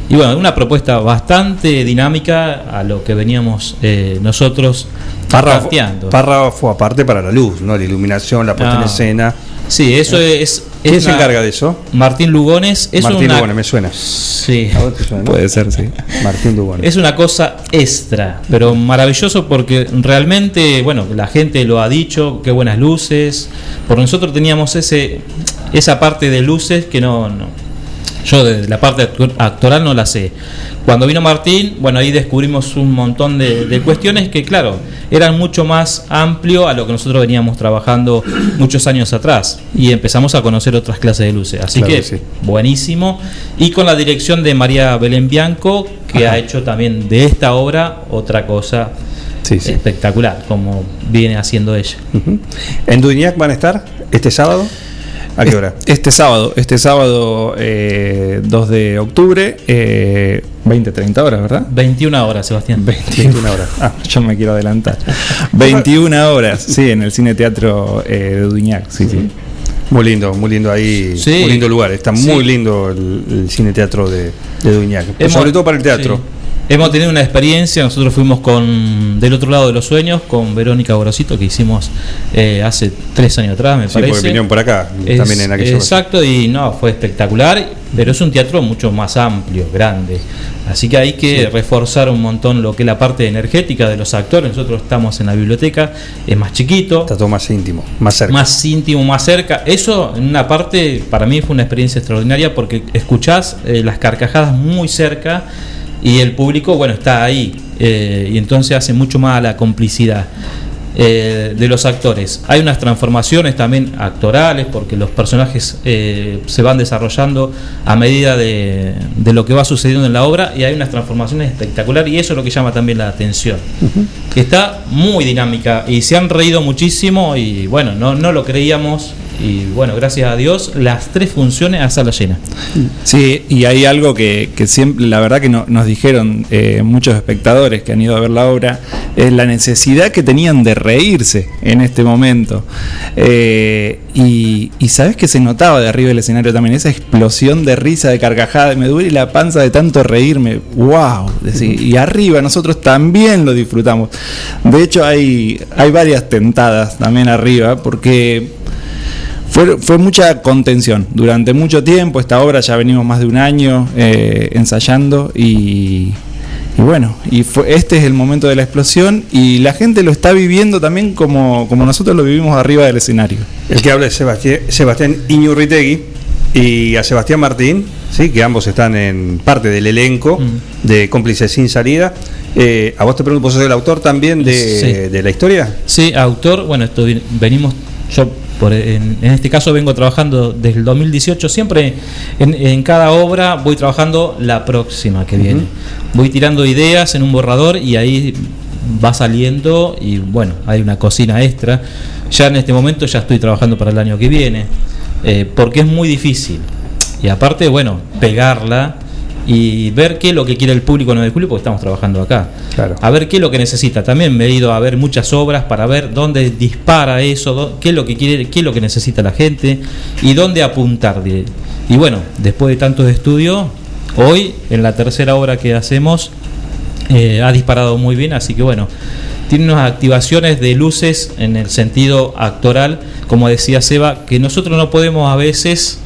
Y bueno, una propuesta bastante dinámica a lo que veníamos eh, nosotros Párrafo, párrafo aparte para la luz, ¿no? La iluminación, la puesta en Ah. escena. Sí, eso es. ¿Quién es se encarga de eso? Martín Lugones. Es Martín una- Lugones, me suena. Sí. ¿A vos te suena? Puede ser, sí. Martín Lugones. Es una cosa extra, pero maravilloso porque realmente, bueno, la gente lo ha dicho, qué buenas luces. Por nosotros teníamos ese esa parte de luces que no, no yo de la parte actoral no la sé. Cuando vino Martín, bueno, ahí descubrimos un montón de, de cuestiones que, claro, eran mucho más amplio a lo que nosotros veníamos trabajando muchos años atrás. Y empezamos a conocer otras clases de luces. Así Claro que, sí. buenísimo. Y con la dirección de María Belén Bianco, que ha hecho también de esta obra otra cosa espectacular, como viene haciendo ella. ¿En Dudignac van a estar este sábado? ¿A qué hora? Este sábado, este sábado eh, 2 de octubre, eh, 20, 30 horas, ¿verdad? 21 horas, Sebastián. 21 horas. Ah, yo me quiero adelantar. 21 horas, sí, en el Cine Teatro eh, de Duñac, sí, sí. Muy lindo, muy lindo ahí, Sí. muy lindo lugar. Está Sí. muy lindo el, el cine teatro de, de Duñac. Hemos- Sobre todo para el teatro. sí. Hemos tenido una experiencia, nosotros fuimos con del otro lado de los sueños con Verónica Gorosito que hicimos eh, hace tres años atrás, me Sí, parece. porque vinieron por acá Es- también en aquella. Exacto, y no, fue espectacular, pero es un teatro mucho más amplio, grande. Así que hay que reforzar un montón lo que es la parte energética de los actores. Nosotros estamos en la biblioteca, es más chiquito. Está todo más íntimo, más cerca. Más íntimo, más cerca. Eso, en una parte, para mí fue una experiencia extraordinaria porque escuchás eh, las carcajadas muy cerca y el público, bueno, está ahí. eh, y entonces hace mucho más a la complicidad eh, de los actores. Hay unas transformaciones también actorales porque los personajes eh, se van desarrollando a medida de, de lo que va sucediendo en la obra y hay unas transformaciones espectaculares y eso es lo que llama también la atención. Que está muy dinámica y se han reído muchísimo y bueno, no, no lo creíamos y bueno, gracias a Dios, las tres funciones a sala llena. Sí, y hay algo que, que siempre, la verdad que no- nos dijeron eh, muchos espectadores que han ido a ver la obra, es la necesidad que tenían de reírse en este momento. Eh, y, y sabes que se notaba de arriba del escenario también, esa explosión de risa, de carcajada, me duele la panza de tanto reírme, wow. Y arriba nosotros también lo disfrutamos. De hecho hay, hay varias tentadas también arriba, porque fue, fue mucha contención durante mucho tiempo. Esta obra ya venimos más de un año eh, ensayando y, y bueno, y fue, este es el momento de la explosión y la gente lo está viviendo también como, como nosotros lo vivimos arriba del escenario. El que habla es Sebastián, Sebastián Iñurritegui y a Sebastián Martín, sí, que ambos están en parte del elenco Mm. de Cómplices sin salida. Eh, a vos te pregunto, ¿vos sos el autor también de, Sí. de la historia? Sí, autor, bueno, esto venimos, yo por, en, en este caso vengo trabajando desde el 2018, siempre en, en cada obra voy trabajando la próxima que viene. Voy tirando ideas en un borrador y ahí va saliendo y bueno, hay una cocina extra. Ya en este momento ya estoy trabajando para el año que viene, eh, porque es muy difícil. Y aparte, bueno, pegarla y ver qué es lo que quiere el público en 9 de julio, porque estamos trabajando acá. A ver qué es lo que necesita. También me he ido a ver muchas obras para ver dónde dispara eso, qué es lo que quiere, qué es lo que necesita la gente y dónde apuntar. Y bueno, después de tantos estudios, hoy en la tercera obra que hacemos eh, ha disparado muy bien, así que bueno, tiene unas activaciones de luces en el sentido actoral, como decía Seba, que nosotros no podemos a veces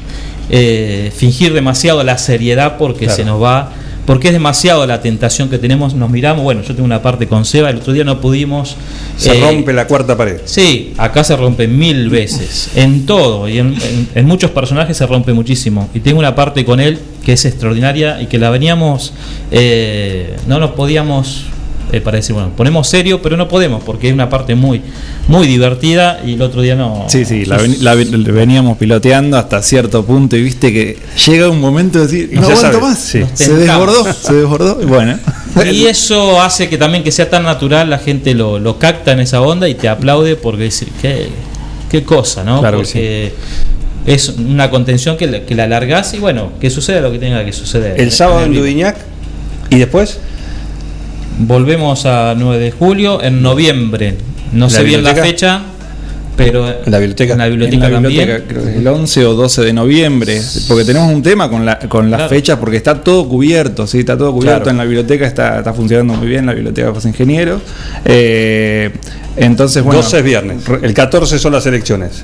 eh, fingir demasiado la seriedad porque Claro. se nos va, porque es demasiado la tentación que tenemos, nos miramos, bueno, yo tengo una parte con Seba, el otro día no pudimos... Se eh, rompe la cuarta pared. Sí, acá se rompe mil veces, en todo, y en, en- en muchos personajes se rompe muchísimo. Y tengo una parte con él que es extraordinaria y que la veníamos, eh, no nos podíamos, eh, para decir, bueno, ponemos serio, pero no podemos, porque es una parte muy, muy divertida y el otro día no. Sí, sí, la, ven- la ven- veníamos piloteando hasta cierto punto y viste que llega un momento de decir, no aguanto más, sí. se desbordó, se desbordó, y bueno. Y eso hace que también que sea tan natural, la gente lo, lo capta en esa onda y te aplaude porque decir, qué, qué cosa, ¿no? Claro que porque es una contención que, la- que la alargás y bueno, que suceda lo que tenga que suceder. El sábado en. Dudignac y después Volvemos a 9 de julio, en noviembre. No ¿La sé bien la fecha, pero en la biblioteca. en la biblioteca, en la biblioteca, creo que es el 11 o 12 de noviembre, porque tenemos un tema con, la, con las Claro. fechas, porque está todo cubierto, ¿sí? está todo cubierto Claro. en la biblioteca, está, está funcionando muy bien la biblioteca de los ingenieros. Eh, entonces, bueno. 12 es viernes. El 14 son las elecciones.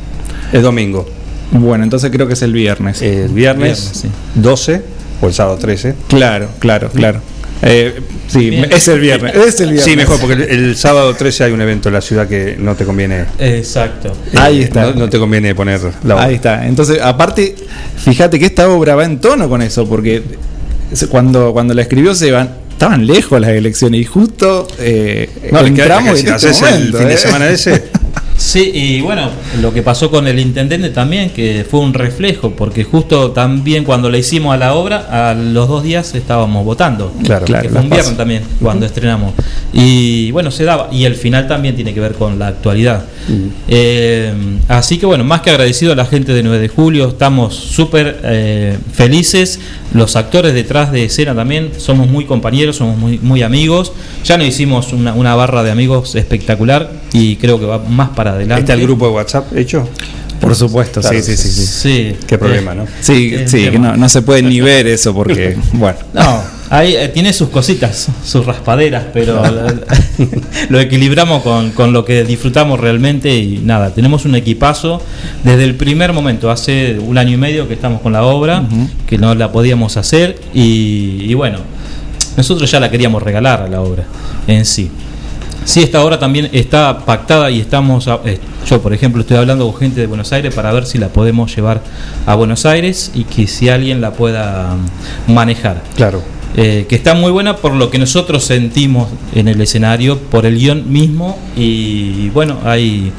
Es domingo. Bueno, entonces creo que es el viernes. El viernes, Viernes, sí. 12 o el sábado 13. Claro, claro, claro. Eh, sí, es el viernes. Es el viernes. Sí, mejor, porque el, el sábado 13 hay un evento en la ciudad que no te conviene. Exacto. eh, Ahí está. No, no te conviene poner la obra. Ahí está. Entonces, aparte, fíjate que esta obra va en tono con eso, porque se- cuando, cuando la escribió Seban, estaban lejos las elecciones y justo eh, No, entramos que en este haces el fin de ¿eh? semana ese. Sí, y bueno, lo que pasó con el intendente también, que fue un reflejo, porque justo también cuando le hicimos a la obra, a los dos días estábamos votando. Claro, que claro, fue las un viernes paso. también, cuando estrenamos. Y bueno, se daba. Y el final también tiene que ver con la actualidad. Eh, así que bueno, más que agradecido a la gente de 9 de julio, estamos súper eh, felices. Los actores detrás de escena también, somos muy compañeros, somos muy, muy amigos. Ya nos hicimos una, una barra de amigos espectacular y creo que va más para adelante. ¿Está el grupo de WhatsApp hecho? Por supuesto, Claro, sí, sí, sí, sí. Sí. Qué problema, ¿no? Sí, sí, que no, no se puede ni ver eso porque, bueno. No, ahí eh, tiene sus cositas, sus raspaderas, pero lo, lo equilibramos con, con lo que disfrutamos realmente y nada, tenemos un equipazo desde el primer momento, hace un año y medio que estamos con la obra, que no la podíamos hacer y, y bueno, nosotros ya la queríamos regalar a la obra en sí. Sí, esta obra también está pactada y estamos, a- eh, yo por ejemplo estoy hablando con gente de Buenos Aires para ver si la podemos llevar a Buenos Aires y que si alguien la pueda mm, manejar. Claro. Eh, que está muy buena por lo que nosotros sentimos en el escenario, por el guion mismo y bueno, hay,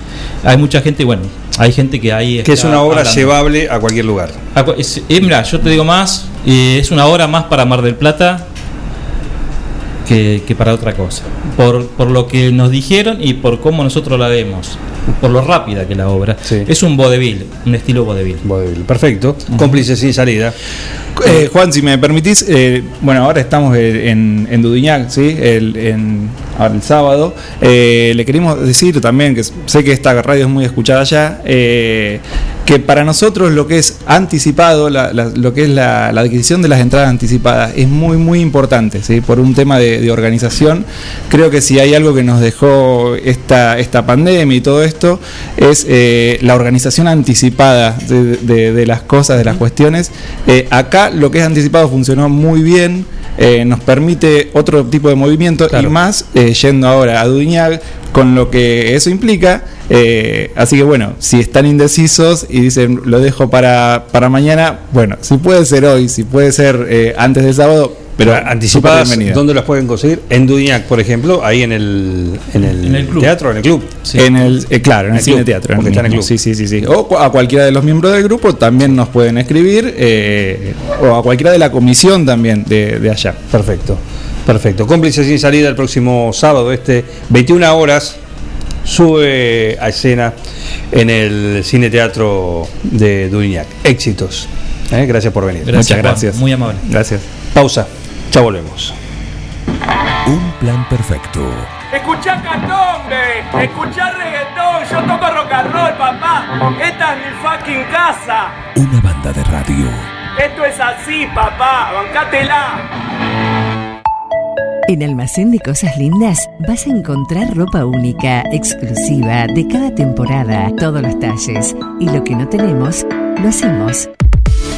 hay mucha gente, bueno, hay gente que ahí... Que es una obra hablando. llevable a cualquier lugar. Es- eh, mira, yo te digo más, eh, es una hora más para Mar del Plata que, que para otra cosa. Por, por lo que nos dijeron y por cómo nosotros la vemos, por lo rápida que la obra. Es un vodevil, un estilo vodevil. perfecto. Cómplices sin salida. Eh, Juan, si me permitís, eh, bueno, ahora estamos eh, en, en Dudiñac, ¿sí? El, en, ahora el sábado. Eh, le queremos decir también, que sé que esta radio es muy escuchada eh, que para nosotros lo que es anticipado, la- la- lo que es la, la adquisición de las entradas anticipadas es muy, muy importante, ¿sí? Por un tema de, de organización. Creo que si hay algo que nos dejó esta, esta pandemia y todo esto, es eh, la organización anticipada de, de- de las cosas, de las cuestiones. Eh, acá lo que es anticipado funcionó muy bien. eh, nos permite otro tipo de movimiento y más yendo ahora a Duñag con lo que eso implica. eh, así que bueno, si están indecisos y dicen lo dejo para, para mañana, bueno, si puede ser hoy, si puede ser eh, antes del sábado, pero anticipadas. ¿dónde las pueden conseguir? En Dudignac, por ejemplo, ahí en el, en el, En el club. teatro, en el club. En el, eh, claro, en el, El cine club, teatro. porque está en el club. Sí, sí, sí, sí. O a cualquiera de los miembros del grupo también nos pueden escribir, eh, o a cualquiera de la comisión también de, de allá. Perfecto. Perfecto. Cómplices sin salida el próximo sábado, este 21 horas, sube a escena en el Cine Teatro de Dudignac. Éxitos. ¿eh? Gracias por venir. Gracias, Muchas Juan. gracias. Muy amable. Gracias. Pausa. Ya volvemos. Un plan perfecto. Escuchá candombe, escuchá reggaetón, yo toco rock and roll, papá. Esta es mi fucking casa. Una banda de radio. Esto es así, papá, bancátela. En Almacén de Cosas Lindas vas a encontrar ropa única, exclusiva, de cada temporada, todos los talles. Y lo que no tenemos, lo hacemos.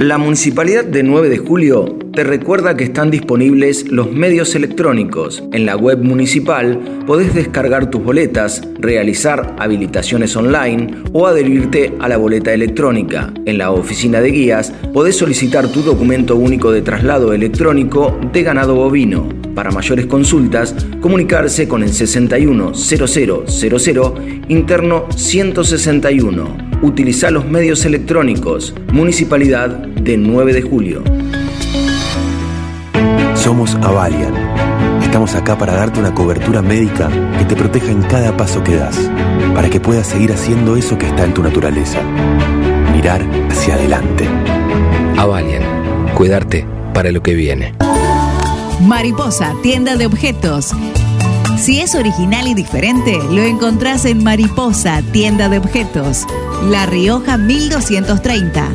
La Municipalidad de 9 de Julio te recuerda que están disponibles los medios electrónicos. En la web municipal podés descargar tus boletas, realizar habilitaciones online o adherirte a la boleta electrónica. En la oficina de guías podés solicitar tu documento único de traslado electrónico de ganado bovino. Para mayores consultas, comunicarse con el 610000 interno 161. Utiliza los medios electrónicos. Municipalidad de 9 de Julio. Somos Avalian. Estamos acá para darte una cobertura médica que te proteja en cada paso que das, para que puedas seguir haciendo eso que está en tu naturaleza. Mirar hacia adelante. Avalian, cuidarte para lo que viene. Mariposa, tienda de objetos. Si es original y diferente, lo encontrás en Mariposa, tienda de objetos. La Rioja 1230.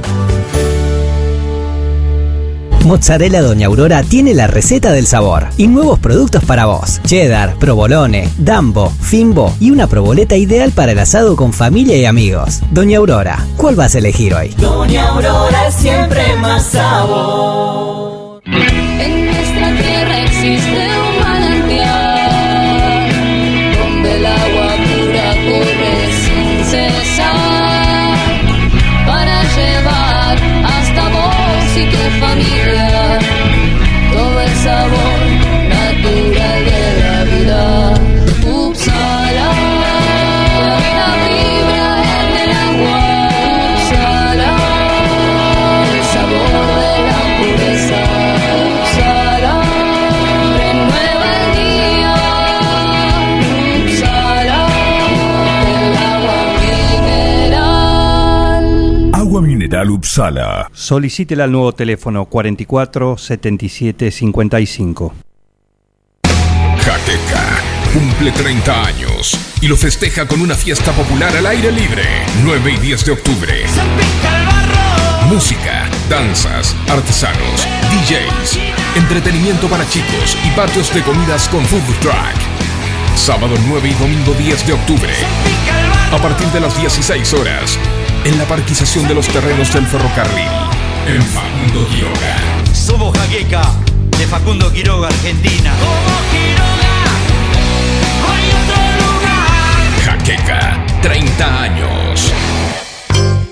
Mozzarella Doña Aurora tiene la receta del sabor y nuevos productos para vos. Cheddar, provolone, dambo, fimbo y una proboleta ideal para el asado con familia y amigos. Doña Aurora, ¿cuál vas a elegir hoy? Doña Aurora siempre más sabor. En nuestra tierra existe vos y Solicítela al nuevo teléfono 44 77 55. Jaqueca cumple 30 años y lo festeja con una fiesta popular al aire libre, 9 y 10 de octubre. Música, danzas, artesanos, DJs, entretenimiento para chicos y patios de comidas con food truck. Sábado 9 y domingo 10 de octubre. A partir de las 16 horas, en la parquización de los terrenos del ferrocarril, en Facundo Quiroga. Somos Jaqueca, de Facundo Quiroga, Argentina. Jaqueca, 30 años.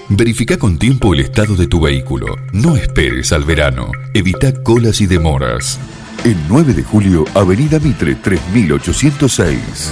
Verifica con tiempo el estado de tu vehículo. No esperes al verano. Evita colas y demoras. El 9 de julio, Avenida Mitre 3806.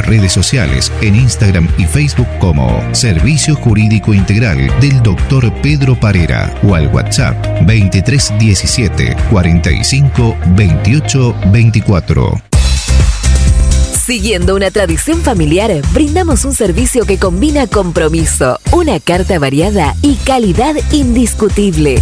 redes sociales en Instagram y Facebook como Servicio Jurídico Integral del Dr. Pedro Parera o al WhatsApp 2317 45 28 24. Siguiendo una tradición familiar, brindamos un servicio que combina compromiso, una carta variada y calidad indiscutible.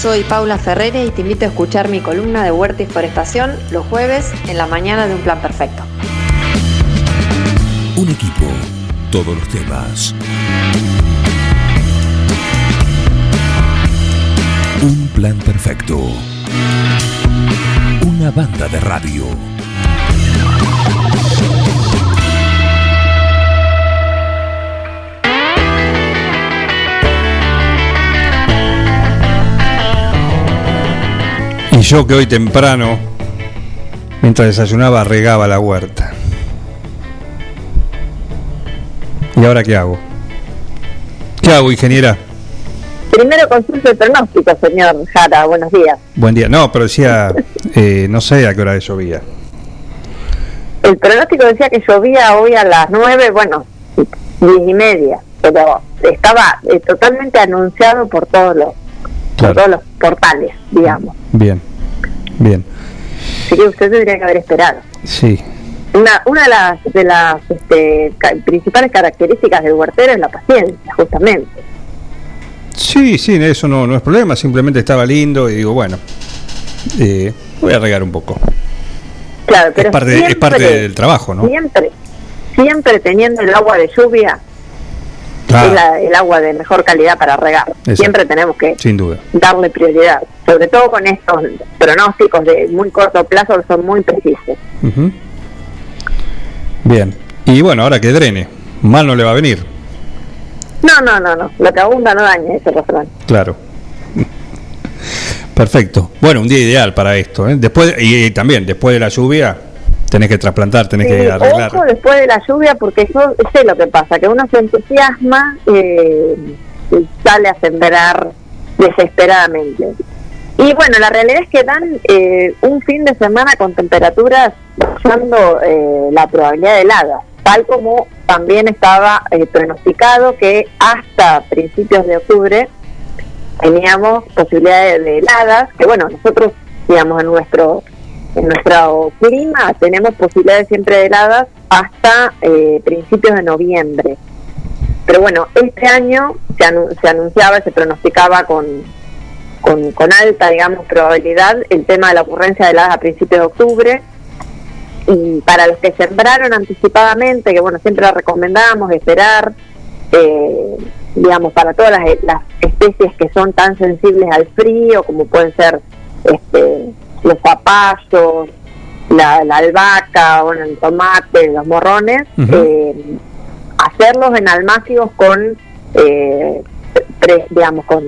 Soy Paula Ferrere y te invito a escuchar mi columna de Huerta y Forestación los jueves en la mañana de Un Plan Perfecto. Un equipo, todos los temas. Un plan perfecto. Una banda de radio. Yo que hoy temprano, mientras desayunaba, regaba la huerta. ¿Y ahora qué hago? ¿Qué hago, ingeniera? Primero consulta el pronóstico, señor Jara. Buenos días. Buen día. No, pero decía, eh, no sé a qué hora llovía. El pronóstico decía que llovía hoy a las nueve, bueno, diez y media, pero estaba eh, totalmente anunciado por todos los, por todos los portales, digamos. Bien, bien. Así que usted tendría que haber esperado. Sí, Una, una de las, de las este, ca- principales características del huertero es la paciencia, justamente. sí, sí, eso no, no es problema. Simplemente estaba lindo y digo, bueno, eh, voy a regar un poco. Claro, pero Es parte, es parte del trabajo, ¿no? siempre, siempre teniendo el agua de lluvia, Claro. es la- el agua de mejor calidad para regar. Exacto. Siempre tenemos que Sin duda. darle prioridad, sobre todo con estos pronósticos de muy corto plazo que son muy precisos. Bien. Y bueno, ahora que drene, mal no le va a venir. No, no, no, no, lo que abunda no daña ese refrán. Claro. Perfecto. Bueno, un día ideal para esto. ¿eh? Después y, y también después de la lluvia tenés que trasplantar, tenés Sí, que arreglar. ojo después de la lluvia porque yo sé lo que pasa, que uno se entusiasma eh, y sale a sembrar desesperadamente. Y bueno, la realidad es que dan eh, un fin de semana con temperaturas rozando eh, la probabilidad de heladas, tal como también estaba eh, pronosticado que hasta principios de octubre teníamos posibilidades de heladas, que bueno, nosotros, digamos, en nuestro en nuestro clima tenemos posibilidades siempre de heladas hasta eh, principios de noviembre. Pero bueno, este año se, anu- se anunciaba, se pronosticaba con, con, alta, digamos, probabilidad el tema de la ocurrencia de heladas a principios de octubre. Y para los que sembraron anticipadamente, que bueno, siempre recomendamos esperar, eh, digamos, para todas las, las especies que son tan sensibles al frío, como pueden ser este, los zapallos, la, la albahaca, bueno, el tomate, los morrones, eh, hacerlos en almácigos con, eh, pre- digamos, con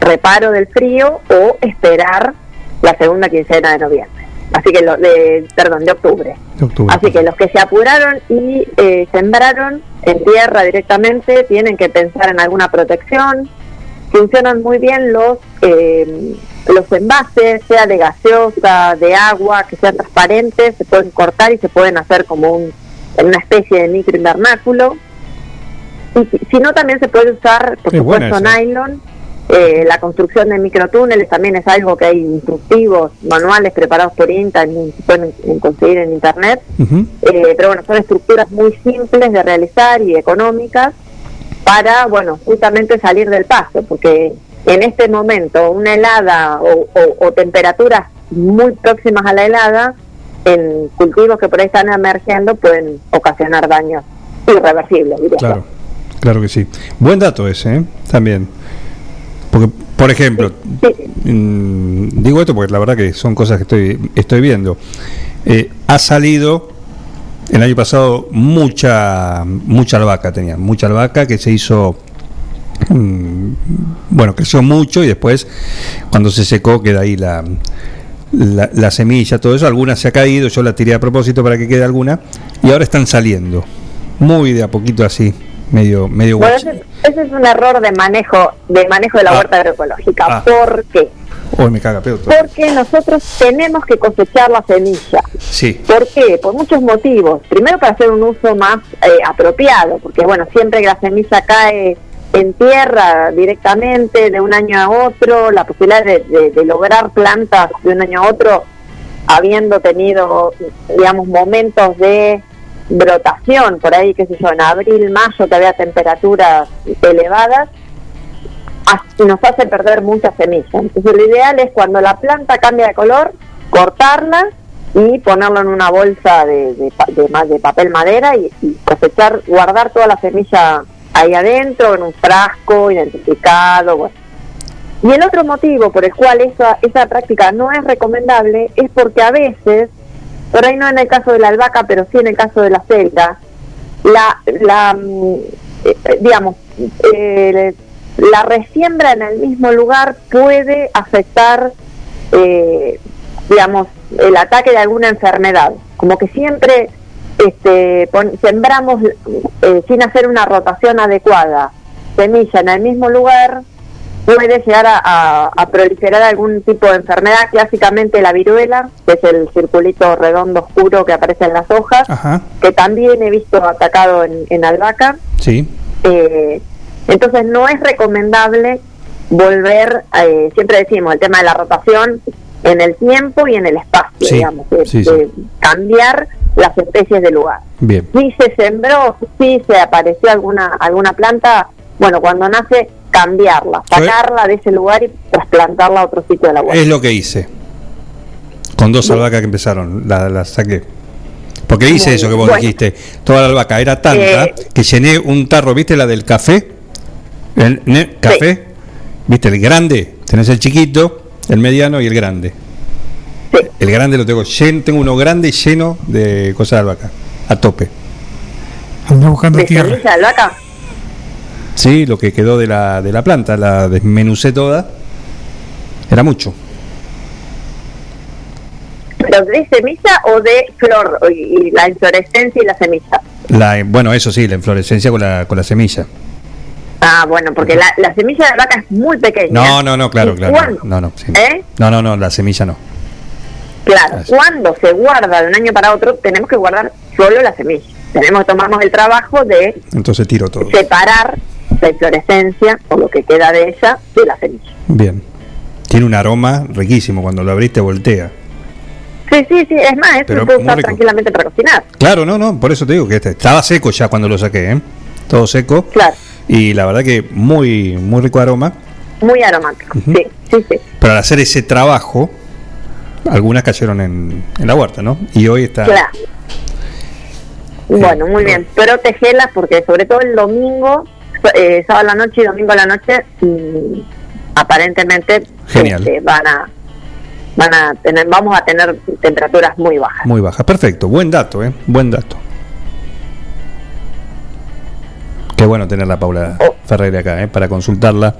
reparo del frío o esperar la segunda quincena de noviembre. Así que, lo, de, perdón, de octubre. De octubre. Así que los que se apuraron y eh, sembraron en tierra directamente tienen que pensar en alguna protección. Funcionan muy bien los eh, los envases, sea de gaseosa, de agua, que sean transparentes, se pueden cortar y se pueden hacer como un, una especie de micro invernáculo. Y si- no, también se puede usar, por supuesto, nylon. Eh, la construcción de microtúneles también es algo que hay instructivos, manuales preparados por INTA, y se pueden conseguir en internet. Eh, pero bueno, son estructuras muy simples de realizar y económicas para, bueno, justamente salir del paso, porque en este momento una helada o, o- o temperaturas muy próximas a la helada en cultivos que por ahí están emergiendo pueden ocasionar daños irreversibles, diría yo. Claro, claro que sí. Buen dato ese, ¿eh? También. Porque, por ejemplo, mm, digo esto porque la verdad que son cosas que estoy, estoy viendo. Eh, ha salido el año pasado mucha mucha albahaca tenía, mucha albahaca que se hizo mm, bueno, creció mucho y después cuando se secó queda ahí la, la, la semilla, todo eso, alguna se ha caído, yo la tiré a propósito para que quede alguna y ahora están saliendo. Muy de a poquito así, medio medio Bueno, ese, ese es un error de manejo de manejo de la Ah. huerta agroecológica. Ah. ¿Por qué? Hoy me caga peor. Porque nosotros tenemos que cosechar la semilla. Sí. ¿Por qué? Por muchos motivos. Primero para hacer un uso más eh, apropiado, porque bueno, siempre que la semilla cae en tierra directamente de un año a otro, la posibilidad de, de- de lograr plantas de un año a otro, habiendo tenido, digamos, momentos de brotación, por ahí, qué sé yo, en abril, mayo, que había temperaturas elevadas, as- nos hace perder muchas semillas. Entonces lo ideal es cuando la planta cambia de color, cortarla y ponerlo en una bolsa de, de, de de papel madera y, cosechar, guardar toda la semilla ahí adentro, en un frasco identificado. Bueno. Y el otro motivo por el cual esa, esa práctica no es recomendable es porque a veces, por ahí no en el caso de la albahaca, pero sí en el caso de la celda, la, la mm, eh, digamos, eh, la resiembra en el mismo lugar puede afectar eh, digamos, el ataque de alguna enfermedad. Como que siempre este, pon- sembramos eh, sin hacer una rotación adecuada semilla en el mismo lugar, puede llegar a, a- a proliferar algún tipo de enfermedad, clásicamente la viruela, que es el circulito redondo oscuro que aparece en las hojas, Ajá, que también he visto atacado en, en albahaca. sí. Eh, entonces no es recomendable volver, eh, siempre decimos, el tema de la rotación en el tiempo y en el espacio, Sí, digamos, de- sí, de sí. cambiar las especies de lugar. Bien. Si se sembró, si se apareció alguna alguna planta, bueno, cuando nace, cambiarla, sacarla de ese lugar y trasplantarla a otro sitio de la huerta. Es lo que hice. Con dos albahacas que empezaron, la, la saqué. Porque hice Muy eso que vos Bueno. dijiste. Toda la albahaca era tanta Eh, que llené un tarro, ¿viste la del café? El ne- café, ¿viste? El grande. Tenés el chiquito, el mediano y el grande. El grande lo tengo lleno, tengo uno grande lleno de cosas de albahaca, a tope. Anda buscando ¿De tierra. semilla de albahaca? Sí, lo que quedó de la, de la planta, la desmenucé toda. Era mucho. ¿Pero de semilla o de flor? Y, y la inflorescencia y la semilla. La, bueno, eso sí, la inflorescencia con la, con la semilla. Ah, bueno, porque la, la semilla de albahaca es muy pequeña. No, no, no, claro, ¿Y claro. cuándo? No, no, sí. ¿Eh? no, no, no, la semilla no. Claro, cuando se guarda de un año para otro, tenemos que guardar solo la semilla. Tenemos que tomarnos el trabajo de Entonces tiro todo. separar la inflorescencia o lo que queda de ella de la semilla. Bien. Tiene un aroma riquísimo. Cuando lo abriste voltea. Sí, sí, sí, es más, se puede muy usar rico. tranquilamente para cocinar. Claro, no, no, por eso te digo que este, estaba seco ya cuando lo saqué, ¿eh? Todo seco. Claro. Y la verdad que muy, muy rico aroma. Muy aromático, sí, sí, sí. Pero al hacer ese trabajo, algunas cayeron en, en la huerta, ¿no? Y hoy está. Claro. Bueno, muy bien. Protegelas porque sobre todo el domingo, eh, sábado a la noche y domingo a la noche, mm, aparentemente Genial. este, van a van a tener vamos a tener temperaturas muy bajas. Muy baja. Perfecto. Buen dato, ¿eh? Buen dato. Qué bueno tener la Paula Ferreira acá, ¿eh? Para consultarla.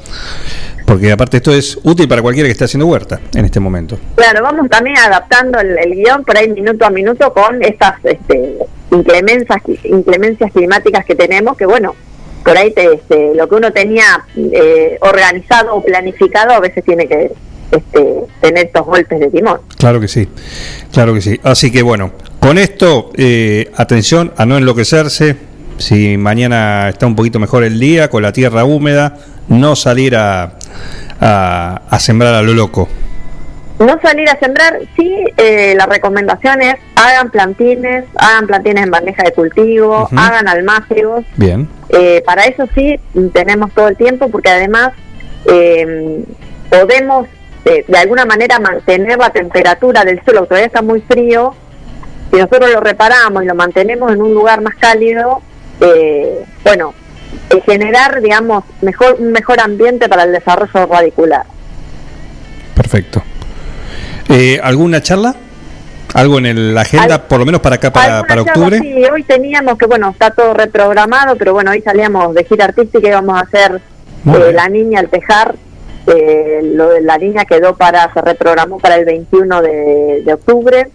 Porque aparte esto es útil para cualquiera que esté haciendo huerta en este momento. Claro, vamos también adaptando el, el guion por ahí minuto a minuto con estas este, inclemencias, inclemencias climáticas que tenemos, que bueno, por ahí te, este, lo que uno tenía eh, organizado o planificado a veces tiene que este, tener estos golpes de timón. Claro que sí, claro que sí. Así que bueno, con esto, eh, atención a no enloquecerse. Si mañana está un poquito mejor el día, con la tierra húmeda, no salir a, a, a sembrar a lo loco. No salir a sembrar, sí, eh, la recomendación es hagan plantines, hagan plantines en bandeja de cultivo, hagan almácigos, Bien, Eh, para eso sí tenemos todo el tiempo porque además eh, podemos eh, de alguna manera mantener la temperatura del suelo, todavía está muy frío, si nosotros lo reparamos y lo mantenemos en un lugar más cálido, eh, bueno, eh, generar, digamos, mejor un mejor ambiente para el desarrollo radicular. perfecto. Eh, ¿Alguna charla? ¿Algo en el- la agenda, por lo menos para acá, para, para charla, octubre? Sí, hoy teníamos que, bueno, está todo reprogramado, pero bueno, hoy salíamos de gira artística y íbamos a hacer eh. La Niña al Tejar. eh, lo de la niña quedó para, se reprogramó para el 21 de, de octubre.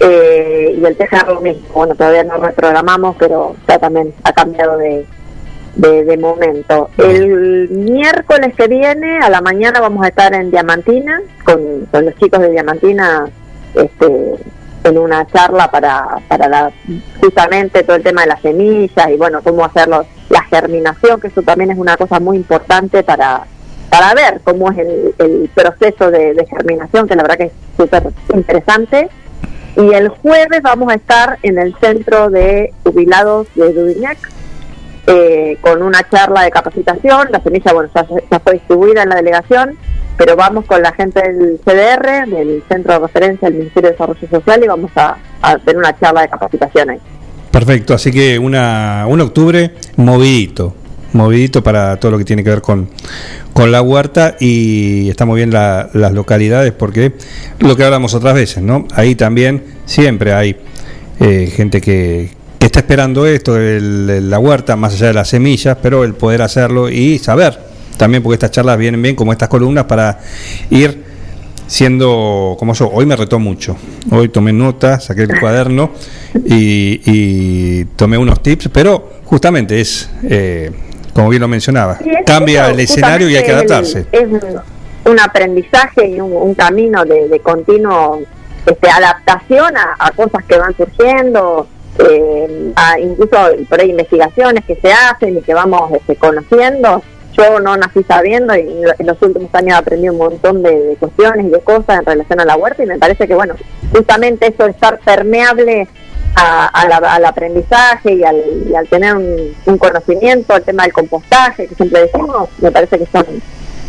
Eh, y el Tejar lo mismo. Bueno, todavía no reprogramamos, pero ya también ha cambiado de, de, de momento. El miércoles que viene, a la mañana, vamos a estar en Diamantina con, con los chicos de Diamantina este, en una charla para, para la- justamente todo el tema de las semillas y bueno, cómo hacerlo, la germinación, que eso también es una cosa muy importante para, para ver cómo es el, el proceso de, de germinación, que la verdad que es súper interesante. Y el jueves vamos a estar en el centro de jubilados de Dudignac eh, con una charla de capacitación. La semilla, bueno, ya, ya fue distribuida en la delegación, pero vamos con la gente del CDR, del Centro de Referencia del Ministerio de Desarrollo Social, y vamos a, a tener una charla de capacitación ahí. Perfecto, así que una, un octubre movidito, movidito para todo lo que tiene que ver con, con la huerta y está muy bien la- las localidades porque lo que hablamos otras veces, ¿no? Ahí también siempre hay eh, gente que, está esperando esto, el- la huerta, más allá de las semillas, pero el poder hacerlo y saber también porque estas charlas vienen bien como estas columnas para ir siendo como yo, hoy me retó mucho. Hoy tomé nota, saqué el cuaderno y, y tomé unos tips, pero justamente es, eh, como bien lo mencionaba, es- cambia eso el escenario y hay que adaptarse. el- Es un, aprendizaje y un, un camino de, de continuo este, adaptación a, a cosas que van surgiendo, eh, a incluso por ahí investigaciones que se hacen y que vamos este, conociendo. Yo no nací sabiendo y en los últimos años aprendí un montón de, de cuestiones y de cosas en relación a la huerta y me parece que, bueno, justamente eso de estar permeable a- a la- al aprendizaje y al, y al tener un, un conocimiento, el tema del compostaje, que siempre decimos, me parece que son,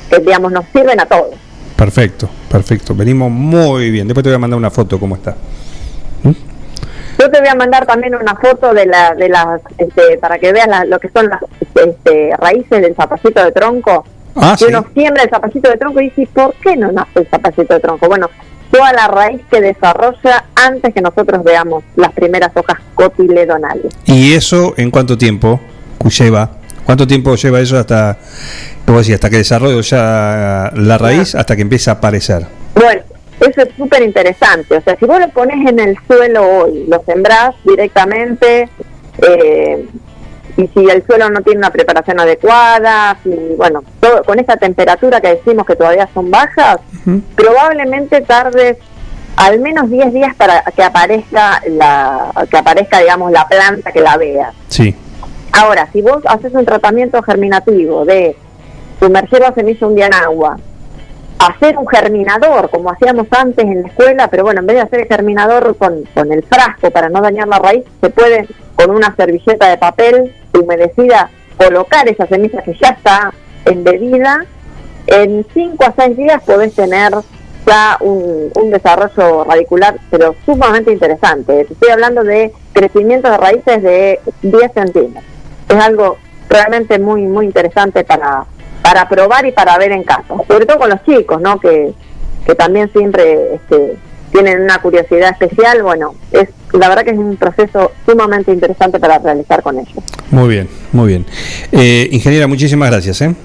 que digamos, nos sirven a todos. Perfecto, perfecto. Venimos muy bien. Después te voy a mandar una foto, ¿cómo está? Yo te voy a mandar también una foto de, la, de las, este, para que veas la- lo que son las este, raíces del zapallito de tronco. Ah, que sí. uno siembra el zapallito de tronco y dice, ¿por qué no nace el zapallito de tronco? Bueno, toda la raíz que desarrolla antes que nosotros veamos las primeras hojas cotiledonales. ¿Y eso en cuánto tiempo lleva? ¿Cuánto tiempo lleva eso hasta, como decía, hasta que desarrolla la raíz, hasta que empieza a aparecer? Bueno, eso es súper interesante. O sea, si vos lo pones en el suelo hoy, lo sembrás directamente, eh, y si el suelo no tiene una preparación adecuada, si, bueno, todo, con esa temperatura que decimos que todavía son bajas, probablemente tardes al menos 10 días para que aparezca la que aparezca digamos la planta que la vea. Sí. Ahora, si vos haces un tratamiento germinativo de sumergir la semilla un día en agua, hacer un germinador como hacíamos antes en la escuela, pero bueno, en vez de hacer el germinador con, con el frasco para no dañar la raíz, se puede con una servilleta de papel humedecida colocar esa semilla que ya está embebida. En 5 a 6 días podés tener ya un, desarrollo radicular, pero sumamente interesante. Te estoy hablando de crecimiento de raíces de 10 centímetros. Es algo realmente muy, muy interesante para, para probar y para ver en casa. Sobre todo con los chicos, ¿no? Que, que también siempre este, tienen una curiosidad especial. Bueno, es la verdad que es un proceso sumamente interesante para realizar con ellos. Muy bien, muy bien. Eh, ingeniera, muchísimas gracias. ¿eh?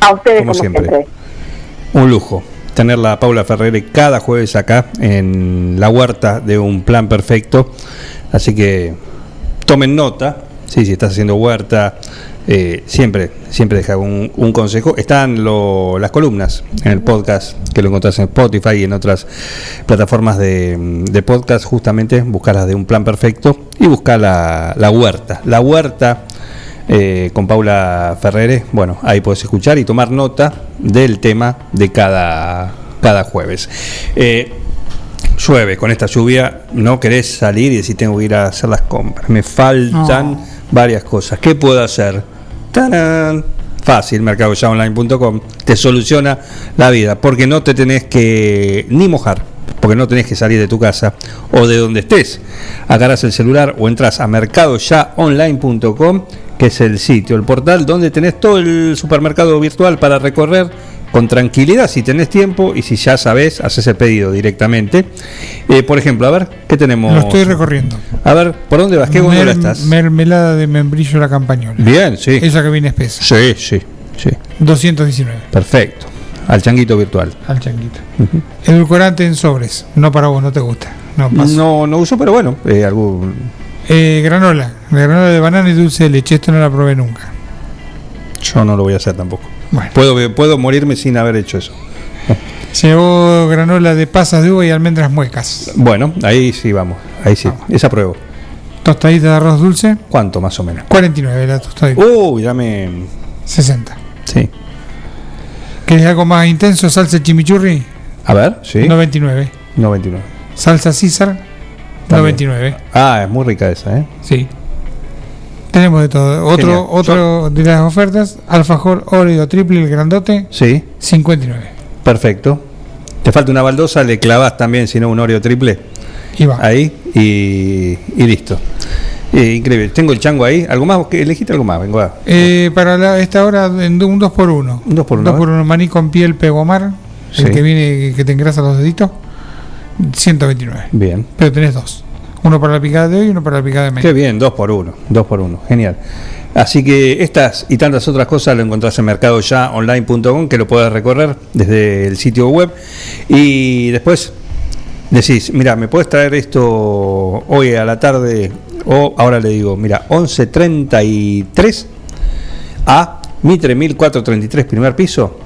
A ustedes, Como como, siempre. siempre. Un lujo tenerla a Paula Ferrere cada jueves acá en la huerta de un plan perfecto. Así que tomen nota, sí, si estás haciendo huerta, eh, siempre, siempre deja un, un consejo. Están lo- las columnas en el podcast que lo encontrás en Spotify y en otras plataformas de, de podcast, justamente buscar las de un plan perfecto y buscar la, la huerta. La huerta eh, con Paula Ferrere. Bueno, ahí puedes escuchar y tomar nota del tema de cada, cada jueves. Eh, llueve con esta lluvia, no querés salir y decir tengo que ir a hacer las compras. Me faltan No. varias cosas. ¿Qué puedo hacer? ¡Tarán! Fácil, mercadoyaonline.com te soluciona la vida porque no te tenés que ni mojar, porque no tenés que salir de tu casa o de donde estés. Agarras el celular o entras a mercadoyaonline.com, que es el sitio, el portal donde tenés todo el supermercado virtual para recorrer con tranquilidad si tenés tiempo y si ya sabés, haces el pedido directamente. Eh, por ejemplo, a ver, ¿qué tenemos? Lo estoy recorriendo. A ver, ¿por dónde vas? ¿Qué Mer- estás? Mermelada de membrillo la campañola. Bien, sí. Esa que viene espesa. Sí, sí, sí. 219 Perfecto. Al changuito virtual. al changuito. Edulcorante en sobres. No para vos, no te gusta. No, no uso, pero bueno, eh, algún... Eh, granola. Granola de banana y dulce de leche. Esto no la probé nunca. Yo no lo voy a hacer tampoco. Bueno. Puedo, puedo morirme sin haber hecho eso. Llevó granola de pasas de uva y almendras muecas. Bueno, ahí sí vamos. Ahí sí. Esa pruebo. Tostadita de arroz dulce. ¿Cuánto más o menos? 49 la tostadita. Uy, dame. 60. Sí. ¿Querés algo más intenso? Salsa chimichurri. A ver, sí. 99. 99. Salsa César. También. 99. Ah, es muy rica esa, ¿eh? Sí. Tenemos de todo. Otro, Genial. otro de las ofertas, alfajor Oreo triple, el grandote, Sí. 59. Perfecto. Te falta una baldosa, le clavas también, si no, un Oreo triple. Y va. Ahí y, y listo. Eh, increíble. Tengo el chango ahí. ¿Algo más? ¿Qué- Elegiste algo más. Vengo a. Eh, para la- esta hora, en un 2 por 1 Un dos por uno, Dos a por ver. uno maní con piel pegomar, Sí. el que viene que te engrasa los deditos, 129. Bien. Pero tenés dos. Uno para la picada de hoy y uno para la picada de mañana. Qué bien, dos por uno, dos por uno, genial. Así que estas y tantas otras cosas lo encontrás en mercadoyaonline.com, que lo puedes recorrer desde el sitio web. Y después decís, mira, ¿me puedes traer esto hoy a la tarde? O ahora le digo, mira, 11.33 a Mitre 1433, primer piso.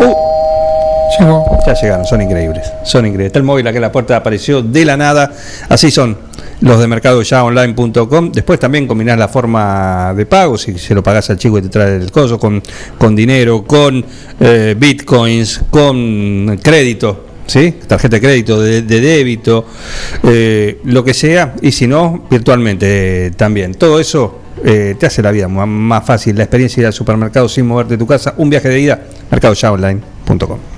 Uh, Ya llegaron, son increíbles. Son increíbles. Está el móvil acá en la puerta, apareció de la nada. Así son los de mercadoyaonline.com. Después también combinás la forma de pago, si se lo pagás al chico y te trae el coso, con, con dinero, con eh, bitcoins, con crédito. ¿Sí? Tarjeta de crédito, de, débito, eh, lo que sea, y si no, virtualmente eh, también. Todo eso eh, te hace la vida más fácil, la experiencia de ir al supermercado sin moverte de tu casa, un viaje de ida, mercadoyaonline.com.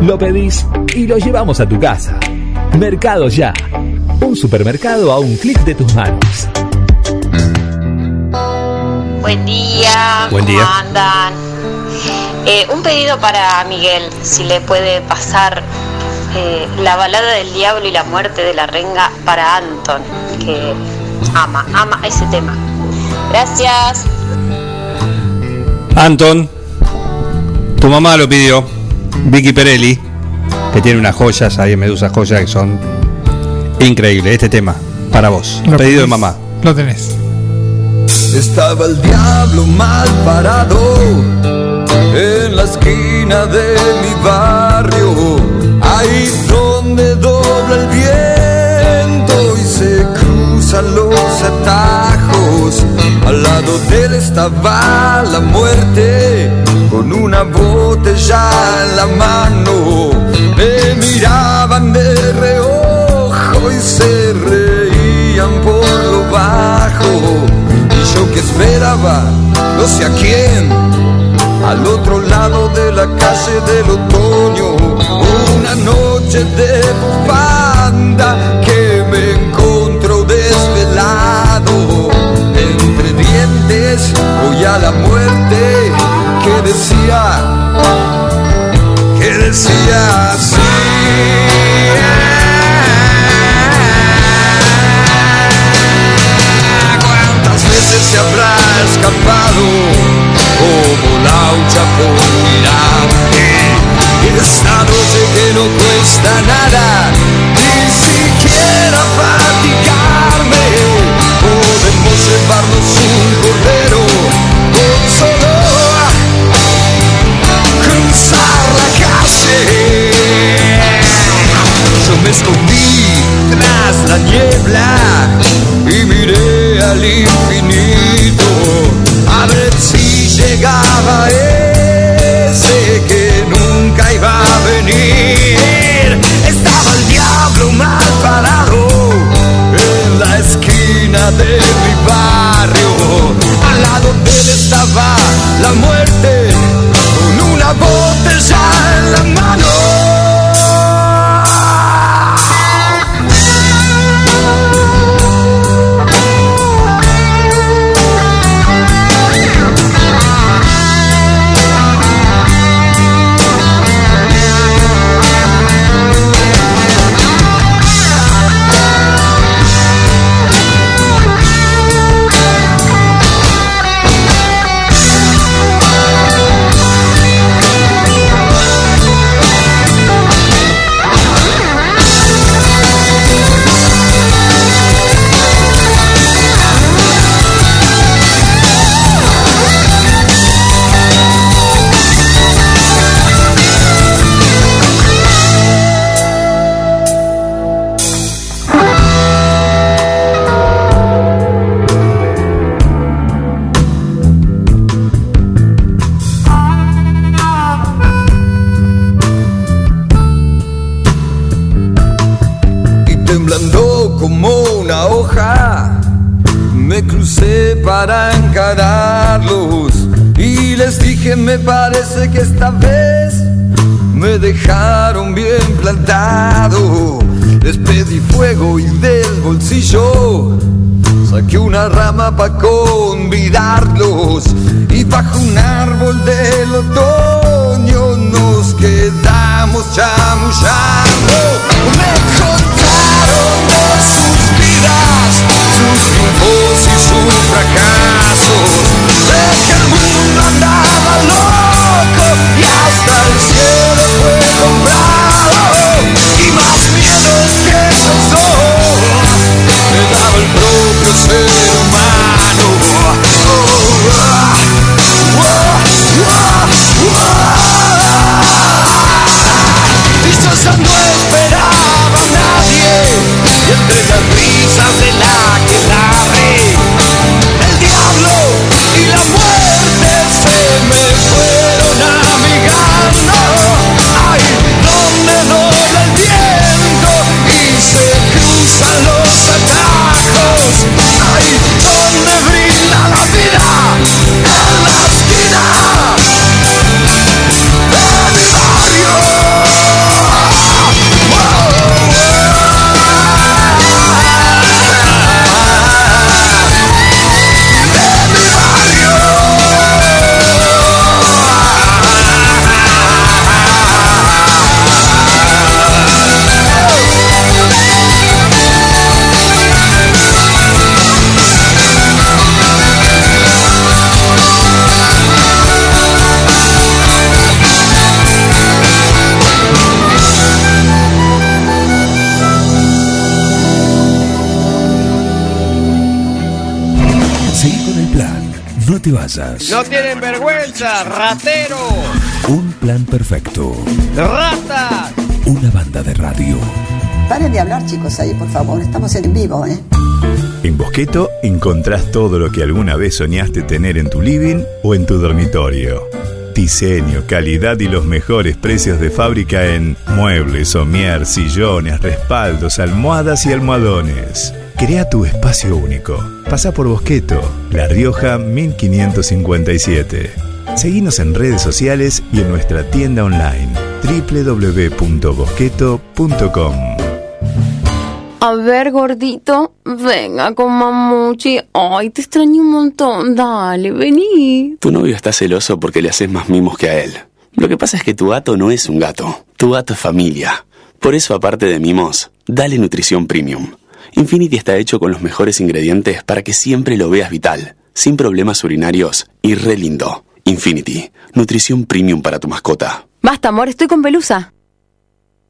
Lo pedís y lo llevamos a tu casa. Mercado Ya. Un supermercado a un clic de tus manos. Buen día, Buen ¿cómo día. andan? Eh, un pedido para Miguel, si le puede pasar eh, la balada del diablo y la muerte de la renga para Anton, que ama, ama ese tema. Gracias. Anton, tu mamá lo pidió, Vicky Perelli, que tiene unas joyas ahí en Medusa Joyas que son increíbles. Este tema, para vos. Lo Pedido de tenés. mamá. Lo tenés. Estaba el diablo mal parado en la esquina de mi barrio, ahí donde dobla el viento y se cruzan los atajos. Al lado de él estaba la muerte con una botella en la mano. Me miraban de reojo y se reían por lo bajo. Y yo que esperaba, no sé a quién, al otro lado de la calle del otoño, una noche de banda que me encontró desvelado, entre dientes voy a la muerte que decía, que decía así. ¿Cuántas veces se habrá escapado como laucha por? Esta noche que no cuesta nada, niebla y miré al infinito a ver si llegaba ese que nunca iba a venir. Estaba el diablo mal parado en la esquina de mi barrio. Al lado de él estaba árbol del otoño nos quedamos chamullando. Me contaron de sus vidas, sus triunfos y sus fracasos, te vayas. No tienen vergüenza, ratero, Un plan perfecto. rata. Una banda de radio. Paren de hablar, chicos, ahí, por favor. Estamos en vivo, ¿eh? En Bosqueto encontrás todo lo que alguna vez soñaste tener en tu living o en tu dormitorio. Diseño, calidad y los mejores precios de fábrica en muebles, somier, sillones, respaldos, almohadas y almohadones. Crea tu espacio único. Pasa por Bosqueto, La Rioja 1557. Seguinos en redes sociales y en nuestra tienda online www.bosqueto.com. A ver, gordito, venga con mamuchi. Ay, te extraño un montón. Dale, vení. Tu novio está celoso porque le haces más mimos que a él. Lo que pasa es que tu gato no es un gato. Tu gato es familia. Por eso, aparte de mimos, dale nutrición premium. Infinity está hecho con los mejores ingredientes para que siempre lo veas vital, sin problemas urinarios y re lindo. Infinity, nutrición premium para tu mascota. Basta, amor, estoy con pelusa.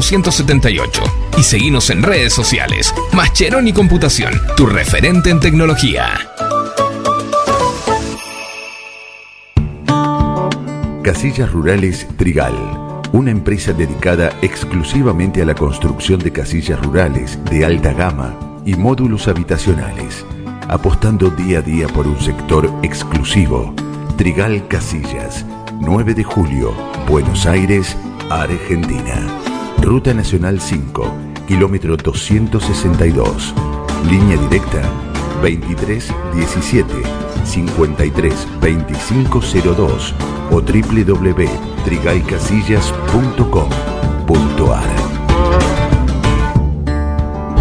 1278 y seguinos en redes sociales. Mascheroni Computación, tu referente en tecnología. Casillas Rurales Trigal, una empresa dedicada exclusivamente a la construcción de casillas rurales de alta gama y módulos habitacionales, apostando día a día por un sector exclusivo. Trigal Casillas, 9 de julio, Buenos Aires, Argentina. Ruta Nacional 5, kilómetro 262. Línea directa 23 17 53 25 02 o www.trigaycasillas.com.ar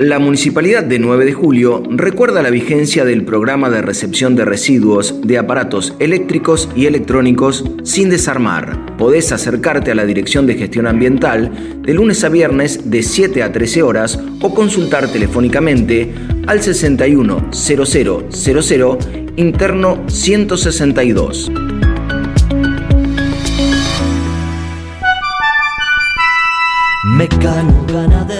La Municipalidad de 9 de Julio recuerda la vigencia del programa de recepción de residuos de aparatos eléctricos y electrónicos sin desarmar. Podés acercarte a la Dirección de Gestión Ambiental de lunes a viernes de 7 a 13 horas o consultar telefónicamente al 610000 interno 162. Mecano ganadero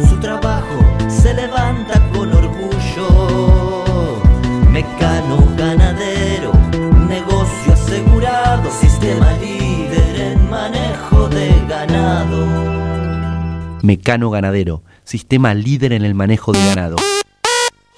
Mecano Ganadero, sistema líder en el manejo de ganado.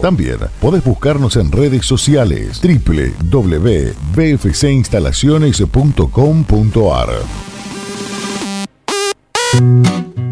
También podés buscarnos en redes sociales www.bfcinstalaciones.com.ar.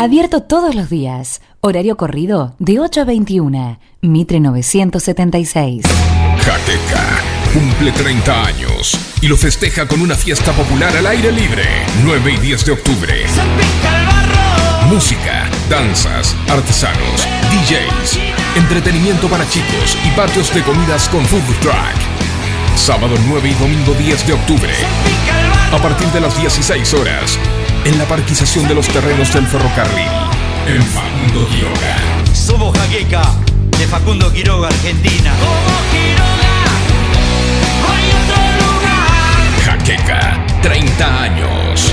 Abierto todos los días. Horario corrido de 8 a 21. Mitre 976. Jaqueca cumple 30 años y lo festeja con una fiesta popular al aire libre. 9 y 10 de octubre. Música, danzas, artesanos, DJs, entretenimiento para chicos y patios de comidas con food truck. Sábado 9 y domingo 10 de octubre. A partir de las 16 horas, en la parquización de los terrenos del ferrocarril, en Facundo Quiroga. Somos Jaqueca, de Facundo Quiroga, Argentina. Jaqueca, 30 años.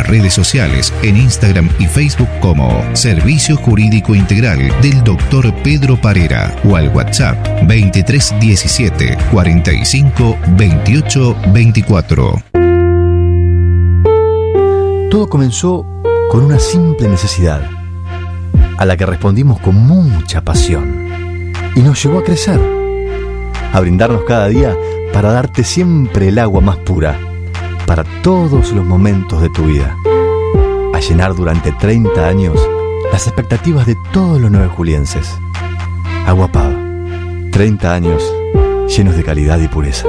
redes sociales en Instagram y Facebook como Servicio Jurídico Integral del Dr. Pedro Parera o al WhatsApp 2317 45 28 24. Todo comenzó con una simple necesidad, a la que respondimos con mucha pasión, y nos llevó a crecer, a brindarnos cada día para darte siempre el agua más pura, para todos los momentos de tu vida, a llenar durante 30 años las expectativas de todos los nueve julienses. Agua Pava, 30 años llenos de calidad y pureza.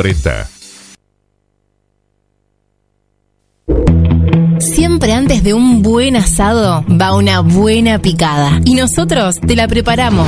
40. Siempre antes de un buen asado va una buena picada. Y nosotros te la preparamos.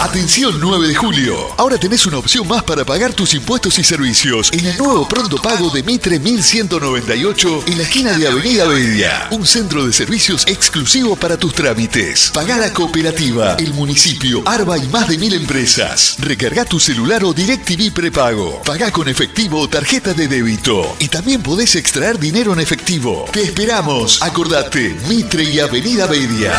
Atención 9 de julio. Ahora tenés una opción más para pagar tus impuestos y servicios en el nuevo pronto pago de Mitre 1198 en la esquina de Avenida Bedia. Un centro de servicios exclusivo para tus trámites. Pagá la cooperativa, el municipio, Arba y más de mil empresas. Recarga tu celular o DirecTV prepago. Pagá con efectivo o tarjeta de débito. Y también podés extraer dinero en efectivo. Te esperamos. Acordate, Mitre y Avenida Bedia.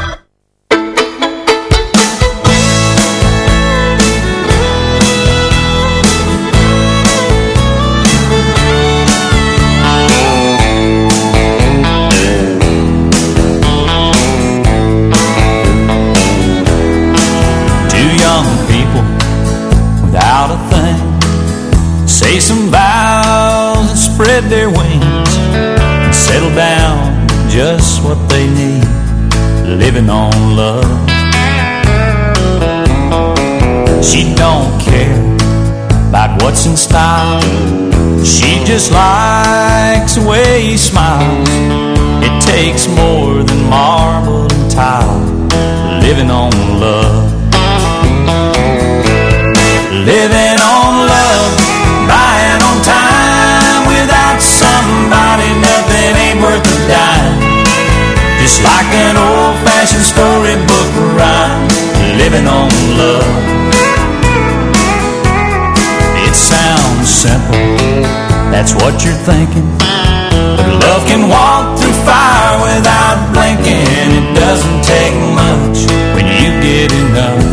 Their wings and settle down just what they need, living on love. She don't care about what's in style. She just likes the way he smiles. It takes more than marble and tile, living on love. Just like an old fashioned storybook rhyme, living on love. It sounds simple, that's what you're thinking. But love can walk through fire without blinking. It doesn't take much when you get enough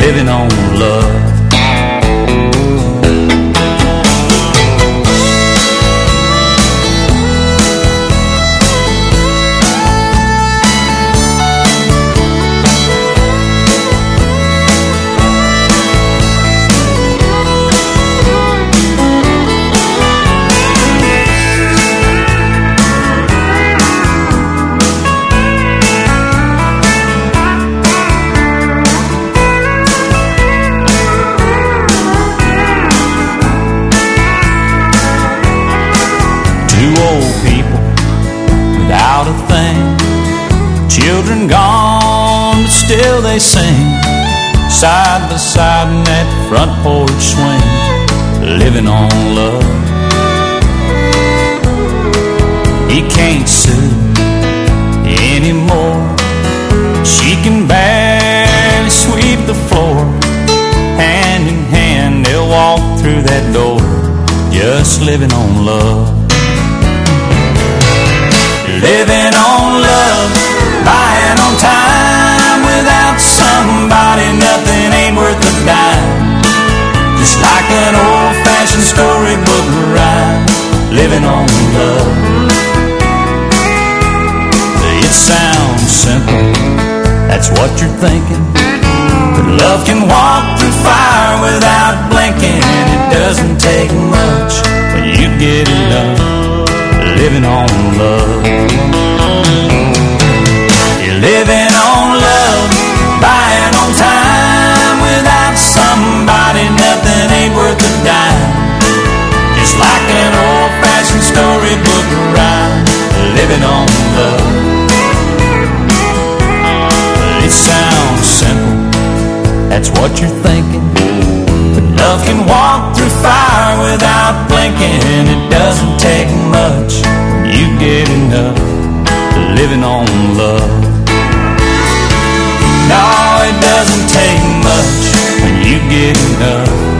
living on sing. Side by side in that front porch swing. Living on love. He can't sue anymore. She can barely sweep the floor. Hand in hand, they'll walk through that door. Just living on love. Love. It sounds simple, that's what you're thinking. But love can walk through fire without blinking. It doesn't take much when you get enough living on love. Love. It sounds simple, that's what you're thinking. But love can walk through fire without blinking. It doesn't take much when you get enough living on love. No, it doesn't take much when you get enough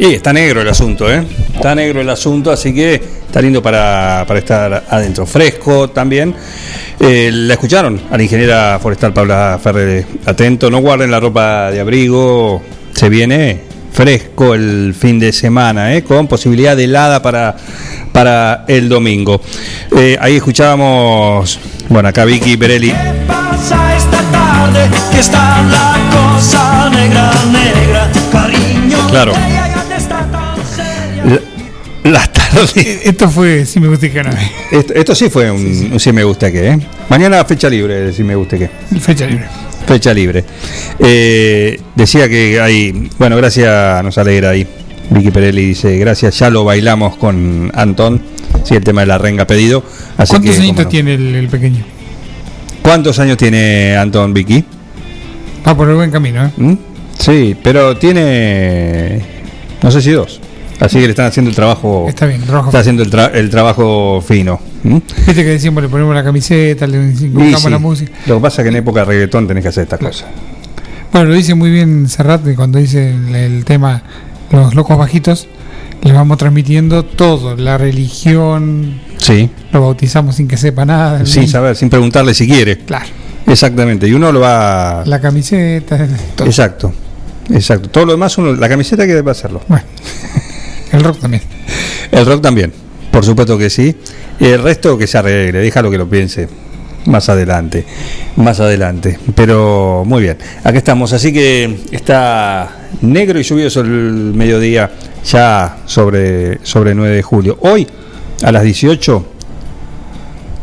Y está negro el asunto, ¿eh? Está negro el asunto, así que está lindo para, para estar adentro. Fresco también. Eh, la escucharon a la ingeniera forestal Paula Ferrer. Atento, no guarden la ropa de abrigo. Se viene fresco el fin de semana, ¿eh? con posibilidad de helada para, para el domingo. Eh, ahí escuchábamos, bueno, acá Vicky Perelli. pasa esta tarde? Que está la cosa negra, negra, cariño. Claro. Las tardes. Esto fue Si Me Gusta que no. Esto, esto sí fue un, un sí me gusta que, ¿eh? Mañana fecha libre si me gusta que. Fecha libre. Fecha libre. Eh, decía que hay. Bueno, gracias, nos alegra ahí. Vicky Perelli dice, gracias, ya lo bailamos con Antón. Sí, el tema de la renga pedido. Así ¿Cuántos que, añitos cómo no. tiene el, el pequeño? ¿Cuántos años tiene Antón Vicky? Va por el buen camino, ¿eh? ¿Mm? Sí, pero tiene. No sé si dos. Así que le están haciendo el trabajo. Está bien, trabajo Está haciendo el, tra- el trabajo fino. ¿Mm? Viste que decimos, le ponemos la camiseta, le sí, la música. Lo que pasa es que en época de reggaetón tenés que hacer estas cosas. Bueno, lo dice muy bien Serrat cuando dice el, el tema Los locos bajitos, le vamos transmitiendo todo, la religión, Sí, lo bautizamos sin que sepa nada. sin saber, sin preguntarle si quiere. Claro. Exactamente, y uno lo va. La camiseta, todo. Exacto, exacto. Todo lo demás, uno, la camiseta que debe hacerlo. el rock también. El rock también, por supuesto que sí. Y el resto que se arregle, déjalo que lo piense más adelante, más adelante. Pero muy bien, aquí estamos. Así que está negro y lluvioso el mediodía ya sobre, sobre 9 de julio. Hoy, a las 18,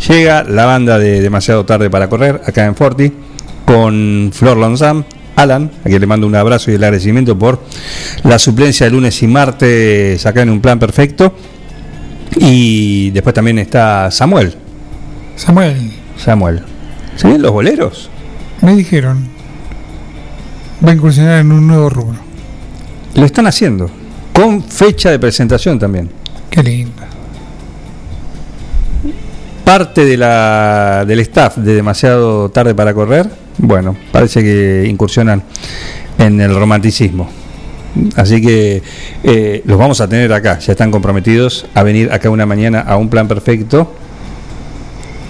llega la banda de Demasiado Tarde para Correr, acá en Forti, con Flor Lonzam. Alan, a quien le mando un abrazo y el agradecimiento por la suplencia de lunes y martes acá en un plan perfecto. Y después también está Samuel. Samuel, Samuel. ¿Se ven los boleros? me dijeron, va a incursionar en un nuevo rubro. Lo están haciendo. Con fecha de presentación también. Qué lindo. Parte de la, del staff de Demasiado Tarde para Correr, bueno, parece que incursionan en el romanticismo. Así que eh, los vamos a tener acá, ya están comprometidos a venir acá una mañana a un plan perfecto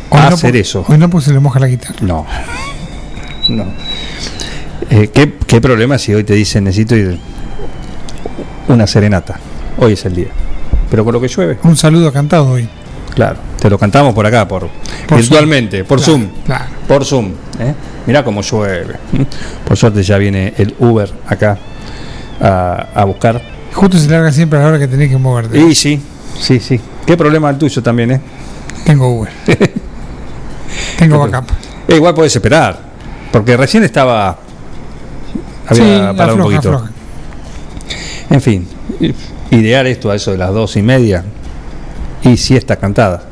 Hoy a no hacer eso. Hoy no, pues se le moja la guitarra. No. No. Eh, ¿qué, ¿Qué problema si hoy te dicen necesito ir una serenata? Hoy es el día. Pero con lo que llueve. Un saludo cantado hoy. Claro, te lo cantamos por acá, por, Por virtualmente, Zoom. por Claro, Zoom. claro. Por Zoom. ¿eh? Mirá cómo llueve. Por suerte ya viene el Uber acá a, a buscar. Justo se larga siempre a la hora que tenés que moverte. Y sí, sí, sí. ¿Qué problema el tuyo también, eh? Tengo Uber. Tengo backup. Eh, igual podés esperar, porque recién estaba. Había Sí, parado un poquito. En fin, i- ideal esto a eso de las dos y media y siesta cantada.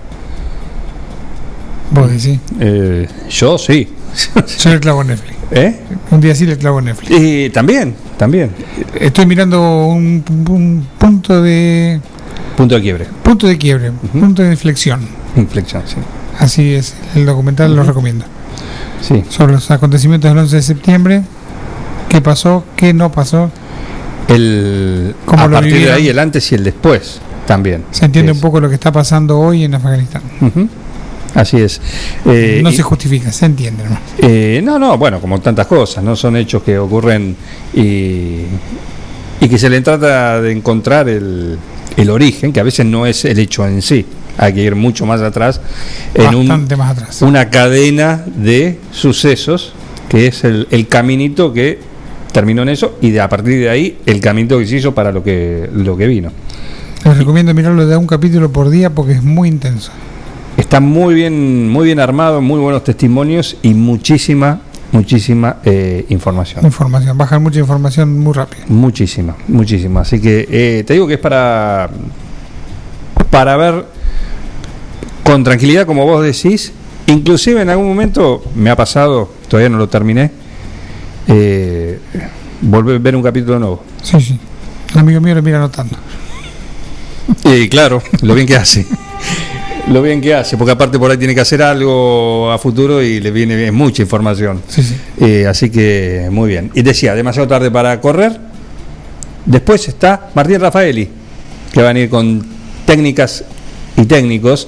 Vos decís. Eh, yo sí. Yo le clavo Netflix. ¿Eh? Un día sí le clavo Netflix. Y también, también. Estoy mirando un, un punto de Punto de quiebre. punto de quiebre, punto de inflexión. Inflexión, sí. Así es, el documental lo recomiendo. Sí. Sobre los acontecimientos del 11 de septiembre, qué pasó, qué no pasó. El, ¿Cómo a lo partir de ahí el antes y el después también. Se entiende Es- un poco lo que está pasando hoy en Afganistán. Así es. Eh, no se justifica, se entiende. ¿no? Eh, no, no, bueno, como tantas cosas, no son hechos que ocurren y, y que se le trata de encontrar el, el origen, que a veces no es el hecho en sí, hay que ir mucho más atrás, en un- más atrás. una cadena de sucesos, que es el, el caminito que terminó en eso y de, a partir de ahí el caminito que se hizo para lo que, lo que vino. Les recomiendo mirarlo de un capítulo por día porque es muy intenso. Está muy bien, muy bien armado, muy buenos testimonios y muchísima muchísima eh, información. Información, bajan mucha información muy rápido. Muchísima, muchísima. Así que eh, te digo que es para, para ver con tranquilidad, como vos decís. Inclusive en algún momento me ha pasado, todavía no lo terminé, eh, volver a ver un capítulo nuevo. Sí, sí. Un amigo mío lo mira anotando. Y claro, lo bien que hace. lo bien que hace, porque aparte por ahí tiene que hacer algo a futuro y le viene bien mucha información. Sí, sí. Eh, así que muy bien. Y decía, demasiado tarde para correr. Después está Martín Rafaeli, que va a venir con técnicas y técnicos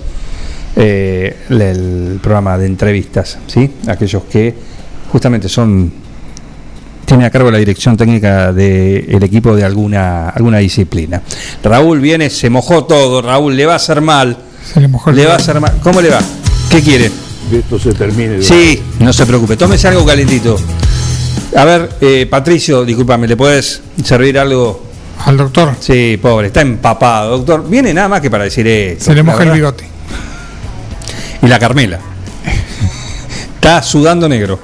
eh, el programa de entrevistas, ¿sí? Aquellos que justamente son tiene a cargo la dirección técnica del equipo de alguna alguna disciplina. Raúl viene, se mojó todo, Raúl le va a hacer mal. Se le mojó el Le va a hacer mal. ¿Cómo le va? ¿Qué quiere? Que esto se termine. Sí, no se preocupe, tómese algo calentito. A ver, eh, Patricio, discúlpame, ¿le puedes servir algo? Al doctor. Sí, pobre, está empapado, doctor. Viene nada más que para decir esto. Se le moja el bigote. Y la Carmela. Está sudando negro.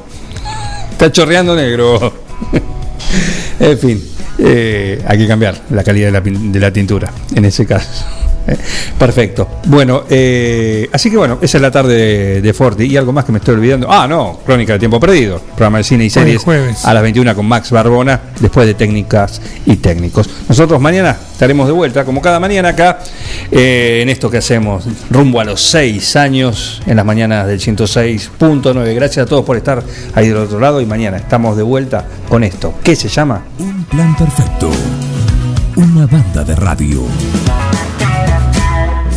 Está chorreando negro. En fin, eh, hay que cambiar la calidad de la, de la tintura, en ese caso. Eh, Perfecto. Bueno, eh, así que bueno, esa es la tarde de, de Forti. Y algo más que me estoy olvidando. Ah, no, Crónica de Tiempo Perdido. Programa de cine y Hoy series jueves. a las 21 con Max Barbona, después de técnicas y técnicos. Nosotros mañana estaremos de vuelta, como cada mañana acá, eh, en esto que hacemos, rumbo a los seis años, en las mañanas del 106.9. Gracias a todos por estar ahí del otro lado y mañana estamos de vuelta con esto. ¿Qué se llama? Un plan perfecto. Una banda de radio.